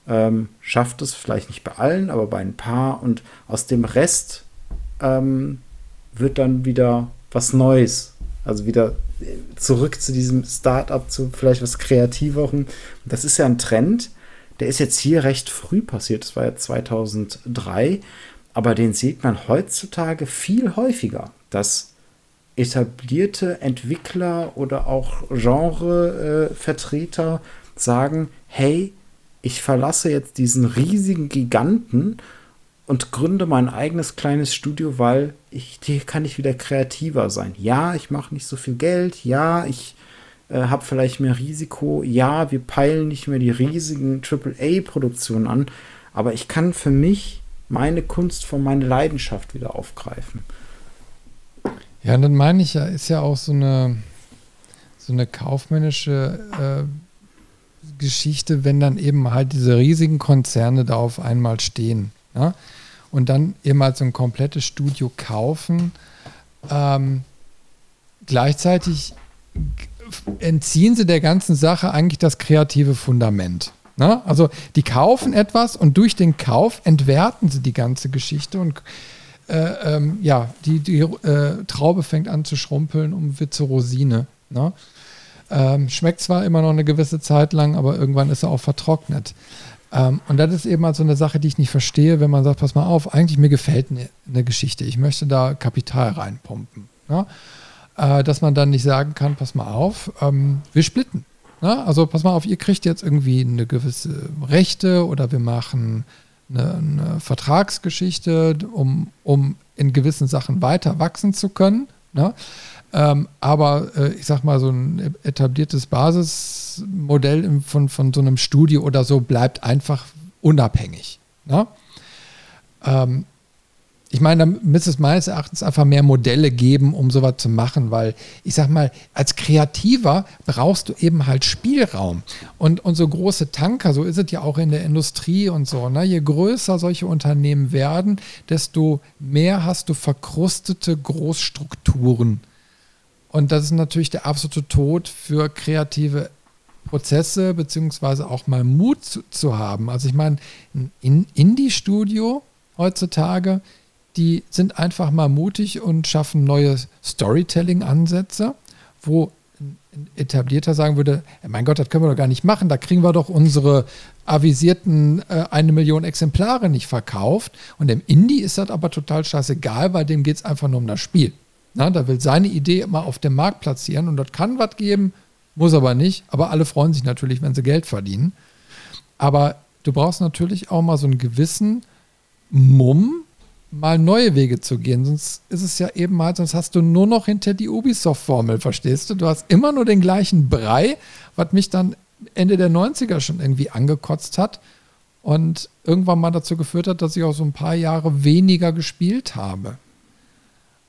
Ähm, schafft es vielleicht nicht bei allen, aber bei ein paar. Und aus dem Rest ähm, wird dann wieder was Neues. Also wieder zurück zu diesem Start-up, zu vielleicht was Kreativerem. Das ist ja ein Trend, der ist jetzt hier recht früh passiert. Das war ja 2003. Aber den sieht man heutzutage viel häufiger, dass etablierte Entwickler oder auch Genrevertreter äh, sagen, hey, ich verlasse jetzt diesen riesigen Giganten und gründe mein eigenes kleines Studio, weil ich, hier kann ich wieder kreativer sein. Ja, ich mache nicht so viel Geld. Ja, ich äh, habe vielleicht mehr Risiko. Ja, wir peilen nicht mehr die riesigen AAA-Produktionen an. Aber ich kann für mich meine Kunst von meine Leidenschaft wieder aufgreifen. Ja, und dann meine ich ja, ist ja auch so eine, so eine kaufmännische äh, Geschichte, wenn dann eben halt diese riesigen Konzerne da auf einmal stehen. Ja? Und dann eben halt so ein komplettes Studio kaufen. Ähm, gleichzeitig entziehen sie der ganzen Sache eigentlich das kreative Fundament. Ne? Also die kaufen etwas und durch den Kauf entwerten sie die ganze Geschichte und äh, ähm, ja, die, die äh, Traube fängt an zu schrumpeln und wird zur Rosine. Ne? Ähm, schmeckt zwar immer noch eine gewisse Zeit lang, aber irgendwann ist er auch vertrocknet. Ähm, und das ist eben halt so eine Sache, die ich nicht verstehe, wenn man sagt, pass mal auf, eigentlich mir gefällt eine, eine Geschichte, ich möchte da Kapital reinpumpen. Ne? Äh, dass man dann nicht sagen kann, pass mal auf, ähm, wir splitten. Ne? Also pass mal auf, ihr kriegt jetzt irgendwie eine gewisse Rechte oder wir machen eine, eine Vertragsgeschichte, um, um in gewissen Sachen weiter wachsen zu können. Ne? Ähm, aber äh, ich sag mal, so ein etabliertes Basismodell im, von, von so einem Studio oder so bleibt einfach unabhängig. Ne? Ähm, ich meine, da müsste es meines Erachtens einfach mehr Modelle geben, um sowas zu machen, weil ich sag mal, als Kreativer brauchst du eben halt Spielraum. Und, und so große Tanker, so ist es ja auch in der Industrie und so, ne? je größer solche Unternehmen werden, desto mehr hast du verkrustete Großstrukturen. Und das ist natürlich der absolute Tod für kreative Prozesse, beziehungsweise auch mal Mut zu, zu haben. Also ich meine, ein Indie-Studio heutzutage, die sind einfach mal mutig und schaffen neue Storytelling-Ansätze, wo ein etablierter sagen würde, mein Gott, das können wir doch gar nicht machen, da kriegen wir doch unsere avisierten äh, eine Million Exemplare nicht verkauft. Und dem Indie ist das aber total scheißegal, weil dem geht es einfach nur um das Spiel. Na, da will seine Idee immer auf dem Markt platzieren und das kann was geben, muss aber nicht. Aber alle freuen sich natürlich, wenn sie Geld verdienen. Aber du brauchst natürlich auch mal so einen gewissen Mumm, mal neue Wege zu gehen. Sonst ist es ja eben mal, sonst hast du nur noch hinter die Ubisoft-Formel, verstehst du? Du hast immer nur den gleichen Brei, was mich dann Ende der 90er schon irgendwie angekotzt hat und irgendwann mal dazu geführt hat, dass ich auch so ein paar Jahre weniger gespielt habe.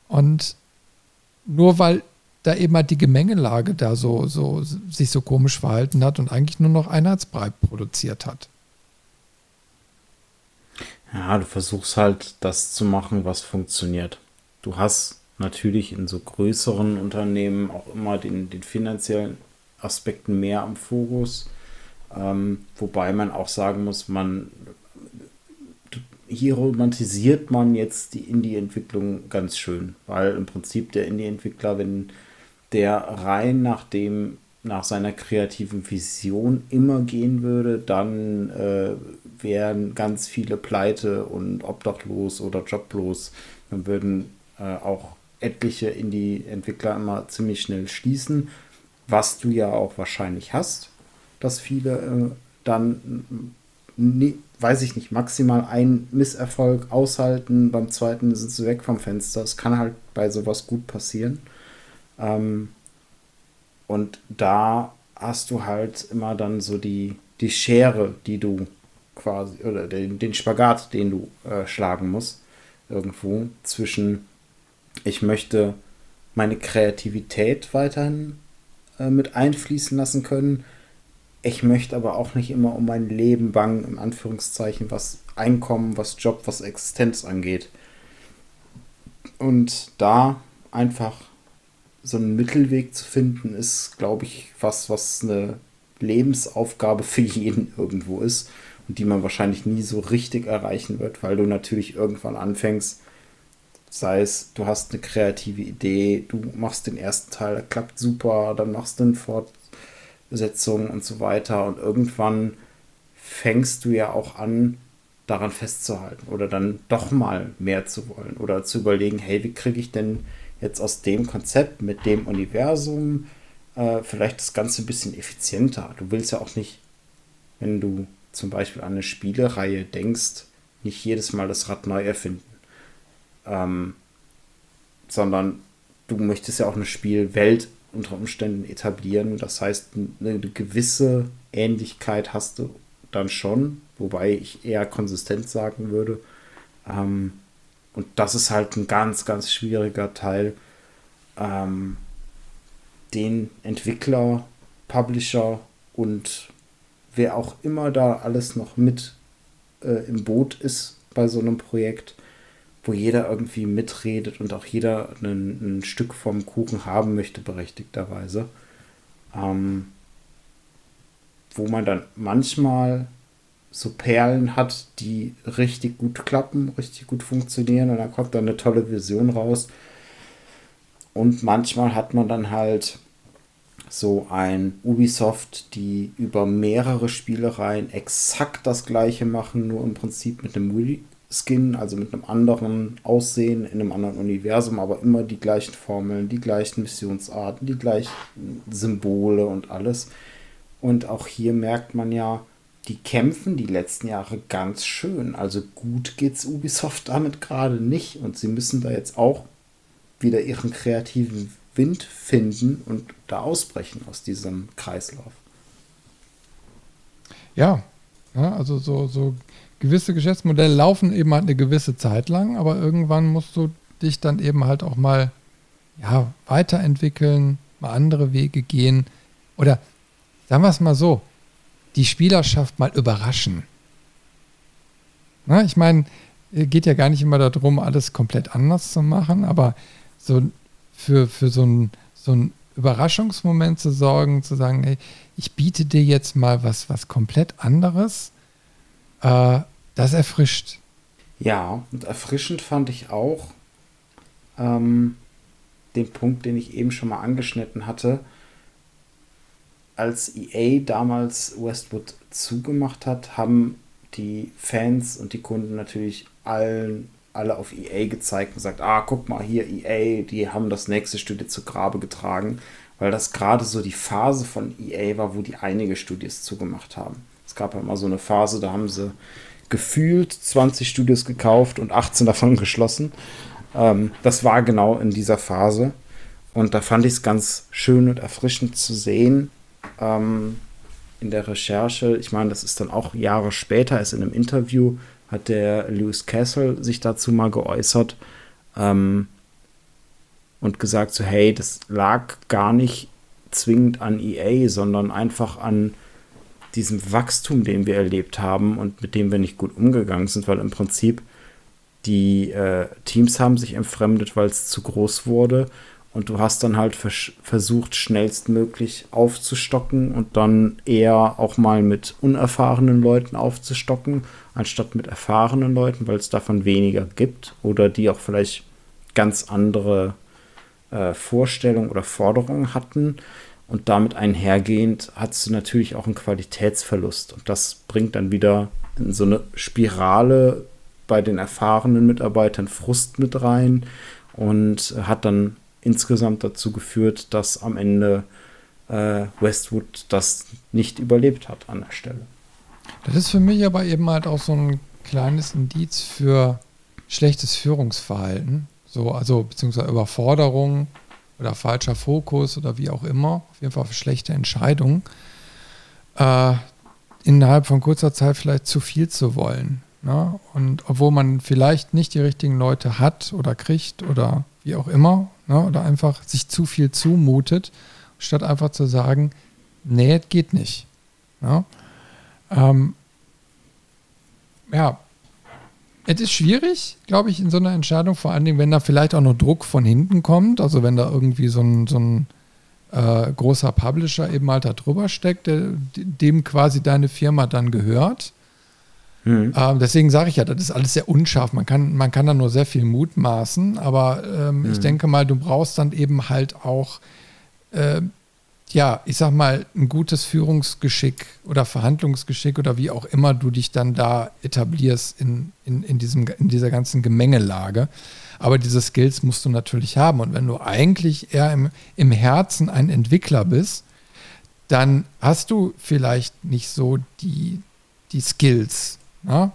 Und nur weil da eben halt die Gemengelage da so, so sich so komisch verhalten hat und eigentlich nur noch Einheitsbrei produziert hat. Ja, du versuchst halt das zu machen, was funktioniert. Du hast natürlich in so größeren Unternehmen auch immer den, den finanziellen Aspekten mehr am Fokus. Ähm, wobei man auch sagen muss, man hier romantisiert man jetzt die Indie-Entwicklung ganz schön, weil im Prinzip der Indie-Entwickler, wenn der rein nach dem nach seiner kreativen Vision immer gehen würde, dann äh, wären ganz viele pleite und obdachlos oder joblos. Dann würden äh, auch etliche Indie-Entwickler immer ziemlich schnell schließen, was du ja auch wahrscheinlich hast, dass viele äh, dann, nie, weiß ich nicht, maximal einen Misserfolg aushalten, beim zweiten sind sie weg vom Fenster. Es kann halt bei sowas gut passieren. Ähm, und da hast du halt immer dann so die, die Schere, die du quasi, oder den, den Spagat, den du äh, schlagen musst, irgendwo zwischen, ich möchte meine Kreativität weiterhin äh, mit einfließen lassen können. Ich möchte aber auch nicht immer um mein Leben bangen, in Anführungszeichen, was Einkommen, was Job, was Existenz angeht. Und da einfach so einen Mittelweg zu finden, ist, glaube ich, was, was eine Lebensaufgabe für jeden irgendwo ist und die man wahrscheinlich nie so richtig erreichen wird, weil du natürlich irgendwann anfängst, sei es, du hast eine kreative Idee, du machst den ersten Teil, der klappt super, dann machst du eine Fortsetzung und so weiter und irgendwann fängst du ja auch an, daran festzuhalten oder dann doch mal mehr zu wollen oder zu überlegen, hey, wie kriege ich denn jetzt aus dem Konzept mit dem Universum äh, vielleicht das Ganze ein bisschen effizienter. Du willst ja auch nicht, wenn du zum Beispiel an eine Spielereihe denkst, nicht jedes Mal das Rad neu erfinden. Ähm, sondern du möchtest ja auch eine Spielwelt unter Umständen etablieren. Das heißt, eine gewisse Ähnlichkeit hast du dann schon, wobei ich eher konsistent sagen würde. Ähm, und das ist halt ein ganz, ganz schwieriger Teil, ähm, den Entwickler, Publisher und wer auch immer da alles noch mit äh, im Boot ist bei so einem Projekt, wo jeder irgendwie mitredet und auch jeder ein, ein Stück vom Kuchen haben möchte, berechtigterweise. Ähm, wo man dann manchmal so Perlen hat, die richtig gut klappen, richtig gut funktionieren und dann kommt dann eine tolle Vision raus. Und manchmal hat man dann halt so ein Ubisoft, die über mehrere Spielereien exakt das gleiche machen, nur im Prinzip mit einem Reskin, also mit einem anderen Aussehen, in einem anderen Universum, aber immer die gleichen Formeln, die gleichen Missionsarten, die gleichen Symbole und alles. Und auch hier merkt man ja, die kämpfen die letzten Jahre ganz schön. Also gut geht's Ubisoft damit gerade nicht und sie müssen da jetzt auch wieder ihren kreativen Wind finden und da ausbrechen aus diesem Kreislauf. Ja, also so, so gewisse Geschäftsmodelle laufen eben halt eine gewisse Zeit lang, aber irgendwann musst du dich dann eben halt auch mal ja, weiterentwickeln, mal andere Wege gehen oder sagen wir es mal so, die Spielerschaft mal überraschen. Na, ich meine, geht ja gar nicht immer darum, alles komplett anders zu machen, aber so für, für so einen so Überraschungsmoment zu sorgen, zu sagen, hey, ich biete dir jetzt mal was, was komplett anderes, äh, das erfrischt. Ja, und erfrischend fand ich auch ähm, den Punkt, den ich eben schon mal angeschnitten hatte. Als EA damals Westwood zugemacht hat, haben die Fans und die Kunden natürlich allen alle auf EA gezeigt und gesagt, ah, guck mal hier, EA, die haben das nächste Studio zu Grabe getragen, weil das gerade so die Phase von EA war, wo die einige Studios zugemacht haben. Es gab ja immer so eine Phase, da haben sie gefühlt 20 Studios gekauft und 18 davon geschlossen. Ähm, das war genau in dieser Phase. Und da fand ich es ganz schön und erfrischend zu sehen ähm, in der Recherche. Ich meine, das ist dann auch Jahre später, ist in einem Interview hat der Lewis Castle sich dazu mal geäußert ähm, und gesagt so, hey, das lag gar nicht zwingend an EA, sondern einfach an diesem Wachstum, den wir erlebt haben und mit dem wir nicht gut umgegangen sind, weil im Prinzip die äh, Teams haben sich entfremdet, weil es zu groß wurde und du hast dann halt vers versucht, schnellstmöglich aufzustocken und dann eher auch mal mit unerfahrenen Leuten aufzustocken, anstatt mit erfahrenen Leuten, weil es davon weniger gibt oder die auch vielleicht ganz andere äh, Vorstellungen oder Forderungen hatten. Und damit einhergehend hast du natürlich auch einen Qualitätsverlust. Und das bringt dann wieder in so eine Spirale bei den erfahrenen Mitarbeitern Frust mit rein und hat dann insgesamt dazu geführt, dass am Ende äh, Westwood das nicht überlebt hat an der Stelle. Das ist für mich aber eben halt auch so ein kleines Indiz für schlechtes Führungsverhalten. So, also beziehungsweise Überforderung oder falscher Fokus oder wie auch immer. Auf jeden Fall für schlechte Entscheidungen. Äh, innerhalb von kurzer Zeit vielleicht zu viel zu wollen. Ne? Und obwohl man vielleicht nicht die richtigen Leute hat oder kriegt oder wie auch immer, ne? oder einfach sich zu viel zumutet, statt einfach zu sagen, nee, es geht nicht. Ne? Ähm, ja, Es ist schwierig, glaube ich, in so einer Entscheidung, vor allen Dingen, wenn da vielleicht auch noch Druck von hinten kommt, also wenn da irgendwie so ein, so ein äh, großer Publisher eben halt da drüber steckt, der, dem quasi deine Firma dann gehört. Mhm. Ähm, deswegen sage ich ja, das ist alles sehr unscharf. Man kann, man kann da nur sehr viel mutmaßen, aber ähm, mhm. ich denke mal, du brauchst dann eben halt auch äh, ja, ich sag mal, ein gutes Führungsgeschick oder Verhandlungsgeschick oder wie auch immer du dich dann da etablierst in, in, in, diesem, in dieser ganzen Gemengelage. Aber diese Skills musst du natürlich haben. Und wenn du eigentlich eher im, im Herzen ein Entwickler bist, dann hast du vielleicht nicht so die, die Skills. Ja?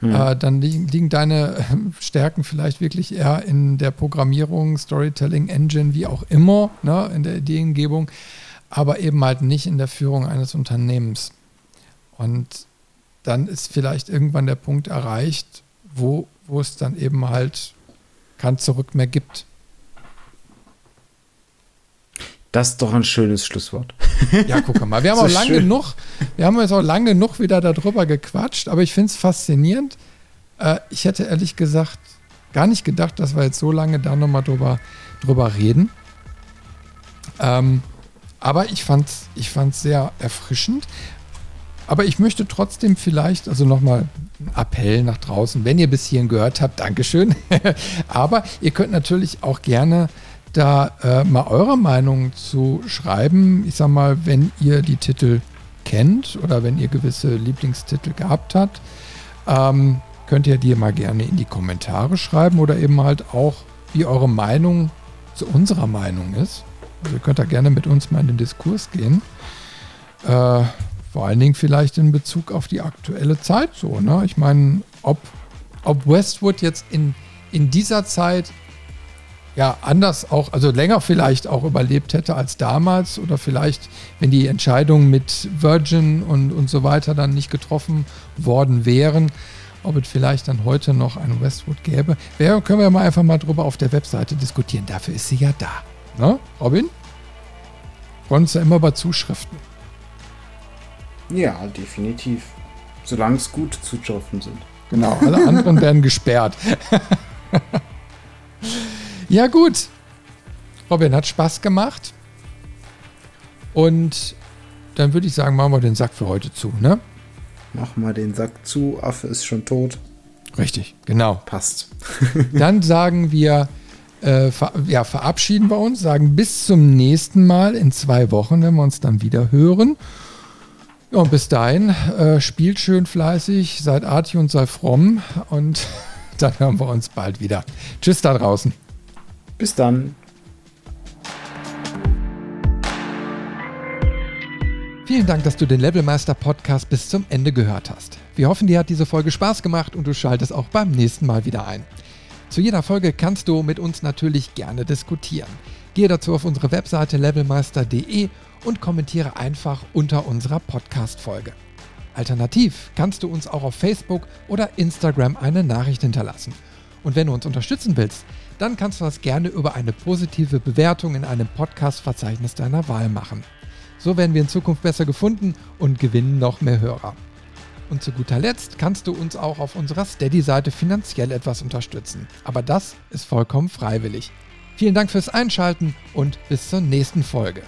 Hm. Äh, dann liegen, liegen deine äh, Stärken vielleicht wirklich eher in der Programmierung, Storytelling, Engine, wie auch immer, ne, in der Ideengebung, aber eben halt nicht in der Führung eines Unternehmens. Und dann ist vielleicht irgendwann der Punkt erreicht, wo, wo es dann eben halt kein Zurück mehr gibt. Das ist doch ein schönes Schlusswort. Ja, guck mal. Wir haben so auch lange genug, wir haben jetzt auch lange genug wieder darüber gequatscht, aber ich finde es faszinierend. Äh, ich hätte ehrlich gesagt gar nicht gedacht, dass wir jetzt so lange da nochmal drüber, drüber reden. Ähm, aber ich fand es ich fand's sehr erfrischend. Aber ich möchte trotzdem vielleicht, also nochmal ein Appell nach draußen, wenn ihr bis hierhin gehört habt, Dankeschön. aber ihr könnt natürlich auch gerne da äh, mal eure Meinung zu schreiben. Ich sag mal, wenn ihr die Titel kennt oder wenn ihr gewisse Lieblingstitel gehabt habt, ähm, könnt ihr die mal gerne in die Kommentare schreiben oder eben halt auch, wie eure Meinung zu unserer Meinung ist. Also ihr könnt da gerne mit uns mal in den Diskurs gehen. Äh, vor allen Dingen vielleicht in Bezug auf die aktuelle Zeit so. Ne? Ich meine, ob, ob Westwood jetzt in, in dieser Zeit ja anders auch, also länger vielleicht auch überlebt hätte als damals oder vielleicht, wenn die Entscheidungen mit Virgin und, und so weiter dann nicht getroffen worden wären, ob es vielleicht dann heute noch ein Westwood gäbe. Wer, können wir mal einfach mal drüber auf der Webseite diskutieren. Dafür ist sie ja da. Ne, Robin? Freuen uns ja immer bei Zuschriften. Ja, definitiv. Solange es gute Zuschriften sind. Genau, alle anderen werden gesperrt. Ja, gut. Robin, hat Spaß gemacht. Und dann würde ich sagen, machen wir den Sack für heute zu, ne? Mach mal den Sack zu, Affe ist schon tot. Richtig, genau. Passt. dann sagen wir, äh, ver ja, verabschieden wir uns, sagen bis zum nächsten Mal in zwei Wochen, wenn wir uns dann wieder hören. Ja, und bis dahin, äh, spielt schön fleißig, seid artig und sei fromm und dann hören wir uns bald wieder. Tschüss da draußen. Bis dann. Vielen Dank, dass du den Levelmeister Podcast bis zum Ende gehört hast. Wir hoffen, dir hat diese Folge Spaß gemacht und du schaltest auch beim nächsten Mal wieder ein. Zu jeder Folge kannst du mit uns natürlich gerne diskutieren. Gehe dazu auf unsere Webseite levelmeister.de und kommentiere einfach unter unserer Podcast-Folge. Alternativ kannst du uns auch auf Facebook oder Instagram eine Nachricht hinterlassen. Und wenn du uns unterstützen willst, dann kannst du das gerne über eine positive Bewertung in einem Podcast-Verzeichnis deiner Wahl machen. So werden wir in Zukunft besser gefunden und gewinnen noch mehr Hörer. Und zu guter Letzt kannst du uns auch auf unserer Steady-Seite finanziell etwas unterstützen. Aber das ist vollkommen freiwillig. Vielen Dank fürs Einschalten und bis zur nächsten Folge.